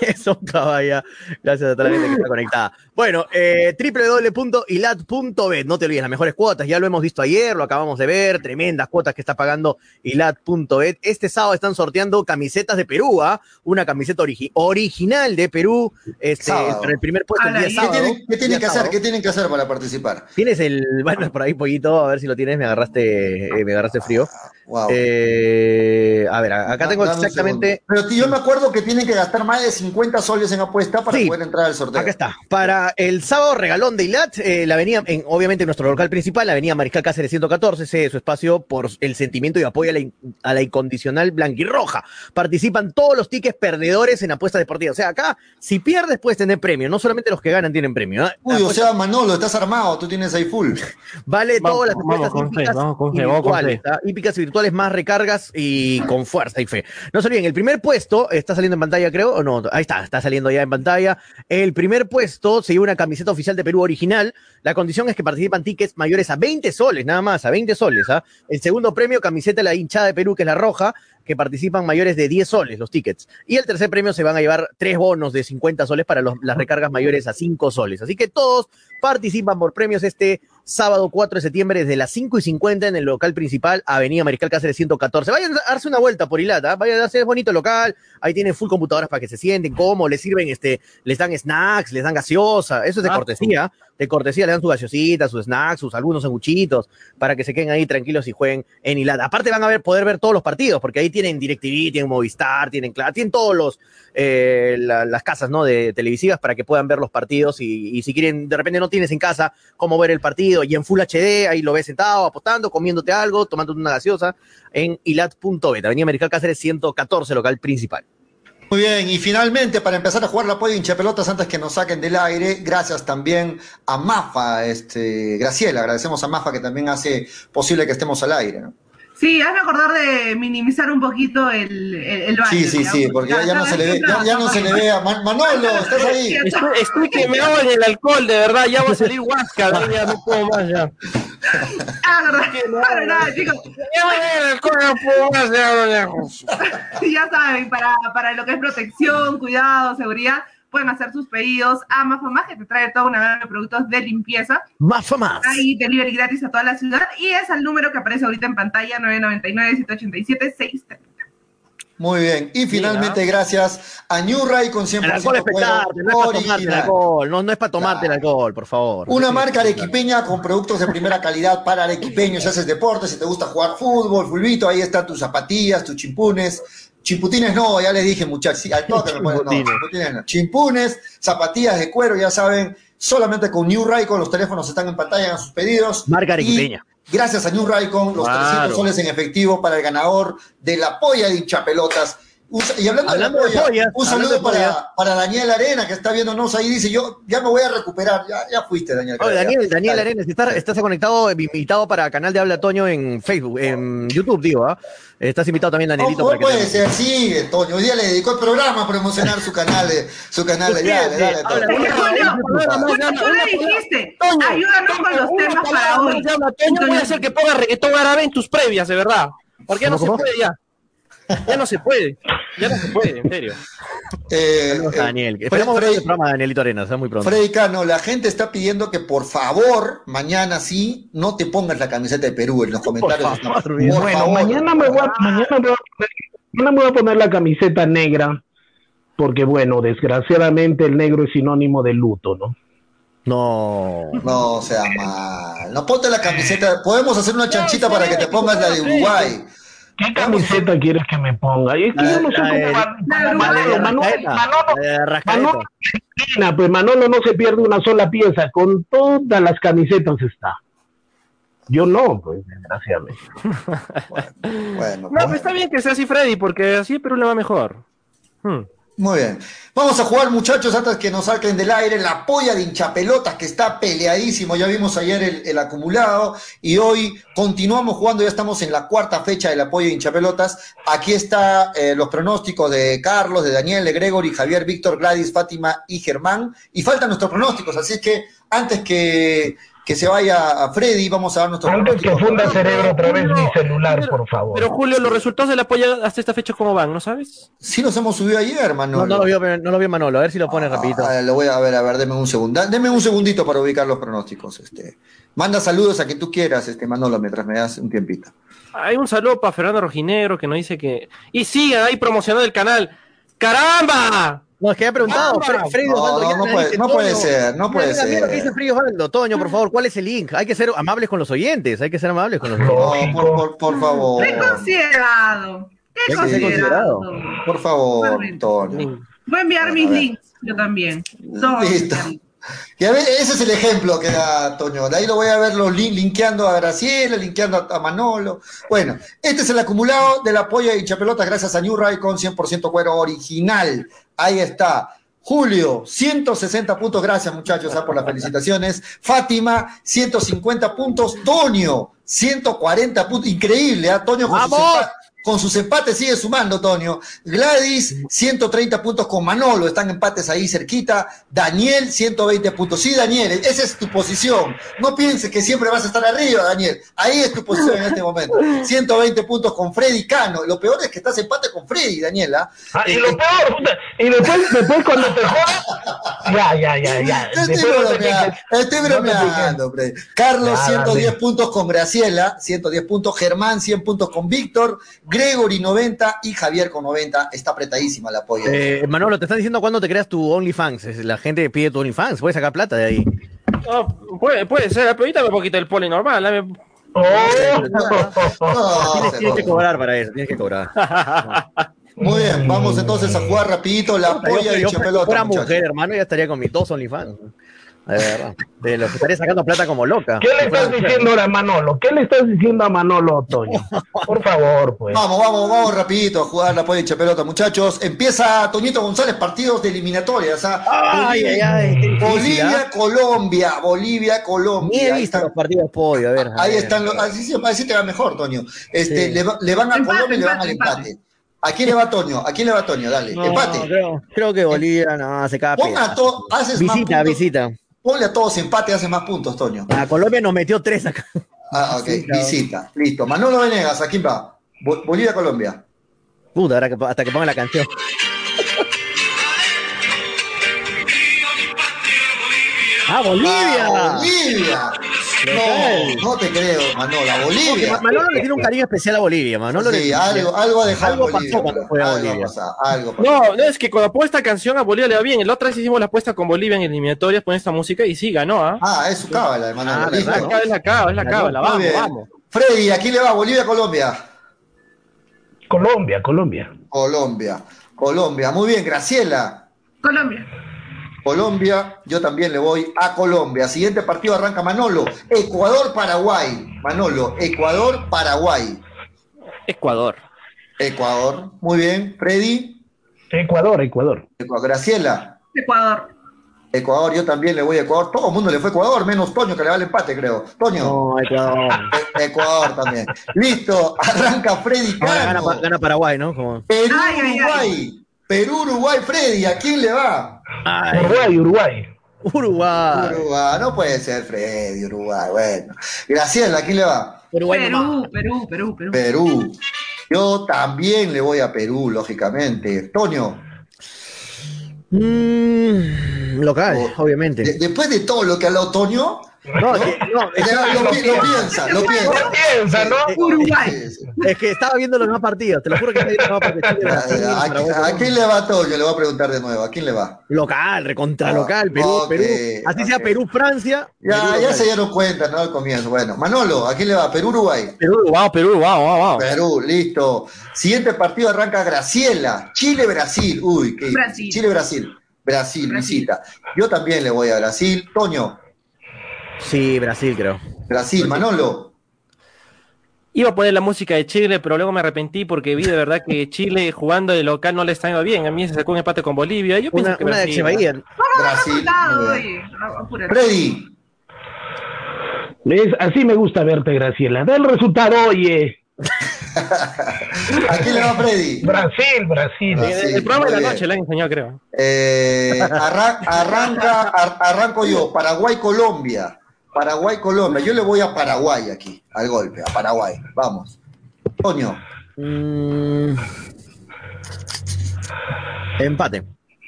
Speaker 5: de Socabaya. Gracias a toda la gente que está conectada. Bueno, eh, www.ilat.bet, no te olvides, las mejores cuotas, ya lo hemos visto ayer, lo acabamos de ver, tremendas cuotas que está pagando ilat.bet. Este sábado están sorteando camisetas de Perú, ¿ah? Una camiseta origi- original de Perú, este, para el primer puesto el día
Speaker 4: ¿y
Speaker 3: ¿Qué
Speaker 5: sábado.
Speaker 3: tienen, qué tienen que hacer? ¿Qué tienen que hacer para participar?
Speaker 5: Tienes el, *laughs* bueno, por ahí pollito, a ver si lo tienes, me agarraste, eh, me agarraste frío.
Speaker 3: Wow.
Speaker 5: Eh, a ver, acá tengo exactamente.
Speaker 3: Pero tío, yo me acuerdo que tienen que gastar más de 50 soles en apuesta para
Speaker 5: Sí.
Speaker 3: poder entrar al sorteo.
Speaker 5: acá está. Para el sábado regalón de Ilat, eh, la avenida, en, obviamente en nuestro local principal, la avenida Mariscal Cáceres 114, cede su espacio por el sentimiento y apoyo a la, in- a la incondicional blanquirroja. Participan todos los tickets perdedores en apuestas deportivas. O sea, acá, si pierdes, puedes tener premio. No solamente los que ganan tienen premio. ¿ah?
Speaker 3: Uy, o sea, Manolo, estás armado, tú tienes ahí full.
Speaker 5: Vale
Speaker 8: Vamos,
Speaker 5: todas las
Speaker 8: vamos
Speaker 5: apuestas
Speaker 8: con fe,
Speaker 5: hípicas
Speaker 8: vamos con
Speaker 5: y
Speaker 8: fe, vamos con
Speaker 5: virtuales,
Speaker 8: fe.
Speaker 5: hípicas y virtuales más recargas y con fuerza y fe. No se olviden, el primer puesto está saliendo en pantalla, creo, o no, ahí está, está saliendo ya en pantalla. El primer puesto se lleva una camiseta oficial de Perú original. La condición es que participan tickets mayores a 20 soles, nada más, a 20 soles. ¿ah? El segundo premio, camiseta de la hinchada de Perú, que es la roja, que participan mayores de 10 soles los tickets. Y el tercer premio se van a llevar tres bonos de 50 soles para las recargas mayores a 5 soles. Así que todos participan por premios este sábado 4 de septiembre desde las 5 y 50 en el local principal, Avenida Mariscal Cáceres 114. Vayan a darse una vuelta por Ilata, vayan a darse es bonito local, ahí tienen full computadoras para que se sienten cómo, les sirven, este, les dan snacks, les dan gaseosa, eso es de
Speaker 8: Ah,
Speaker 5: cortesía, de cortesía les dan su gaseosita, sus snacks, sus algunos sanguchitos, para que se queden ahí tranquilos y jueguen en Ilata. Aparte van a poder ver todos los partidos, porque ahí tienen DirecTV, tienen Movistar, tienen Claro, tienen todos los, eh, la- las casas, ¿no? De televisivas para que puedan ver los partidos y, y si quieren, de repente no tienes en casa cómo ver el partido y en Full HD, ahí lo ves sentado, apostando, comiéndote algo, tomándote una gaseosa en ilat.bet, Avenida Americal Cáceres 114, local principal.
Speaker 3: Muy bien, y finalmente, para empezar a jugar la polla hincha pelotas antes que nos saquen del aire, gracias también a Mafa, este, Graciela, agradecemos a Mafa que también hace posible que estemos al aire, ¿no?
Speaker 4: Sí, hazme acordar de minimizar un poquito el, el, el baño.
Speaker 3: Sí, sí, sí, porque ya, ya no se le ve, ya, ya no se le ve a Man- Manolo, *laughs* estás ahí.
Speaker 8: Estoy, estoy que me hago en el alcohol, de verdad, ya va a salir huasca, ¿no? ya no puedo más ya. *laughs*
Speaker 4: Ah, verdad. Nada, chicos,
Speaker 8: Ya voy en el alcohol, no puedo más, ya, ya. *laughs*
Speaker 4: ya saben, para, para lo que es protección, cuidado, seguridad, pueden hacer sus pedidos a Mafamás, que te trae toda una gama de productos de limpieza.
Speaker 5: Más más.
Speaker 4: Hay delivery gratis a toda la ciudad y es al número que aparece ahorita en pantalla, 999-787-630.
Speaker 3: Muy bien, y finalmente gracias a New Ray con 100%
Speaker 5: El alcohol es
Speaker 3: cuero
Speaker 5: pesarte, no es para tomarte el alcohol, no, no es para tomarte el alcohol, por favor.
Speaker 3: Una marca arequipeña con productos de primera calidad para arequipeños. Si haces deporte, si te gusta jugar fútbol, fulbito, ahí están tus zapatillas, tus chimpunes. Chimputines no, ya les dije muchachos. Sí, al toque me ponen, no,
Speaker 5: Chimputines.
Speaker 3: no. Chimpunes, zapatillas de cuero, ya saben, solamente con New Raycon, los teléfonos están en pantalla en sus pedidos.
Speaker 5: Marca arequipeña.
Speaker 3: Gracias a New Raycon, los
Speaker 8: Claro.
Speaker 3: 300 soles en efectivo para el ganador de la polla de hinchapelotas. Y hablando,
Speaker 5: Hablando
Speaker 3: de
Speaker 5: de
Speaker 3: la polla,
Speaker 5: pollas,
Speaker 3: un
Speaker 5: hablando
Speaker 3: saludo para, para Daniel Arena, que está viéndonos ahí, dice, yo ya me voy a recuperar. Ya, ya fuiste, Daniel.
Speaker 5: Oye,
Speaker 3: Ya-
Speaker 5: Daniel, Daniel
Speaker 3: Dale.
Speaker 5: Arenas, estás, estás conectado, invitado para Canal de Habla Toño en Facebook, en YouTube, digo, ¿ah? Estás invitado también, Danielito,
Speaker 3: No,
Speaker 5: para que
Speaker 3: puede
Speaker 5: te-
Speaker 3: ser, sí, Toño. Hoy día le dedicó el programa a promocionar su canal, su canal. Dale, dale,
Speaker 8: una-
Speaker 4: tú le dijiste,
Speaker 8: Toño,
Speaker 4: ayúdanos con los temas para hoy.
Speaker 8: Toño, voy a hacer que ponga reggaetón árabe en tus previas, de verdad. Porque ya no se puede ya. Ya no se puede. Ya no se puede, en serio.
Speaker 3: Eh, eh,
Speaker 5: a Daniel. Esperamos ver
Speaker 3: Freddy-
Speaker 5: el programa de Danielito Arenas, muy pronto.
Speaker 3: Freddy Cano, la gente está pidiendo que por favor, mañana sí, no te pongas la camiseta de Perú en los comentarios.
Speaker 5: favor,
Speaker 3: Por
Speaker 5: bien.
Speaker 6: Bueno,
Speaker 3: favor.
Speaker 6: mañana me, voy a, mañana, me voy a poner, mañana me voy a poner la camiseta negra, porque bueno, desgraciadamente el negro es sinónimo de luto, ¿no?
Speaker 5: No.
Speaker 3: No sea mal. No ponte la camiseta. Podemos hacer una chanchita para que te pongas la de Uruguay.
Speaker 6: ¿Qué camiseta quieres que me ponga? Y es que
Speaker 5: La-
Speaker 6: yo no sé cómo Manolo, Manolo, Manolo, pues Manolo no se pierde una sola pieza, con todas las camisetas está. Yo no, pues, desgraciadamente. *laughs*
Speaker 3: Bueno,
Speaker 8: No, pues está bien que sea así, Freddy, porque así Perú le va mejor. Hmm.
Speaker 3: Muy bien. Vamos a jugar, muchachos, antes que nos saquen del aire, la polla de hinchapelotas que está peleadísimo. Ya vimos ayer el, acumulado y hoy continuamos jugando. Ya estamos en la cuarta fecha de la polla de hinchapelotas. Aquí está eh, los pronósticos de Carlos, de Daniel, de Gregory, Javier, Víctor, Gladys, Fátima y Germán. Y faltan nuestros pronósticos, así que antes que, que se vaya a Freddy, vamos a dar nuestro
Speaker 6: Antes que funda cerebro otra vez mi celular, por favor.
Speaker 8: Pero Julio, los resultados de la polla hasta esta fecha, ¿cómo van? ¿No sabes?
Speaker 3: Sí nos hemos subido ayer, hermano.
Speaker 5: No, no lo vio, no lo vio Manolo, a ver si lo pone rapidito.
Speaker 3: Ah, lo voy a ver, a ver, deme un segundo. Deme un segundito para ubicar los pronósticos. Este. Manda saludos a que tú quieras, este Manolo, mientras me das un tiempito.
Speaker 8: Hay un saludo para Fernando Rojinegro que nos dice que. Y sigan ahí promocionando el canal. ¡Caramba!
Speaker 5: No, es que ha preguntado,
Speaker 8: Ah,
Speaker 5: Fre- Freddy
Speaker 3: no,
Speaker 5: Osvaldo,
Speaker 3: no,
Speaker 5: ya
Speaker 3: no
Speaker 5: le
Speaker 3: puede-
Speaker 5: dice,
Speaker 3: no puede ser, no puede
Speaker 5: mira, mira lo que
Speaker 3: ser.
Speaker 5: dice Freddy Osvaldo. Toño, por favor, ¿cuál es el link? Hay que ser amables con los oyentes, hay que ser amables con los oyentes.
Speaker 3: No, por, por, por favor.
Speaker 4: Qué considerado. Qué
Speaker 5: ser
Speaker 4: considerado.
Speaker 3: Por favor. Toño.
Speaker 4: Voy a enviar mis links, yo también. Todos.
Speaker 3: Listo. Y a ver, ese es el ejemplo que da Toño. De ahí lo voy a ver los lin- linkeando a Graciela, linkeando a, Manolo. Bueno, este es el acumulado de la polla y chapelotas gracias a New con 100% cuero original. Ahí está. Julio, 160 puntos. Gracias, muchachos, ah, por las felicitaciones. Fátima, 150 puntos. Toño, 140 puntos. Increíble, ¿ah? Toño con. Con sus empates sigue sumando, Toño. Gladys, 130 puntos con Manolo. Están empates ahí cerquita. Daniel, 120 puntos. Sí, Daniel, esa es tu posición. No pienses que siempre vas a estar arriba, Daniel. Ahí es tu posición en este momento. *laughs* 120 puntos con Freddy Cano. Lo peor es que estás empate con Freddy, Daniela.
Speaker 6: Ah, y
Speaker 3: Eh,
Speaker 6: lo peor, puta, y después, después cuando te jodas, *laughs* ya, ya, ya, ya.
Speaker 3: Estoy
Speaker 6: te
Speaker 3: bromeando, estoy bromeando, Freddy. Carlos,
Speaker 6: Ya,
Speaker 3: 110
Speaker 6: dale.
Speaker 3: puntos con Graciela, 110 puntos. Germán, 100 puntos con Víctor. Gregory, 90. Y Javier con 90. Está apretadísima la polla.
Speaker 5: Eh, Manolo, te están diciendo cuándo te creas tu OnlyFans. La gente pide tu OnlyFans, puedes sacar plata de ahí.
Speaker 8: No, puede, puede ser, pero ahorita me puedo quitar el poli normal. dame-
Speaker 6: Oh. *laughs*
Speaker 3: No,
Speaker 5: tienes, que cobrar para eso, tienes que cobrar. *laughs*
Speaker 3: Muy bien, vamos entonces a jugar rapidito la
Speaker 5: Yo,
Speaker 3: polla
Speaker 5: yo,
Speaker 3: y
Speaker 5: si
Speaker 3: chapelota,
Speaker 5: fuera mujer, hermano, ya estaría con mis dos OnlyFans. De verdad. De los que estaría sacando plata como loca.
Speaker 6: ¿Qué le estás diciendo ahora a Manolo? ¿Qué le estás diciendo a Manolo, Toño? *laughs* Por favor, pues.
Speaker 3: Vamos, vamos, vamos rapidito a jugar la polla y chapelota, muchachos. Empieza Toñito González, partidos de eliminatorias. ¿ah?
Speaker 5: Ay, ay, ay, difícil,
Speaker 3: Bolivia,
Speaker 5: ¿ah?
Speaker 3: Colombia, Bolivia,
Speaker 5: Ni
Speaker 3: Colombia.
Speaker 5: he
Speaker 3: Ahí
Speaker 5: visto
Speaker 3: están,
Speaker 5: los partidos podio, a ver. a
Speaker 3: ahí
Speaker 5: ver.
Speaker 3: están los, así, se- así te va mejor, Toño. Este,
Speaker 5: Sí.
Speaker 3: le, va- le van a
Speaker 4: Empate,
Speaker 3: Colombia y le van al
Speaker 4: empate,
Speaker 3: empate. ¿A quién le va Toño? ¿A quién le va Toño? Dale,
Speaker 5: No,
Speaker 3: empate.
Speaker 5: Creo, creo que Bolivia no se cae.
Speaker 3: Pon a to- haces más
Speaker 5: Visita,
Speaker 3: puntos.
Speaker 5: visita.
Speaker 3: Ponle a todos empate, hace más puntos, Toño.
Speaker 5: A Colombia nos metió tres acá.
Speaker 3: Ah, ok,
Speaker 5: Sí, claro.
Speaker 3: visita. Listo. Manolo Venegas, ¿a quién va? Bo- Bolivia, Colombia.
Speaker 5: Puta, ahora que, hasta que pongan la canción. *laughs* ¡Ah, Bolivia!
Speaker 3: Ah, Bolivia. No, no te creo, Manolo. a Bolivia.
Speaker 5: Ma- Manolo le tiene un cariño especial a Bolivia, Manolo.
Speaker 3: Sí,
Speaker 5: le-
Speaker 3: algo, algo ha dejado
Speaker 5: algo
Speaker 3: Bolivia.
Speaker 5: pasó cuando fue a
Speaker 3: algo
Speaker 5: Bolivia.
Speaker 3: pasó, algo pasó.
Speaker 8: No, no, es que cuando pongo esta canción a Bolivia le va bien. La otra vez hicimos la apuesta con Bolivia en eliminatorias, pone esta música y sí, ganó, ¿ah?
Speaker 3: Ah, es su cábala, de Manolo.
Speaker 5: Ah.
Speaker 8: Es la cava, es la cava, la vamos, vamos.
Speaker 3: Freddy, ¿a quién le va? Bolivia, Colombia.
Speaker 6: Colombia, Colombia.
Speaker 3: Colombia. Colombia. Muy bien, Graciela.
Speaker 4: Colombia.
Speaker 3: Colombia, yo también le voy a Colombia. Siguiente partido arranca Manolo. Ecuador-Paraguay. Manolo, Ecuador-Paraguay.
Speaker 8: Ecuador.
Speaker 3: Ecuador. Muy bien. Freddy.
Speaker 6: Ecuador, Ecuador.
Speaker 3: Ecuador. Graciela.
Speaker 4: Ecuador.
Speaker 3: Ecuador, yo también le voy a Ecuador. Todo el mundo le fue a Ecuador, menos Toño, que le va el empate, creo. Toño.
Speaker 5: No, Ecuador.
Speaker 3: E- Ecuador también. Listo, arranca Freddy
Speaker 5: gana,
Speaker 3: Cano.
Speaker 5: gana Paraguay, ¿no? Como...
Speaker 3: Perú,
Speaker 4: Ay, ay, ay.
Speaker 3: Uruguay. Perú, Uruguay, Freddy, ¿a quién le va?
Speaker 5: Ay,
Speaker 6: Uruguay, Uruguay.
Speaker 5: Uruguay.
Speaker 3: Uruguay, no puede ser Freddy, Uruguay, bueno. Graciela, ¿a quién le va?
Speaker 5: Uruguay nomás.
Speaker 4: Perú, Perú, Perú, Perú.
Speaker 3: Perú. Yo también le voy a Perú, lógicamente. Toño,
Speaker 5: Mm, local, obviamente.
Speaker 3: de- después de todo lo que ha hablado Toño,
Speaker 5: No, es que, no, es que-
Speaker 3: ya lo, pi- lo piensa, lo piensa.
Speaker 6: Piensa, ¿no?
Speaker 4: Uruguay.
Speaker 5: Es que estaba viendo los demás partidos. Te lo juro que estaba viendo los demás partidos. Chile, Brasil,
Speaker 3: ¿A, a- a quién le va Toño? Le voy a preguntar de nuevo. ¿A quién le va?
Speaker 5: Local, recontra
Speaker 3: Ah,
Speaker 5: local, Perú, Perú. Así sea. Perú, Francia.
Speaker 3: Ya,
Speaker 5: Perú,
Speaker 3: ya se dieron cuenta, ¿no? Al comienzo. Bueno, Manolo, ¿a quién le va? Perú, Uruguay.
Speaker 8: Perú, wow, Perú, wow, wow, wow.
Speaker 3: Perú, listo. Siguiente partido arranca Graciela. Chile-Brasil. Uy, qué
Speaker 4: Brasil.
Speaker 3: Chile-Brasil. Brasil,
Speaker 4: Brasil.
Speaker 3: visita. Yo también le voy a Brasil. Toño,
Speaker 5: Sí, Brasil, creo.
Speaker 3: Brasil. Manolo.
Speaker 8: Iba a poner la música de Chile, pero luego me arrepentí porque vi de verdad que Chile jugando de local no le estaba yendo bien. A mí se sacó un empate con Bolivia. Yo pienso
Speaker 5: Una,
Speaker 8: que
Speaker 5: una de
Speaker 8: Brasil,
Speaker 4: dar
Speaker 3: Brasil,
Speaker 4: apúrate.
Speaker 3: Freddy.
Speaker 6: Es- así me gusta verte, Graciela. Da el resultado, oye. *laughs*
Speaker 3: ¿A quién le va Freddy?
Speaker 6: Brasil, Brasil.
Speaker 8: El, el programa de la noche le han enseñado, creo.
Speaker 3: Eh, arran- arranca, ar- arranco yo. Paraguay, Colombia. Yo le voy a Paraguay aquí, al golpe, a Paraguay. Vamos. Toño,
Speaker 5: Mm. Empate.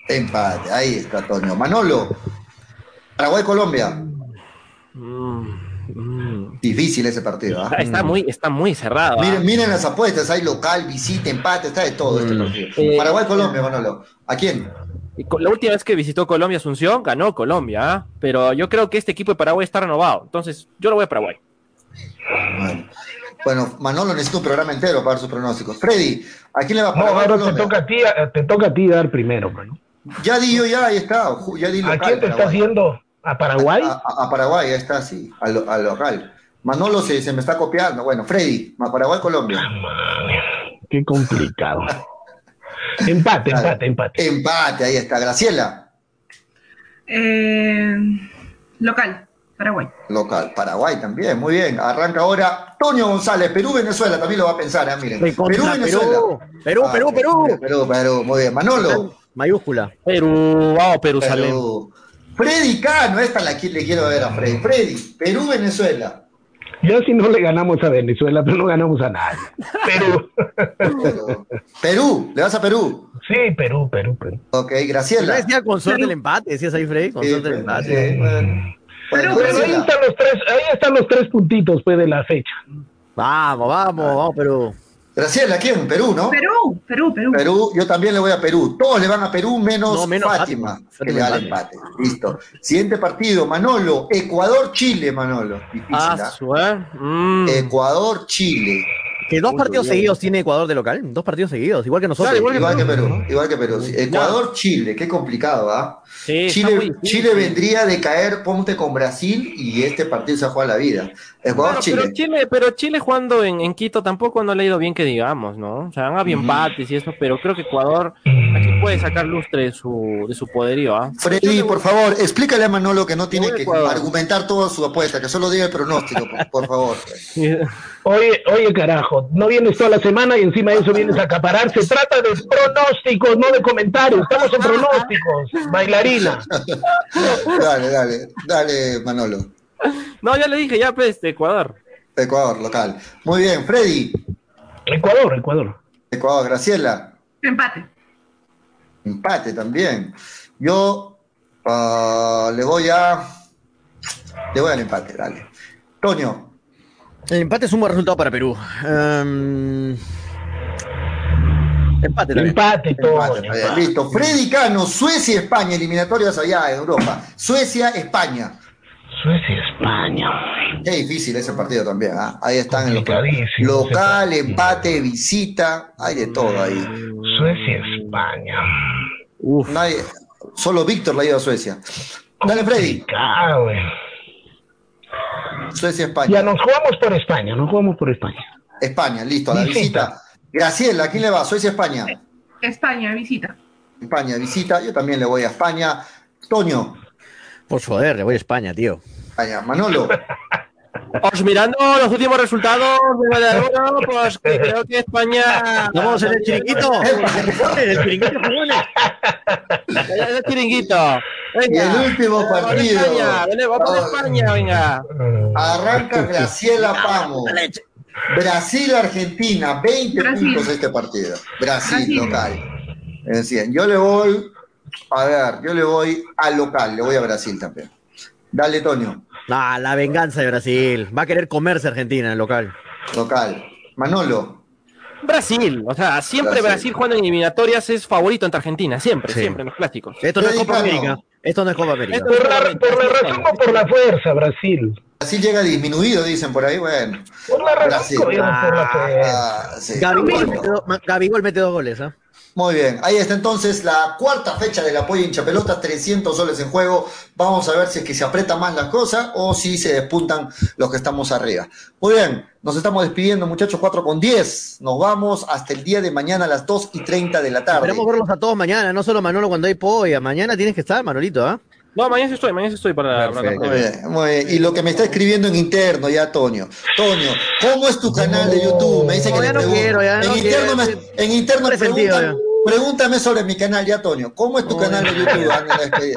Speaker 3: empate. Ahí está, Toño. Manolo, Paraguay, Colombia. Difícil ese partido. ¿ah?
Speaker 8: Está muy, está muy cerrado. ¿ah?
Speaker 3: Miren, miren las apuestas, hay local, visita, empate, está de todo este partido.
Speaker 8: Eh,
Speaker 3: Paraguay, Colombia, Manolo. ¿A quién?
Speaker 8: Y La última vez que visitó Colombia Asunción, ganó Colombia, ¿ah? pero yo creo que este equipo de Paraguay está renovado. Entonces, yo lo voy a Paraguay.
Speaker 3: Bueno, Bueno, Manolo necesita un programa entero para dar sus pronósticos. Freddy, ¿a quién le va a
Speaker 6: No,
Speaker 3: Paraguay,
Speaker 6: ahora te toca, a ti, a- te toca a ti dar primero, mano.
Speaker 3: Ya di yo, ya, ahí está. Ya di
Speaker 6: ¿A quién te estás yendo? ¿A Paraguay?
Speaker 3: A, a- a Paraguay, ahí está, sí, al, al local. Manolo se, se me está copiando. Bueno, Freddy, Paraguay, Colombia.
Speaker 6: Qué complicado. *laughs* Empate, empate, empate.
Speaker 3: Empate, ahí está. Graciela,
Speaker 4: Eh, local, Paraguay.
Speaker 3: local. Paraguay también, muy bien. Arranca ahora Toño González, Perú, Venezuela, también lo va a pensar, ¿eh? miren.
Speaker 5: Recontra
Speaker 3: Perú, Venezuela.
Speaker 5: Perú. Perú,
Speaker 3: Ah,
Speaker 5: Perú, Perú.
Speaker 3: Perú, Perú, muy bien. Manolo.
Speaker 5: Mayúscula.
Speaker 8: Perú, vamos, Perú,
Speaker 3: Perú. Freddy Cano, esta la que le quiero ver a Freddy. Freddy, Perú, Venezuela.
Speaker 6: Ya si no le ganamos a Venezuela, pero no ganamos a nadie. Perú.
Speaker 3: Perú, *laughs* Perú, ¿le vas a Perú?
Speaker 6: Sí, Perú, Perú, Perú.
Speaker 3: Ok,
Speaker 5: Yo
Speaker 3: Graciela.
Speaker 5: decía con suerte el empate, decías ahí, Freddy, con
Speaker 3: Sí,
Speaker 5: suerte el
Speaker 3: pues,
Speaker 5: empate.
Speaker 3: sí, bueno. Bueno,
Speaker 6: Pero ahí están los tres, ahí están los tres puntitos pues, de la fecha.
Speaker 5: Vamos, vamos, vamos, Perú.
Speaker 3: Graciela, ¿quién? Perú, ¿no?
Speaker 4: Perú, Perú, Perú.
Speaker 3: Perú, yo también le voy a Perú. Todos le van a Perú menos,
Speaker 5: No, menos
Speaker 3: Fátima,
Speaker 5: Fátima.
Speaker 3: que le da el empate. Listo. Siguiente partido, Manolo. Ecuador-Chile, Manolo. Difícil,
Speaker 8: Ah, ¿eh? Mm.
Speaker 3: Ecuador-Chile.
Speaker 5: Que dos
Speaker 3: Uy,
Speaker 5: partidos seguidos tiene Ecuador de local. Dos partidos seguidos, igual que nosotros.
Speaker 8: Claro, igual que
Speaker 3: Igual que
Speaker 8: Perú.
Speaker 3: Perú, igual que Perú. Ecuador-Chile, qué complicado, ¿ah?
Speaker 8: Sí,
Speaker 3: Chile,
Speaker 8: difícil.
Speaker 3: Chile vendría de caer ponte con Brasil y este partido se juega la vida.
Speaker 8: Bueno, pero Chile, pero Chile jugando en, en Quito tampoco no le ha ido bien que digamos, ¿no? O sea, han habido
Speaker 3: Ujú.
Speaker 8: empates y eso, pero creo que Ecuador aquí puede sacar lustre de su, de su poderío, ¿ah?
Speaker 3: Freddy, por favor, explícale a Manolo que no tiene que
Speaker 8: Ecuador.
Speaker 3: argumentar toda su apuesta, que solo diga el pronóstico, por, *laughs* por favor.
Speaker 6: Oye, oye, carajo, no vienes toda la semana y encima de eso vienes a acaparar. Se trata de pronósticos, no de comentarios. Estamos en pronósticos, *laughs*
Speaker 3: Dale, dale, dale, Manolo.
Speaker 8: No, ya le dije, ya pues, de Ecuador.
Speaker 3: Ecuador, local. Muy bien, Freddy.
Speaker 6: Ecuador, Ecuador.
Speaker 3: Ecuador, Graciela.
Speaker 4: Empate.
Speaker 3: Empate también. Yo ah, le voy a. Le voy al empate, dale. Toño,
Speaker 5: El empate es un buen resultado para Perú. Em, empate también.
Speaker 6: Empate,
Speaker 3: empate, está bien, listo. Freddy Cano, Suecia, España, eliminatorias allá en Europa. Suecia, España.
Speaker 6: Suecia, España.
Speaker 3: Qué difícil ese partido también, ¿ah? Ahí están en los local, empate, visita, hay de todo ahí.
Speaker 6: Suecia, España.
Speaker 8: Uf.
Speaker 3: Nadie, solo Víctor la ha ido a Suecia. Dale, Freddy.
Speaker 6: Complicado, güey.
Speaker 3: Suecia,
Speaker 6: Ya
Speaker 3: España.
Speaker 6: nos jugamos por España, nos jugamos por España.
Speaker 3: España, listo, a la
Speaker 6: Visita.
Speaker 3: visita. Graciela, ¿a quién le va? Suecia, España.
Speaker 4: España, visita.
Speaker 3: España, visita. Yo también le voy a España. Toño,
Speaker 5: Por joder, le voy a España, tío.
Speaker 3: España. Manolo, *laughs*
Speaker 8: Pues mirando los últimos resultados de la Euro, pues creo que España.
Speaker 5: Vamos en el chiringuito. En *laughs* el chiringuito, jugones.
Speaker 8: Ya, ya, chiringuito.
Speaker 3: y
Speaker 8: Venga.
Speaker 3: el último
Speaker 8: Vamos a
Speaker 3: partido.
Speaker 8: España, vamos a España, venga.
Speaker 3: Arranca Graciela Pamo. Brasil, Argentina, 20
Speaker 4: Brasil.
Speaker 3: puntos este partido. Brasil,
Speaker 4: Brasil.
Speaker 3: local. Es decir, yo le voy, a ver, yo le voy al local, le voy a Brasil también. Dale, Toño,
Speaker 5: Ah, la venganza de Brasil. Va a querer comerse Argentina en el local.
Speaker 3: local. Manolo,
Speaker 8: Brasil, o sea, siempre
Speaker 3: Brasil.
Speaker 8: Brasil, jugando en eliminatorias es favorito ante Argentina, siempre,
Speaker 5: Sí.
Speaker 8: siempre en los clásicos.
Speaker 5: Esto no es Copa. América. Esto no es Copa América.
Speaker 6: Por la, por la razón o por la fuerza, Brasil.
Speaker 3: Brasil llega disminuido, dicen por ahí, bueno.
Speaker 6: Por la razón
Speaker 3: Brasil.
Speaker 6: por la fuerza.
Speaker 3: Ah, sí.
Speaker 5: Gabigol mete, do- Gabigol mete dos goles, ¿ah?
Speaker 3: Muy bien, ahí está entonces la cuarta fecha del apoyo hincha pelota, 300 soles en juego. Vamos a ver si es que se aprieta más las cosas o si se despuntan los que estamos arriba. Muy bien, nos estamos despidiendo muchachos, 4 con 10. Nos vamos hasta el día de mañana a las 2 y 30 de la tarde.
Speaker 5: Esperemos verlos a todos mañana, no solo Manolo cuando hay polla. Mañana tienes que estar, Manolito, ¿ah?
Speaker 8: No, mañana sí estoy, mañana sí estoy para, para.
Speaker 3: Muy bien, muy bien. Y lo que me está escribiendo en interno ya, Toño. Toño, ¿cómo es tu canal de YouTube? Me dice que le
Speaker 5: ya no
Speaker 3: pregunto.
Speaker 5: quiero, ya
Speaker 3: en,
Speaker 5: no
Speaker 3: interno
Speaker 5: quiero.
Speaker 3: me, en interno me preguntan Pregúntame sobre mi canal ya, Toño. ¿Cómo es tu canal de YouTube?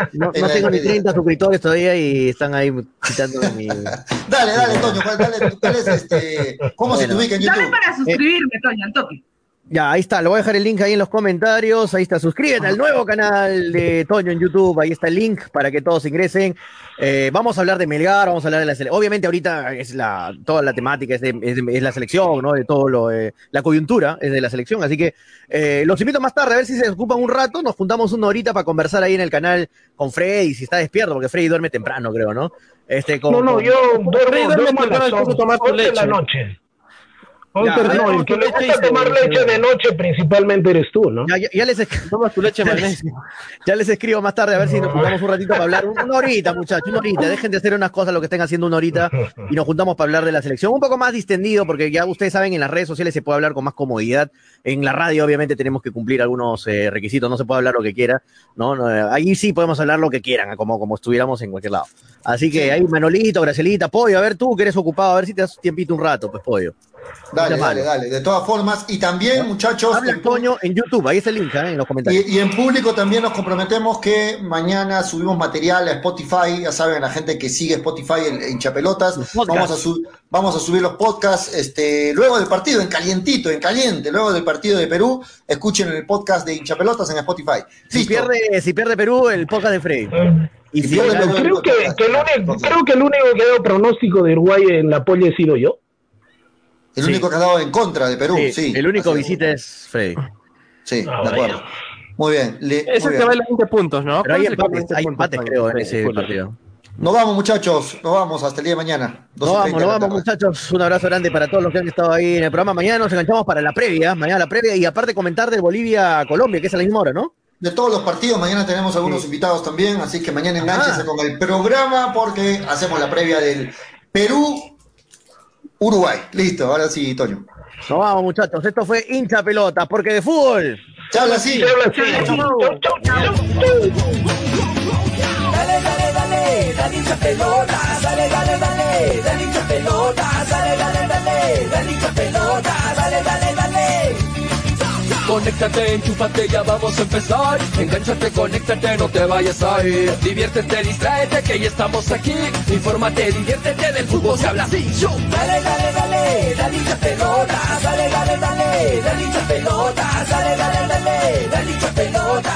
Speaker 3: *laughs*
Speaker 5: No, tengo ni
Speaker 3: despedida.
Speaker 5: 30 suscriptores todavía y están ahí quitando mi. *laughs*
Speaker 3: Dale, dale, Toño. ¿cuál- Dale, ¿cuál es este? ¿Cómo se te
Speaker 5: Bueno.
Speaker 3: ubica en
Speaker 4: Dame
Speaker 3: YouTube?
Speaker 4: para suscribirme, Toño, al toque.
Speaker 5: Ya, ahí está, lo voy a dejar el link ahí en los comentarios. Ahí está, suscríbete al nuevo canal de Toño en YouTube. Ahí está el link para que todos ingresen. Eh, vamos a hablar de Melgar, vamos a hablar de la selección. Obviamente, ahorita es la, toda la temática es, de- es de- es la selección, ¿no? De todo lo, eh, la coyuntura es de la selección. Así que eh, los invito más tarde a ver si se ocupan un rato. Nos juntamos una horita para conversar ahí en el canal con Freddy, si está despierto, porque Freddy duerme temprano, creo, ¿no? Este, con-
Speaker 6: No, no,
Speaker 5: con-
Speaker 6: yo duermo,
Speaker 8: duerme
Speaker 6: duermo a las
Speaker 8: después de tomar tu
Speaker 6: 11 de la noche.
Speaker 5: Ya,
Speaker 6: 11
Speaker 5: ahí
Speaker 6: no, el que le gusta tomar leche de noche principalmente eres tú, ¿no?
Speaker 5: Ya, ya- ya les, esc- *laughs*
Speaker 8: Toma tu leche *laughs* magnesio.
Speaker 5: ya les escribo más tarde a ver si nos juntamos un ratito para hablar. Un- Una horita, muchachos, una horita. Dejen de hacer unas cosas lo que estén haciendo una horita y nos juntamos para hablar de la selección. Un poco más distendido, porque ya ustedes saben, en las redes sociales se puede hablar con más comodidad. En la radio, obviamente, tenemos que cumplir algunos eh, requisitos. No se puede hablar lo que quiera. ¿no? No, ahí sí podemos hablar lo que quieran, como, como estuviéramos en cualquier lado. Así que ahí, Manolito, Gracielita, Pollo, a ver tú que eres ocupado, a ver si te das tiempito un rato, pues, Pollo.
Speaker 3: Dale, dale, dale. De todas formas, y también, muchachos,
Speaker 5: Habla
Speaker 3: en
Speaker 5: Toño en YouTube, ahí está el link, ¿eh? en los comentarios.
Speaker 3: Y, y en público también nos comprometemos que mañana subimos material a Spotify, ya saben, la gente que sigue Spotify en, en Chapelotas, vamos a, su- vamos a subir los podcasts este, luego del partido, en calientito, en caliente, luego del partido de Perú, escuchen el podcast de Hinchapelotas en Spotify.
Speaker 5: Si
Speaker 3: Listo.
Speaker 5: pierde, si pierde Perú, el podcast de Freddy. Y
Speaker 3: Si
Speaker 5: si
Speaker 3: pierde
Speaker 5: gana-
Speaker 3: Perú,
Speaker 6: Creo que, que el único, creo que el único que ha dado pronóstico de Uruguay en la polla he sido yo.
Speaker 3: El
Speaker 5: Sí.
Speaker 3: único que ha dado en contra de Perú, sí.
Speaker 5: Sí, el único visita es Freddy.
Speaker 3: Sí,
Speaker 6: Ah,
Speaker 3: de acuerdo. Muy bien. le-
Speaker 8: Es
Speaker 3: muy
Speaker 8: el que
Speaker 3: bien.
Speaker 8: vale 20 puntos, ¿no?
Speaker 5: Pero hay
Speaker 8: ¿Cuál es el que vale
Speaker 5: empates,
Speaker 8: 20
Speaker 5: hay empates creo en ese partido.
Speaker 3: Nos vamos, muchachos. Nos vamos hasta el día de mañana.
Speaker 5: Nos
Speaker 3: 12:30
Speaker 5: vamos,
Speaker 3: de
Speaker 5: nos vamos muchachos. Un abrazo grande para todos los que han estado ahí en el programa. Mañana nos enganchamos para la previa, mañana la previa y aparte comentar del Bolivia-Colombia, que es a la misma hora, ¿no?
Speaker 3: de todos los partidos. Mañana tenemos algunos invitados también, así que mañana enganchese
Speaker 5: Ah.
Speaker 3: con el programa porque hacemos la previa del Perú-Uruguay. Listo, ahora sí, Toño.
Speaker 5: Nos vamos muchachos. Esto fue hincha pelota, porque de fútbol.
Speaker 3: Se habla así.
Speaker 6: Se habla así. Chau, chau, chau, chau.
Speaker 2: Dale, dale, dale, dale hincha pelota, dale, dale, dale, dale hincha pelota, dale, dale, dale, dale hincha pelota, dale, dale, dale. Conéctate, enchúfate, ya vamos a empezar. Engánchate, conéctate, no te vayas a ir. Diviértete, distráete, que ya estamos aquí. Infórmate, diviértete, del fútbol se habla así. Yo. Dale, dale, dale, dale hincha pelota, dale, dale, dale, dale hincha pelota, dale, dale, dale, dale hincha pelota,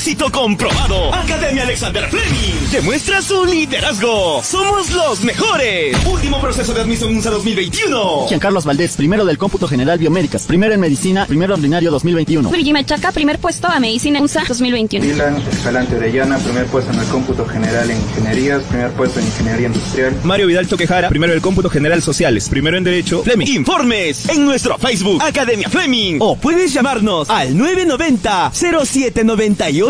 Speaker 1: Éxito comprobado. Academia Alexander Fleming demuestra su liderazgo. Somos los mejores. Último proceso de admisión USA 2021.
Speaker 10: Giancarlos Valdés, primero del cómputo general biomédicas, primero en medicina, primero ordinario 2021.
Speaker 11: Luigi Machaca, primer puesto a Medicina USA 2021.
Speaker 12: Dylan Escalante Orellana, primer puesto en el cómputo general en ingenierías, primer puesto en ingeniería industrial.
Speaker 13: Mario Vidal Toquejara, primero del cómputo general sociales, primero en derecho, Fleming.
Speaker 1: Informes en nuestro Facebook Academia Fleming o puedes llamarnos al 990 0798